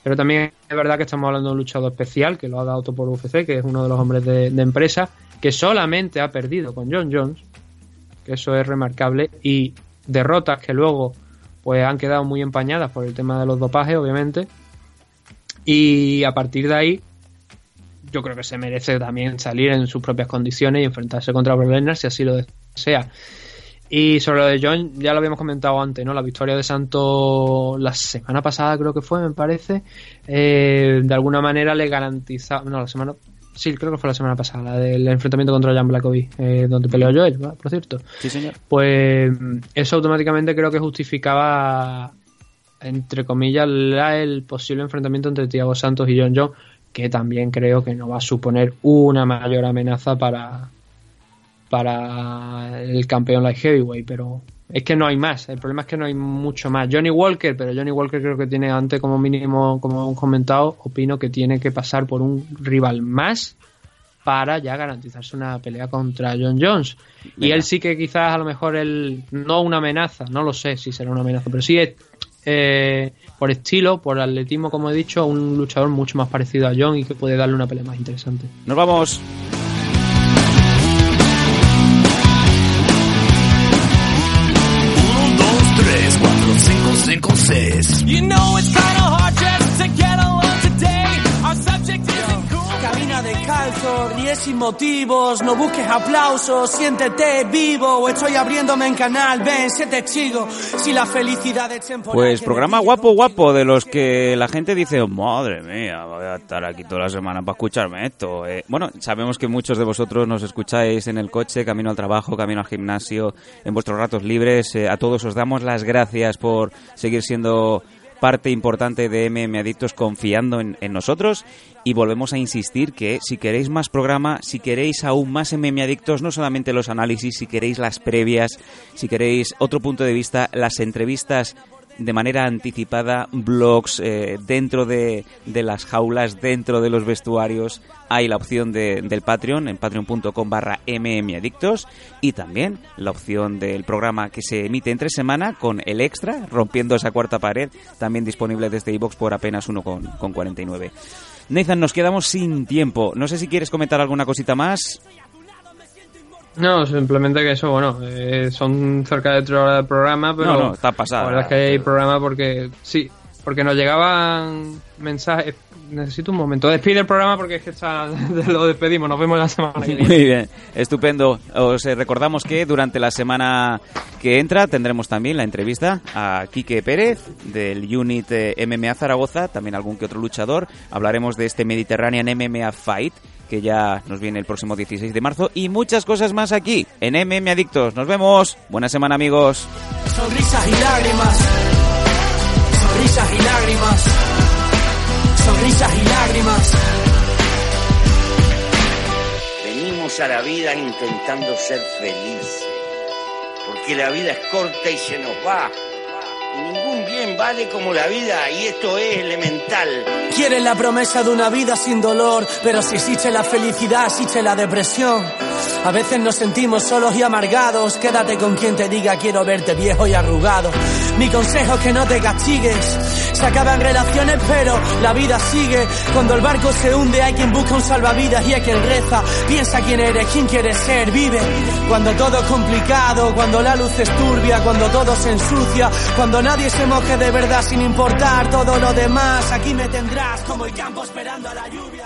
Pero también es verdad que estamos hablando de un luchador especial que lo ha dado todo por UFC, que es uno de los hombres de, de empresa, que solamente ha perdido con John Jones, que eso es remarcable, y derrotas que luego pues han quedado muy empañadas por el tema de los dopajes, obviamente. Y a partir de ahí, yo creo que se merece también salir en sus propias condiciones y enfrentarse contra Brock si así lo desea. Y sobre lo de John, ya lo habíamos comentado antes, ¿no? La victoria de Santos la semana pasada creo que fue, me parece. eh, de alguna manera le garantiza... No, la semana... Sí, creo que fue la semana pasada, la del enfrentamiento contra Jan Blackovic, eh, donde peleó Joel, ¿va? por cierto. Sí, señor. Pues eso automáticamente creo que justificaba, entre comillas, la- el posible enfrentamiento entre Thiago Santos y John John, que también creo que no va a suponer una mayor amenaza para, para el campeón light heavyweight, pero es que no hay más. El problema es que no hay mucho más. Johnny Walker, pero Johnny Walker creo que tiene antes como mínimo, como hemos comentado, opino que tiene que pasar por un rival más para ya garantizarse una pelea contra John Jones. Y él sí que quizás a lo mejor él no una amenaza, no lo sé si será una amenaza, pero sí es eh, por estilo, por atletismo, como he dicho, un luchador mucho más parecido a John y que puede darle una pelea más interesante. Nos vamos. Camina descalzo, ríe sin motivos, no busques aplausos, siéntete vivo, estoy abriéndome en canal, ven, sé testigo, si la felicidad es temporal... Pues programa guapo, guapo, de los que la gente dice, madre mía, voy a estar aquí toda la semana para escucharme esto. Eh, bueno, sabemos que muchos de vosotros nos escucháis en el coche, camino al trabajo, camino al gimnasio, en vuestros ratos libres, eh, a todos os damos las gracias por seguir siendo parte importante de MM Adictos confiando en, nosotros. Y volvemos a insistir que si queréis más programa, si queréis aún más MM Adictos, no solamente los análisis, si queréis las previas, si queréis otro punto de vista, las entrevistas de manera anticipada, blogs eh, dentro de, de las jaulas, dentro de los vestuarios, hay la opción de- del Patreon en patreon.com barra mmadictos y también la opción del programa que se emite entre semana con el extra, rompiendo esa cuarta pared, también disponible desde iVoox por apenas 1,49. Nathan, nos quedamos sin tiempo. No sé si quieres comentar alguna cosita más. No, simplemente que eso, bueno, eh, son cerca de tres horas de programa, pero No, no, está pasada. la verdad es que hay programa porque, sí, porque nos llegaban mensajes, necesito un momento, despide el programa porque es que está, [LAUGHS] lo despedimos, nos vemos la semana que viene. Muy bien, estupendo. Os eh, recordamos que durante la semana que entra tendremos también la entrevista a Quique Pérez del Unit eh, MMA Zaragoza, también algún que otro luchador. Hablaremos de este Mediterranean MMA Fight que ya nos viene el próximo 16 de marzo y muchas cosas más aquí en MM Adictos. Nos vemos. Buena semana amigos. Sonrisas y lágrimas. Sonrisas y lágrimas. Sonrisas y lágrimas. Venimos a la vida intentando ser felices, porque la vida es corta y se nos va. Y ningún bien vale como la vida, y esto es elemental. Quieres la promesa de una vida sin dolor, pero si existe la felicidad, existe la depresión. A veces nos sentimos solos y amargados. Quédate con quien te diga quiero verte viejo y arrugado. Mi consejo es que no te castigues. Se acaban relaciones, pero la vida sigue. Cuando el barco se hunde, hay quien busca un salvavidas y hay quien reza. Piensa quién eres, quién quieres ser, vive. Cuando todo es complicado, cuando la luz es turbia, cuando todo se ensucia, cuando nadie se moje de verdad sin importar todo lo demás. Aquí me tendrás como el campo esperando a la lluvia.